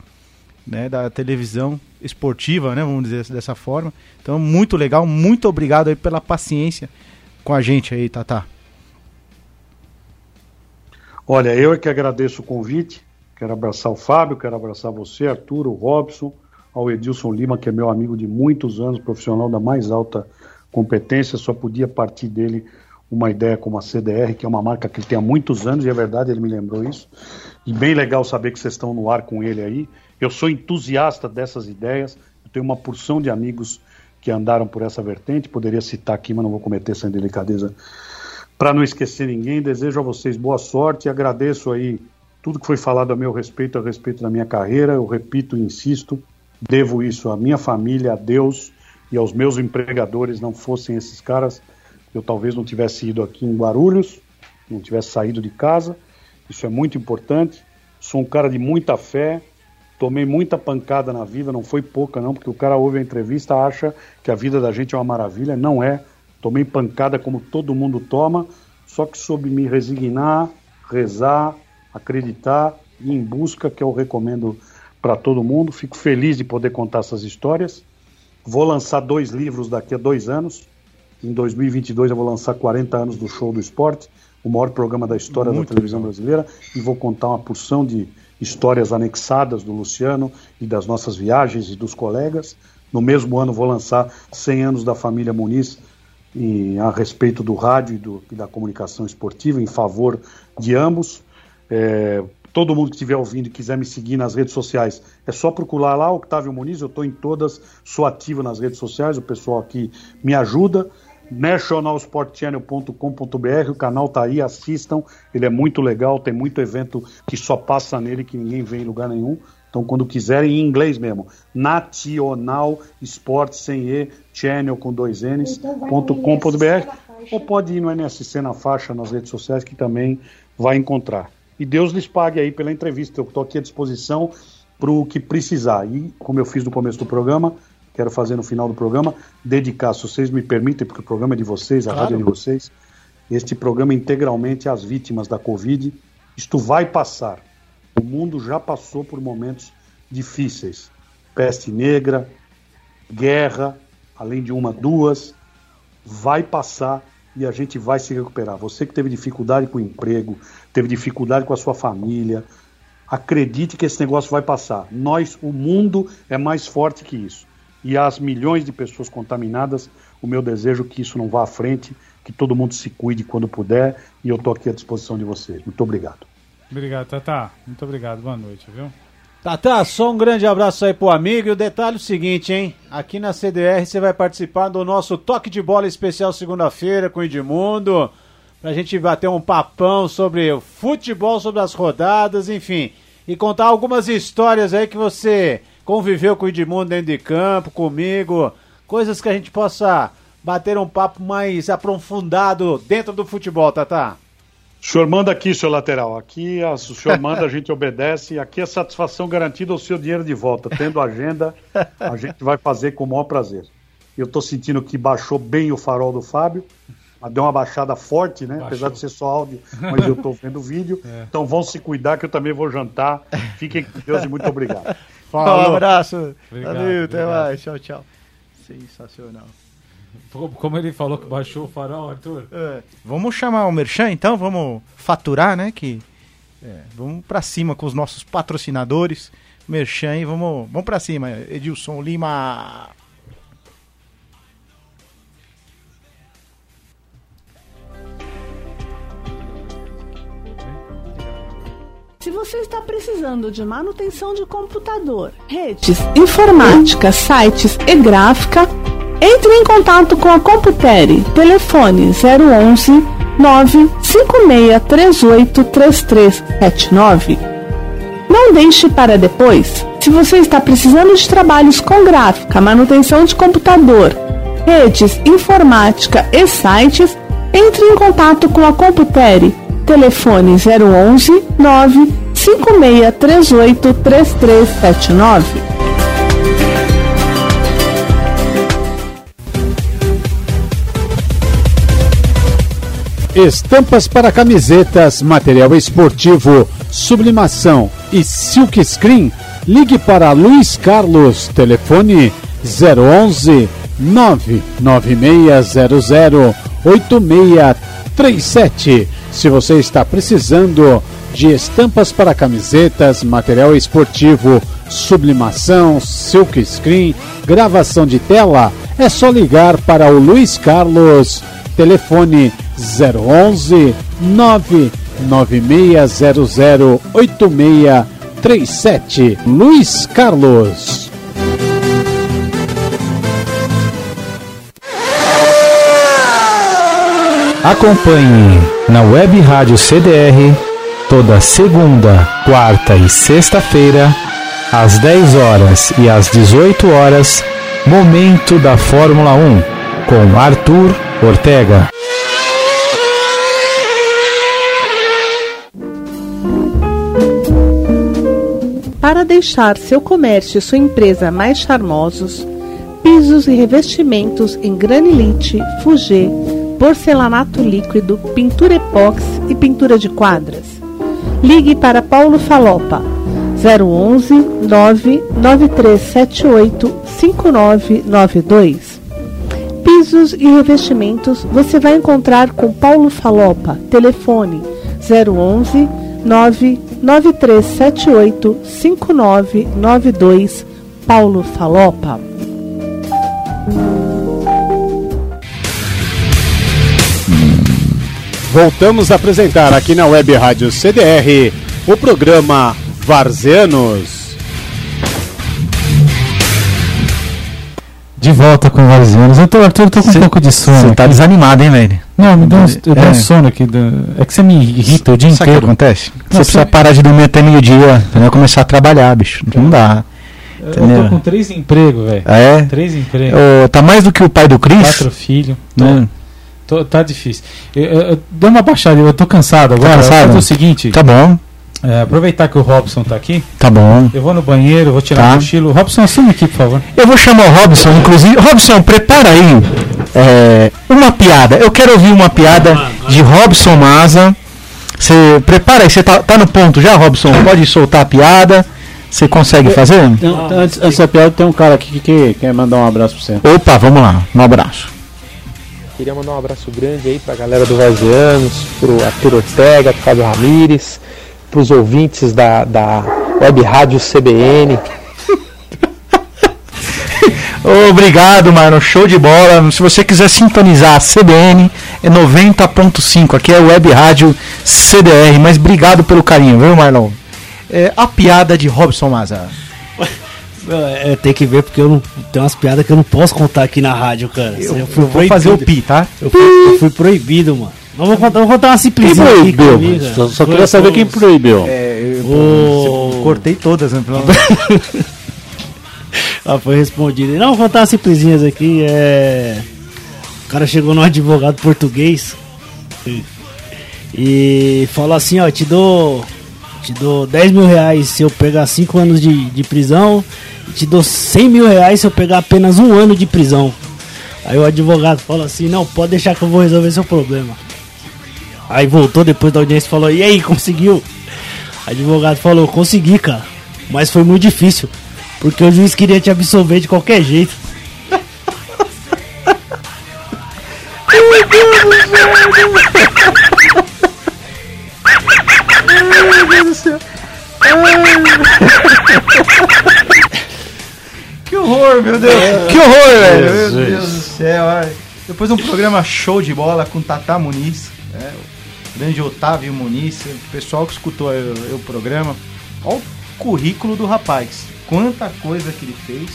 né, da televisão esportiva, né, vamos dizer dessa forma. Então, muito legal, muito obrigado aí pela paciência com a gente aí, Tata. Olha, eu é que agradeço o convite. Quero abraçar o Fábio, quero abraçar você, Arthur, o Robson, ao Edilson Lima, que é meu amigo de muitos anos, profissional da mais alta competência, só podia partir dele uma ideia como a CDR, que é uma marca que ele tem há muitos anos, e é verdade, ele me lembrou isso. E bem legal saber que vocês estão no ar com ele aí. Eu sou entusiasta dessas ideias, eu tenho uma porção de amigos que andaram por essa vertente, poderia citar aqui, mas não vou cometer essa delicadeza para não esquecer ninguém. Desejo a vocês boa sorte e agradeço aí tudo que foi falado a meu respeito, a respeito da minha carreira. Eu repito e insisto, devo isso à minha família, a Deus e aos meus empregadores. Não fossem esses caras, eu talvez não tivesse ido aqui em Guarulhos, não tivesse saído de casa. Isso é muito importante. Sou um cara de muita fé, tomei muita pancada na vida, não foi pouca não, porque o cara ouve a entrevista, acha que a vida da gente é uma maravilha, não é. Tomei pancada como todo mundo toma, só que soube me resignar, rezar, acreditar e em busca, que eu recomendo para todo mundo. Fico feliz de poder contar essas histórias. Vou lançar dois livros daqui a dois anos. Em 2022 eu vou lançar 40 anos do Show do Esporte, o maior programa da história Muito da televisão legal. brasileira, e vou contar uma porção de histórias anexadas do Luciano e das nossas viagens e dos colegas. No mesmo ano vou lançar 100 anos da família Muniz e, a respeito do rádio e, do, e da comunicação esportiva, em favor de ambos. É, todo mundo que estiver ouvindo e quiser me seguir nas redes sociais, é só procurar lá, Octávio Muniz, eu estou em todas, sou ativo nas redes sociais, o pessoal aqui me ajuda nationalsportchannel.com.br, o canal tá aí, assistam, ele é muito legal, tem muito evento que só passa nele, que ninguém vê em lugar nenhum. Então, quando quiserem, em inglês mesmo, National Sport sem E, channel com dois N's, então .com.br, ou pode ir no NSC na faixa, nas redes sociais, que também vai encontrar. E Deus lhes pague aí pela entrevista, eu estou aqui à disposição para o que precisar. E, como eu fiz no começo do programa, quero fazer no final do programa, dedicar, se vocês me permitem, porque o programa é de vocês, a claro. rádio é de vocês, este programa integralmente às vítimas da Covid. Isto vai passar. O mundo já passou por momentos difíceis. Peste negra, guerra, além de uma, duas. Vai passar e a gente vai se recuperar. Você que teve dificuldade com o emprego, teve dificuldade com a sua família, acredite que esse negócio vai passar. Nós, o mundo é mais forte que isso e às milhões de pessoas contaminadas, o meu desejo é que isso não vá à frente, que todo mundo se cuide quando puder, e eu estou aqui à disposição de vocês. Muito obrigado. Obrigado, Tata. Muito obrigado. Boa noite, viu? Tata, só um grande abraço aí pro amigo. E o detalhe é o seguinte, hein? Aqui na CDR você vai participar do nosso toque de bola especial segunda-feira com o Edmundo. Pra gente bater um papão sobre o futebol, sobre as rodadas, enfim. E contar algumas histórias aí que você conviveu com o Edmundo dentro de campo, comigo, coisas que a gente possa bater um papo mais aprofundado dentro do futebol, Tata. O senhor manda aqui, seu lateral. Aqui o senhor manda, a gente obedece. Aqui é satisfação garantida o seu dinheiro de volta. Tendo agenda, a gente vai fazer com o maior prazer. Eu estou sentindo que baixou bem o farol do Fábio. Deu uma baixada forte, né? Baixou. Apesar de ser só áudio, mas eu estou vendo o vídeo. É. Então vão se cuidar que eu também vou jantar. Fiquem com Deus e muito obrigado. Falou. Um abraço. Obrigado, Valeu, até obrigado. mais. Tchau, tchau. Sensacional. Como ele falou que baixou o farol, Arthur? É. Vamos chamar o Merchan então? Vamos faturar, né? Que, é, vamos para cima com os nossos patrocinadores. Merchan e vamos, vamos para cima. Edilson Lima. Se você está precisando de manutenção de computador, redes, informática, sites e gráfica, entre em contato com a Computere. Telefone 011 956383379. Não deixe para depois. Se você está precisando de trabalhos com gráfica, manutenção de computador, redes, informática e sites, entre em contato com a Computere. Telefone 011 9 5638 3379. Estampas para camisetas, material esportivo, sublimação e silk screen. Ligue para Luiz Carlos, telefone 011 99600 8637. Se você está precisando de estampas para camisetas, material esportivo, sublimação, silk screen, gravação de tela, é só ligar para o Luiz Carlos, telefone 011 99600 8637. Luiz Carlos. Acompanhe na Web Rádio CDR toda segunda, quarta e sexta-feira, às 10 horas e às 18 horas, Momento da Fórmula 1, com Arthur Ortega. Deixar seu comércio e sua empresa mais charmosos, pisos e revestimentos em granilite, fugê, porcelanato líquido, pintura epóxi e pintura de quadras. Ligue para Paulo Falopa 011 99378 5992. Pisos e revestimentos você vai encontrar com Paulo Falopa. Telefone 011 99378 5992. Paulo Falopa. Voltamos a apresentar aqui na Web Rádio CDR o programa Varzeanos. De volta com vários anos. Eu tô, Arthur, eu tô com um pouco de sono. Você tá aqui. desanimado, hein, velho? Não, me dá um, eu dou É. um sono aqui. É que você me irrita o dia Sabe o que inteiro. acontece? Você Não, precisa parar de dormir até meio-dia, entendeu? Começar a trabalhar, bicho. Não dá. Eu Entendeu? tô com três empregos, velho. É? Três empregos. Ô, tá mais do que o pai do Cris? Quatro filhos. Né? tô- tá difícil. Eu, eu, eu- dê uma baixada, eu tô cansado agora. cansado? Vou fazer o seguinte. Tá bom, é, aproveitar que o Robson tá aqui. tá bom. Eu vou no banheiro, vou tirar Tá. o cochilo. Robson, assume aqui, por favor. Eu vou chamar o Robson, inclusive. Robson, prepara aí é, uma piada. Eu quero ouvir uma piada de Robson Maza. Você prepara aí, você tá, tá no ponto já, Robson? Pode soltar a piada. Você consegue fazer? Então, antes, antes da piada, tem um cara aqui que, que quer mandar um abraço pra você. Opa, vamos lá. Um abraço. Queria mandar um abraço grande aí pra galera do Vazianos, pro Arthur Ortega, pro Fábio Ramires, pros ouvintes da, da Web Rádio CBN. Obrigado, mano. Show de bola. Se você quiser sintonizar a CBN, é 90.5. Aqui é Web Rádio CDR. Mas obrigado pelo carinho, viu, Marlon? É, a piada de Robson Maza. É, tem que ver porque eu não. Tem umas piadas que eu não posso contar aqui na rádio, cara. Eu, Eu vou fazer o proibido. pi, tá? Eu fui, eu fui proibido, mano. Não vou contar, vou contar uma simplesinha Quem aqui proibiu? comigo, cara. Só, só Foi- queria saber quem proibiu. É, eu, Ô. eu cortei todas, né? pelo- Ah, foi respondido. Não, vou contar umas simplesinhas aqui. É... O cara chegou num advogado português e- falou assim, ó, te dou. Te dou 10 mil reais se eu pegar 5 anos de, de prisão. E te dou 100 mil reais se eu pegar apenas um ano de prisão. Aí o advogado falou assim, não, pode deixar que eu vou resolver seu problema. Aí voltou depois da audiência e falou, e aí, conseguiu? O advogado falou, consegui, cara. Mas foi muito difícil. Porque o juiz queria te absolver de qualquer jeito. Que horror, meu Deus. Que horror, velho. Meu Deus do céu. olha. Depois de um programa show de bola com Tata Muniz, né, o grande Otávio Muniz, o pessoal que escutou o, programa. Olha o currículo do rapaz. Quanta coisa que ele fez.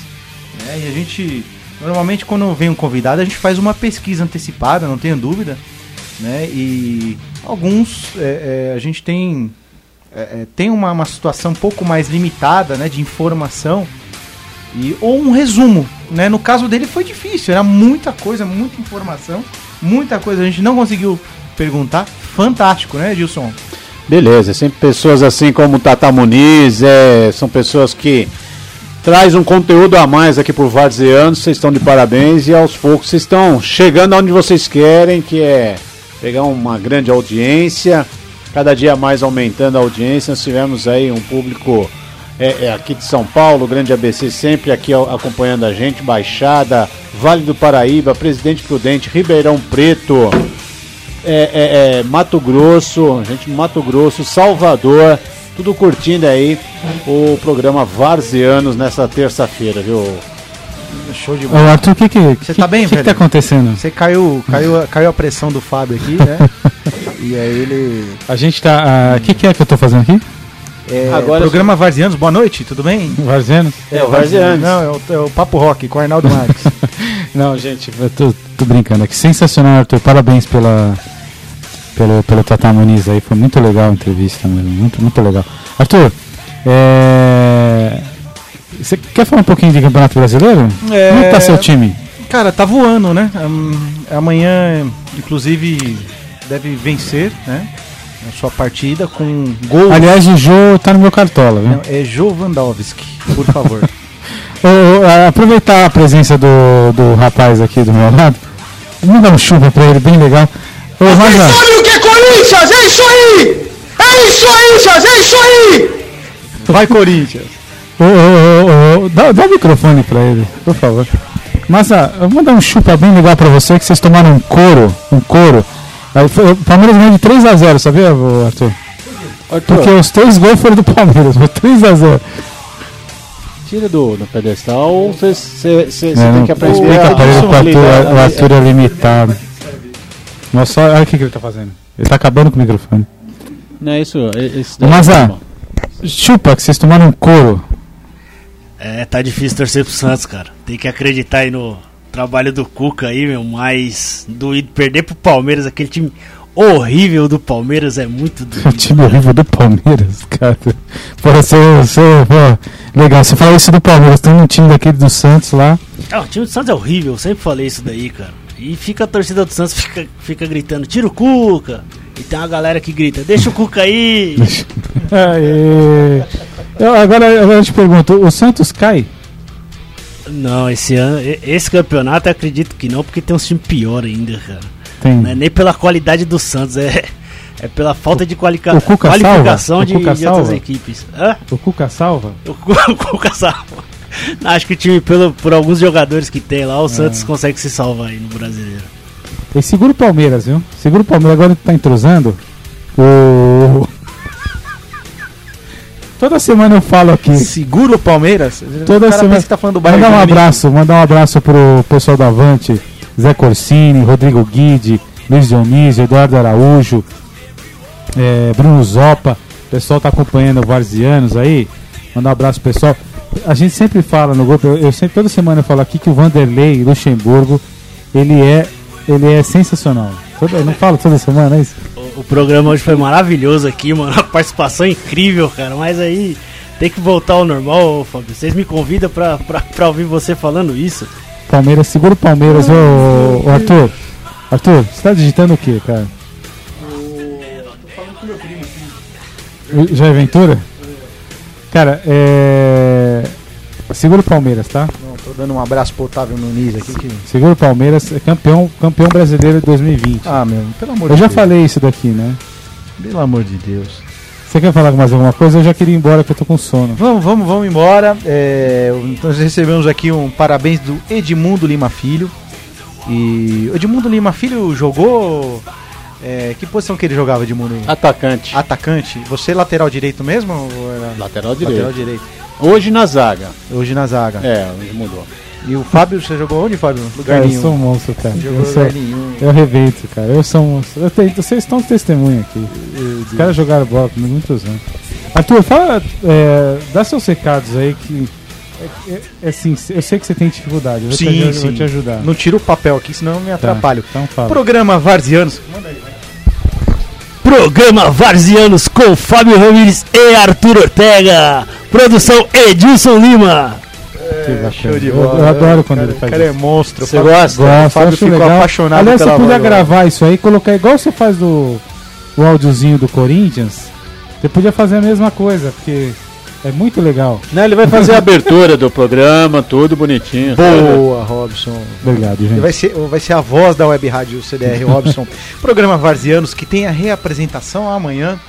né, e a gente, normalmente quando vem um convidado, a gente faz uma pesquisa antecipada, não tenho dúvida. Né, e alguns é, é, a gente tem é, é, tem uma, uma situação um pouco mais limitada, né, de informação, e, ou um resumo, né? No caso dele foi difícil, era muita coisa, muita informação, muita coisa a gente não conseguiu perguntar. Fantástico, né, Gilson? Beleza, sempre pessoas assim como o Tata Muniz, é, são pessoas que traz um conteúdo a mais aqui por Varzianos, vocês estão de parabéns e aos poucos vocês estão chegando onde vocês querem, que é pegar uma grande audiência, cada dia mais aumentando a audiência, nós tivemos aí um público é, é, aqui de São Paulo, Grande ABC sempre aqui acompanhando a gente, Baixada, Vale do Paraíba, Presidente Prudente, Ribeirão Preto, é, é, é, Mato Grosso, gente Mato Grosso, Salvador, tudo curtindo aí o programa Varzianos nessa terça-feira, viu? Show de Ô, Arthur, o que que, Você que, tá bem, que, que tá acontecendo? Você caiu, caiu, caiu a pressão do Fábio aqui, né? e aí ele. A gente tá. O que, que é que eu tô fazendo aqui? É, Agora programa Varzianos, boa noite, tudo bem? Varzianos? É, o Varzianos. Não, é o, é o Papo Rock com o Arnaldo Marques. Não, gente, eu tô, tô brincando aqui. Sensacional, Arthur. Parabéns pela, pelo, pelo Tata Muniz aí. Foi muito legal a entrevista mesmo. Muito, muito legal. Arthur, é... você quer falar um pouquinho de Campeonato Brasileiro? É, Como é que tá seu time? Cara, tá voando, né? Hum, amanhã, inclusive, deve vencer, né? A sua partida com gol. Aliás, o Jô tá no meu cartola, viu? Não, é Jovandowski, por favor. A- aproveitar a presença do, do rapaz aqui do meu lado. Vamos dar um chuva pra ele, bem legal. Ô, Sabe o que é Corinthians? É isso aí! É isso aí, Jazz, é isso aí! Vai, Corinthians! ô, ô, ô, ô, dá, dá o microfone pra ele, por favor. Mas ah, eu vou dar um chupa bem legal pra você que vocês tomaram um couro. Um couro. Aí foi- O Palmeiras ganhou de 3x0, sabia, ô, Arthur? Porque os três gols foram do Palmeiras, foi 3x0. Tira do, do pedestal, você É, tem que aprender explica pra ele que o Arthur, o Arthur é limitado. Nossa, olha o que, que ele tá fazendo. Ele tá acabando com o microfone. Não é isso, é- isso Ô, Mas, ah, chupa que vocês tomaram um couro. É, tá difícil torcer pro Santos, cara. Tem que acreditar aí no trabalho do Cuca aí, meu. Mas doído perder pro Palmeiras, aquele time horrível do Palmeiras é muito O doído. time horrível do Palmeiras, cara. Pô, você, você, pô, legal, você fala isso do Palmeiras, tem um time daquele do Santos lá. Ah, o time do Santos é horrível, eu sempre falei isso daí, cara. E fica a torcida do Santos, fica, fica gritando, tira o Cuca. E tem uma galera que grita, deixa o Cuca aí. Aê. Eu, agora, agora eu te pergunto, o Santos cai? Não, esse ano, esse campeonato eu acredito que não, porque tem um time pior ainda, cara. Tem. Não é nem pela qualidade do Santos, é, é pela falta de qualica- qualificação de, de outras equipes. Hã? O Cuca salva? O o Cuca salva. Não, Acho que o time, pelo, por alguns jogadores que tem lá, o Santos consegue se salvar aí no brasileiro. E segura o Palmeiras, viu? Segura o Palmeiras, agora tá entrosando. O... Toda semana eu falo aqui. Segura o Palmeiras? Toda o semana. que tá falando do Bayern mandar um abraço, mandar um abraço pro pessoal da Avante, Zé Corsini, Rodrigo Guide, Luiz Dionísio, Eduardo Araújo, é, Bruno Zopa. O pessoal tá acompanhando o Varzianos aí. Mandar um abraço pro pessoal. A gente sempre fala no grupo, eu, eu sempre toda semana eu falo aqui que o Vanderlei Luxemburgo, ele é ele é sensacional. Toda, eu não falo toda semana é isso? O, o programa hoje foi maravilhoso aqui, mano. A participação incrível, cara. Mas aí tem que voltar ao normal, ô, Fábio. Vocês me convidam pra, pra, pra ouvir você falando isso. Palmeiras, segura o Palmeiras, ô, ô, Arthur. Arthur, você tá digitando o que, cara? O Jair Ventura? Cara, é. Segura o Palmeiras, tá? Não, tô dando um abraço pro Otávio Nunes aqui. Que... Segura o Palmeiras, é campeão, campeão brasileiro de 2020. Ah, meu, pelo amor Eu de já Deus. falei isso daqui, né? Pelo amor de Deus. Você quer falar mais alguma coisa? Eu já queria ir embora, que eu tô com sono. Vamos, vamos, vamos embora. É, nós recebemos aqui um parabéns do Edmundo Lima Filho. E Edmundo Lima Filho jogou. é, que posição que ele jogava, Edmundo? Atacante. Atacante. Você lateral direito mesmo? ou era- Lateral direito. Lateral direito. Hoje na zaga. Hoje na zaga. É, hoje mudou. E o Fábio, você jogou onde, Fábio? Lugar Cara, eu nenhum. sou um monstro, cara. Jogou Eu, sou, lugar nenhum. eu arrebento, cara. Eu sou um monstro. Eu tenho, vocês estão testemunha aqui. Os caras jogaram bola comigo muitos anos. Arthur, fala, é, dá seus recados aí que. É, é- é assim, eu sei que você tem dificuldade. Eu vou, te, Sim, eu sim. vou te ajudar. Não tira o papel aqui, senão eu me Tá, atrapalho. Então fala. Programa Varzianos. Programa Varzianos com Fábio Ramires e Arthur Ortega. Produção Edilson Lima. Que bacana. show de Eu- bola. Eu, adoro quando Cara, ele o faz cara é isso. monstro. Você O Fábio- gosta? O Fábio ficou legal. apaixonado Aliás, você pela podia voz. gravar isso aí, colocar igual você faz do o áudiozinho do Corinthians. Você podia fazer a mesma coisa, porque é muito legal. Não, ele vai fazer a abertura do programa, tudo bonitinho. Boa, Robson. Obrigado, Ele gente. vai ser, vai ser a voz da Web Rádio CDR, Robson. Programa Varzianos, que tem a reapresentação amanhã,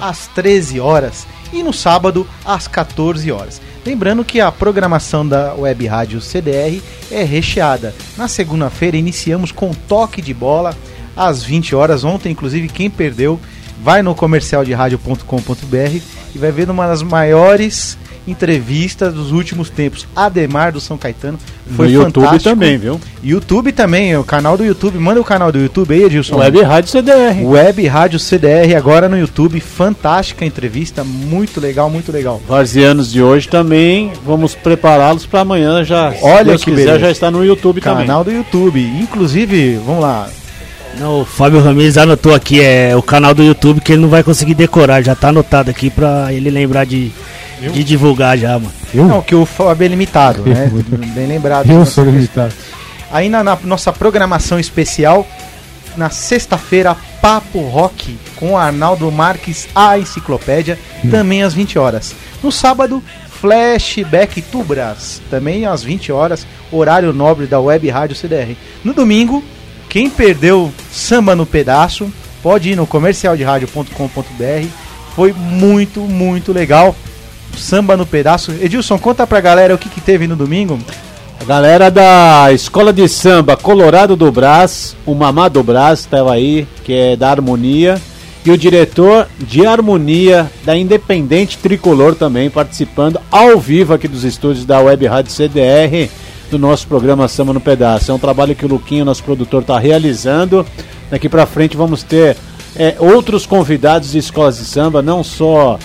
às 13 horas, e no sábado, às 14 horas. Lembrando que a programação da Web Rádio CDR é recheada. Na segunda-feira, iniciamos com toque de bola, às 20 horas. Ontem, inclusive, quem perdeu, vai no comercialderadio.com.br e vai ver uma das maiores entrevistas dos últimos tempos. Ademar do São Caetano. Foi no YouTube fantástico. também, viu? YouTube também, o canal do YouTube. Manda o canal do YouTube aí, Edilson. Web Rádio CDR. Web Rádio CDR agora no YouTube. Fantástica entrevista, muito legal, muito legal. Varzianos de hoje também, vamos prepará-los para amanhã já. se Olha Deus que quiser, beleza. já está no YouTube Canal do YouTube. Inclusive, vamos lá. Não, o Fábio Ramires anotou aqui, é o canal do YouTube que ele não vai conseguir decorar, já tá anotado aqui pra ele lembrar de, de divulgar já, mano. Não, que o Fábio é limitado, né? Bem lembrado. Eu sou limitado. Aí na, na nossa programação especial, na sexta-feira, Papo Rock com Arnaldo Marques, a enciclopédia, também às 20 horas. No sábado, Flashback Tubras, também às 20 horas, horário nobre da Web Rádio CDR. No domingo, quem perdeu Samba no Pedaço, pode ir no comercialderadio.com.br. Foi muito, muito legal. Samba no Pedaço. Edilson, conta pra galera o que, que teve no domingo. A galera da Escola de Samba Colorado do Brás, o Mamá do Brás estava aí, que é da Harmonia, e o diretor de Harmonia da Independente Tricolor também participando ao vivo aqui dos estúdios da Web Rádio CDR do nosso programa Samba no Pedaço. É um trabalho que o Luquinho, nosso produtor, está realizando. Daqui para frente vamos ter é, outros convidados de escolas de samba, não só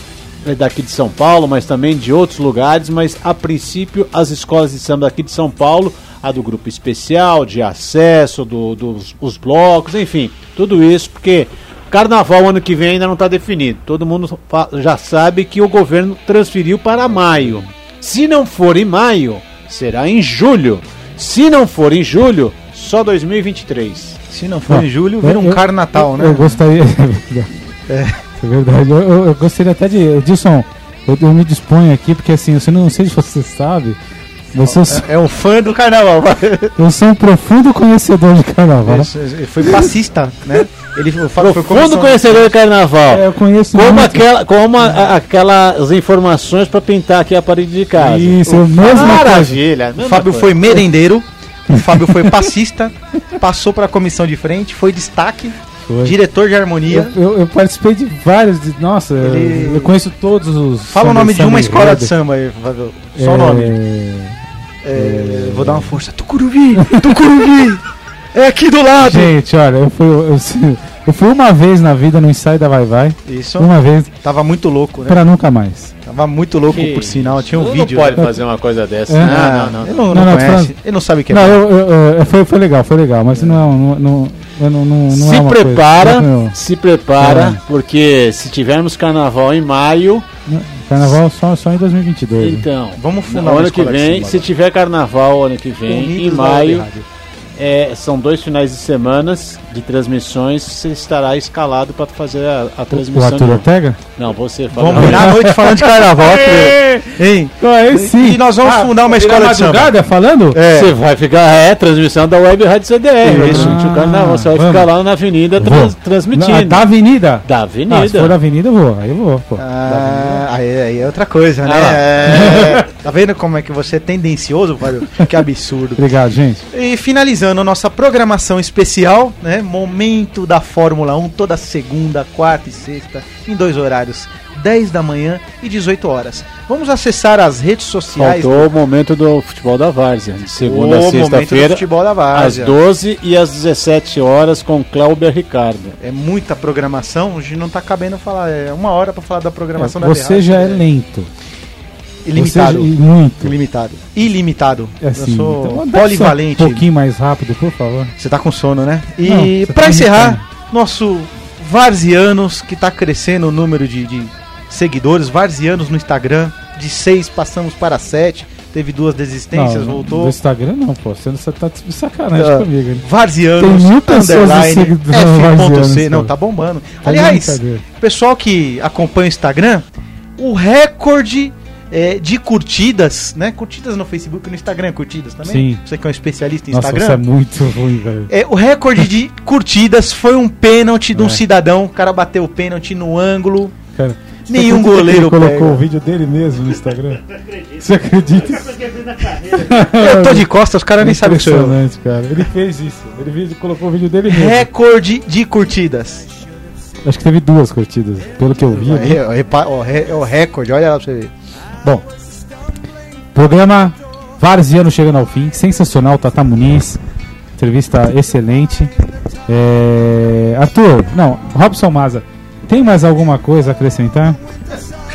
é daqui de São Paulo, mas também de outros lugares, mas a princípio as escolas de samba daqui de São Paulo, a do grupo especial, de acesso, do, dos os blocos, enfim, tudo isso, porque carnaval ano que vem ainda não está definido. Todo mundo já sabe que o governo transferiu para maio. Se não for em maio, será em julho. Se não for em julho, só 2023. Se não for Ó, em julho, vira um eu- carnatal, eu- né? Eu gostaria. é. verdade. Eu, eu- eu gostaria até de. Edilson, eu, eu me disponho aqui, porque assim, eu não sei se você sabe. Eu, sou- É um fã do carnaval. eu sou um profundo conhecedor de carnaval. Ele foi passista, né? Ele o Fábio foi Profundo conhecedor de carnaval. É, eu conheço como muito. aquela, como a- a- aquelas informações para pintar aqui a parede de casa. Isso, eu mesma Maravilha. O Fábio coisa. foi merendeiro. O Fábio foi passista. Passou para a comissão de frente. Foi destaque. Foi. Diretor de harmonia. Eu, eu- eu participei de vários. De, nossa, Ele- eu conheço todos os. Fala o nome de uma escola de samba aí, Fábio. Só É, o nome. É, vou dar uma força. Tucuruvi! Tucuruvi! É aqui do lado! Gente, olha, eu fui, eu, eu fui uma vez na vida no ensaio da Vai Vai. Isso. Uma vez, Tava muito louco, né? pra nunca mais. Tava muito louco, Que por sinal. Tinha um Não vídeo. pode né? fazer uma coisa dessa. É. Ah, Não, não, Ele não. não, Não, não não, conhece. falando- Ele não sabe o que é. Não, eu, eu- eu- foi, foi legal, foi legal, mas não é não, não, não, não, não se é prepara, coisa. Não, se prepara, É. porque se tivermos carnaval em maio, não, carnaval só, só em 2022. né? então, Vamos fundar ano que vem, se tiver carnaval ano que vem, em maio. É, são dois finais de semanas de transmissões, você estará escalado para fazer a, a O transmissão. Arthur de- Ortega? Não, você fala. Vamos virar a noite falando de carnaval. hein? Aí sim. E nós vamos Ah, fundar uma escola de samba. madrugada falando? É. Você vai ficar, é, transmissão da Web Rádio CDR, Isso. durante o carnaval, você vai Vamos. ficar lá na avenida trans- Na- transmitindo. da avenida? Da Ah, se avenida. for da avenida, eu vou. Aí eu vou, pô. Ah, aí, aí é outra coisa, né? Ah. É, tá vendo como é que você é tendencioso, Fábio? Que absurdo. Obrigado, gente. E finalizando nossa programação especial, né? Momento da Fórmula 1, toda segunda, quarta e sexta, em dois horários, 10 da manhã e 18 horas. Vamos acessar as redes sociais. Faltou o momento do futebol da Várzea, segunda O a momento do sexta-feira, futebol da às Várzea. 12 e às 17 horas com Cláudio Ricardo. É muita programação, a gente não tá cabendo falar. É uma hora pra falar da programação da Você Berrado. já é lento. Ilimitado. Você muito. Ilimitado. Ilimitado. É assim, Eu sou então, polivalente. Um pouquinho mais rápido, por favor. Você tá com sono, né? Não, E pra tá encerrar, irritando. nosso Varzianos, que tá crescendo o número de, de seguidores, Varzianos no Instagram. De 6 passamos para 7. Teve duas desistências, Não, voltou. No Instagram não, pô. Você, você tá de sacanagem Ah, comigo. hein? Varzianos, Tem no underline, F.C, não, tá bombando. Tá Aliás, pessoal que acompanha o Instagram, o recorde é, de curtidas, né? Curtidas no Facebook e no Instagram, curtidas também? Sim. Você que é um especialista em Nossa, Instagram. isso é muito ruim, velho. É, o recorde de curtidas foi um pênalti de um É. cidadão. O cara bateu o pênalti no ângulo. Cara, Nenhum goleiro ele colocou pega. o vídeo dele mesmo no Instagram. Você acredita? Eu tô de costas, os caras nem sabem que sou eu. Impressionante, cara. Ele fez isso. Ele fez- colocou o vídeo dele mesmo. Recorde de curtidas. Acho que teve duas curtidas, pelo que eu vi. né? É, repa- ó, re- É o recorde, olha lá pra você ver. Bom, programa Varziano chegando ao fim. Sensacional, Tata Muniz. Entrevista excelente. É... Arthur, não, Robson Maza, tem mais alguma coisa a acrescentar?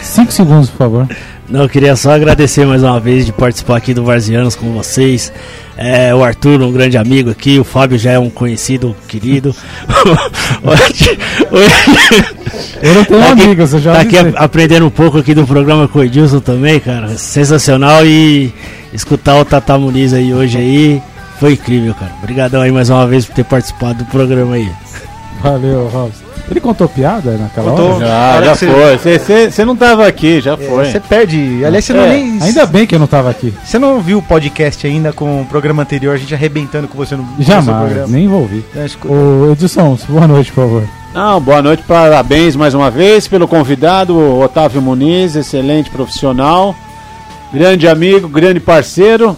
Cinco segundos, por favor. Não, eu queria só agradecer mais uma vez de participar aqui do Varzianos com vocês. É, o Arthur, um grande amigo aqui, o Fábio já é um conhecido, querido. Eu não tenho Tá aqui- amigos, eu já Tá aqui avisei. a- aprendendo um pouco aqui do programa com o Edilson também, cara. Sensacional e escutar o Tata Muniz aí hoje aí foi incrível, cara. Obrigadão aí mais uma vez por ter participado do programa aí. Valeu, Robson. Ele contou piada naquela Contou. hora? Já, já você- foi. Você- Você você não tava aqui, já É, foi. Você perde. Aliás, você não É, nem. Ainda bem que eu não tava aqui. Você não viu o podcast ainda com o programa anterior, a gente arrebentando com você no no seu Jamais, programa. nem envolvi. É. Ô, Edilson, boa noite, por favor. Não, boa noite, parabéns mais uma vez pelo convidado, Otávio Muniz, excelente profissional, grande amigo, grande parceiro.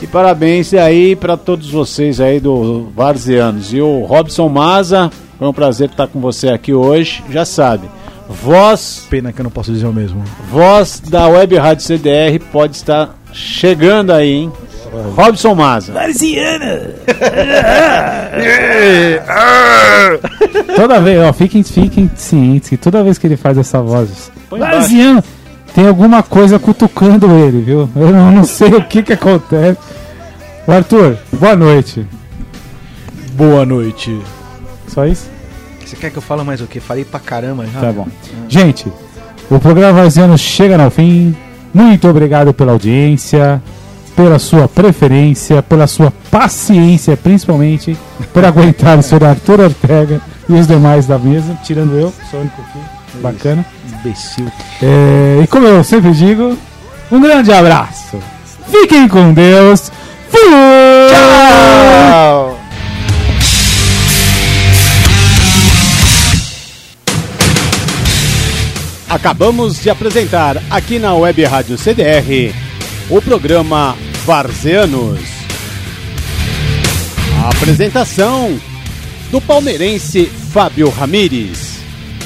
E parabéns aí para todos vocês aí do Varzianos. E o Robson Maza, foi um prazer estar com você aqui hoje, já sabe. Voz, Pena que eu não posso dizer o mesmo. voz da Web Rádio CDR pode estar chegando aí, hein? Robson Maza. Toda vez, ó, fiquem, fiquem cientes que toda vez que ele faz essa voz, Põe Varziano, tem alguma coisa cutucando ele, viu? Eu não, não sei o que que acontece. Arthur, boa noite. Boa noite. Só isso? Você quer que eu fale mais o quê? Falei pra caramba já. Tá bom. Gente, o programa Varziano chega ao fim. Muito obrigado pela audiência, pela sua preferência, pela sua paciência, principalmente, por aguentar o senhor Arthur Ortega e os demais da mesa, tirando eu, sou o único aqui. Bacana. Imbecil. É, e como eu sempre digo, um grande abraço. Fiquem com Deus. Fui! Tchau! Acabamos de apresentar aqui na Web Rádio CDR o programa Varzeanos. A apresentação do palmeirense Fábio Ramires.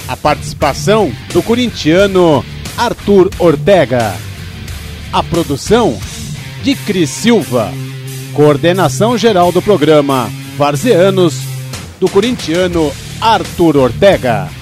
A participação do corintiano Arthur Ortega. A produção de Cris Silva. Coordenação geral do programa Varzeanos do corintiano Arthur Ortega.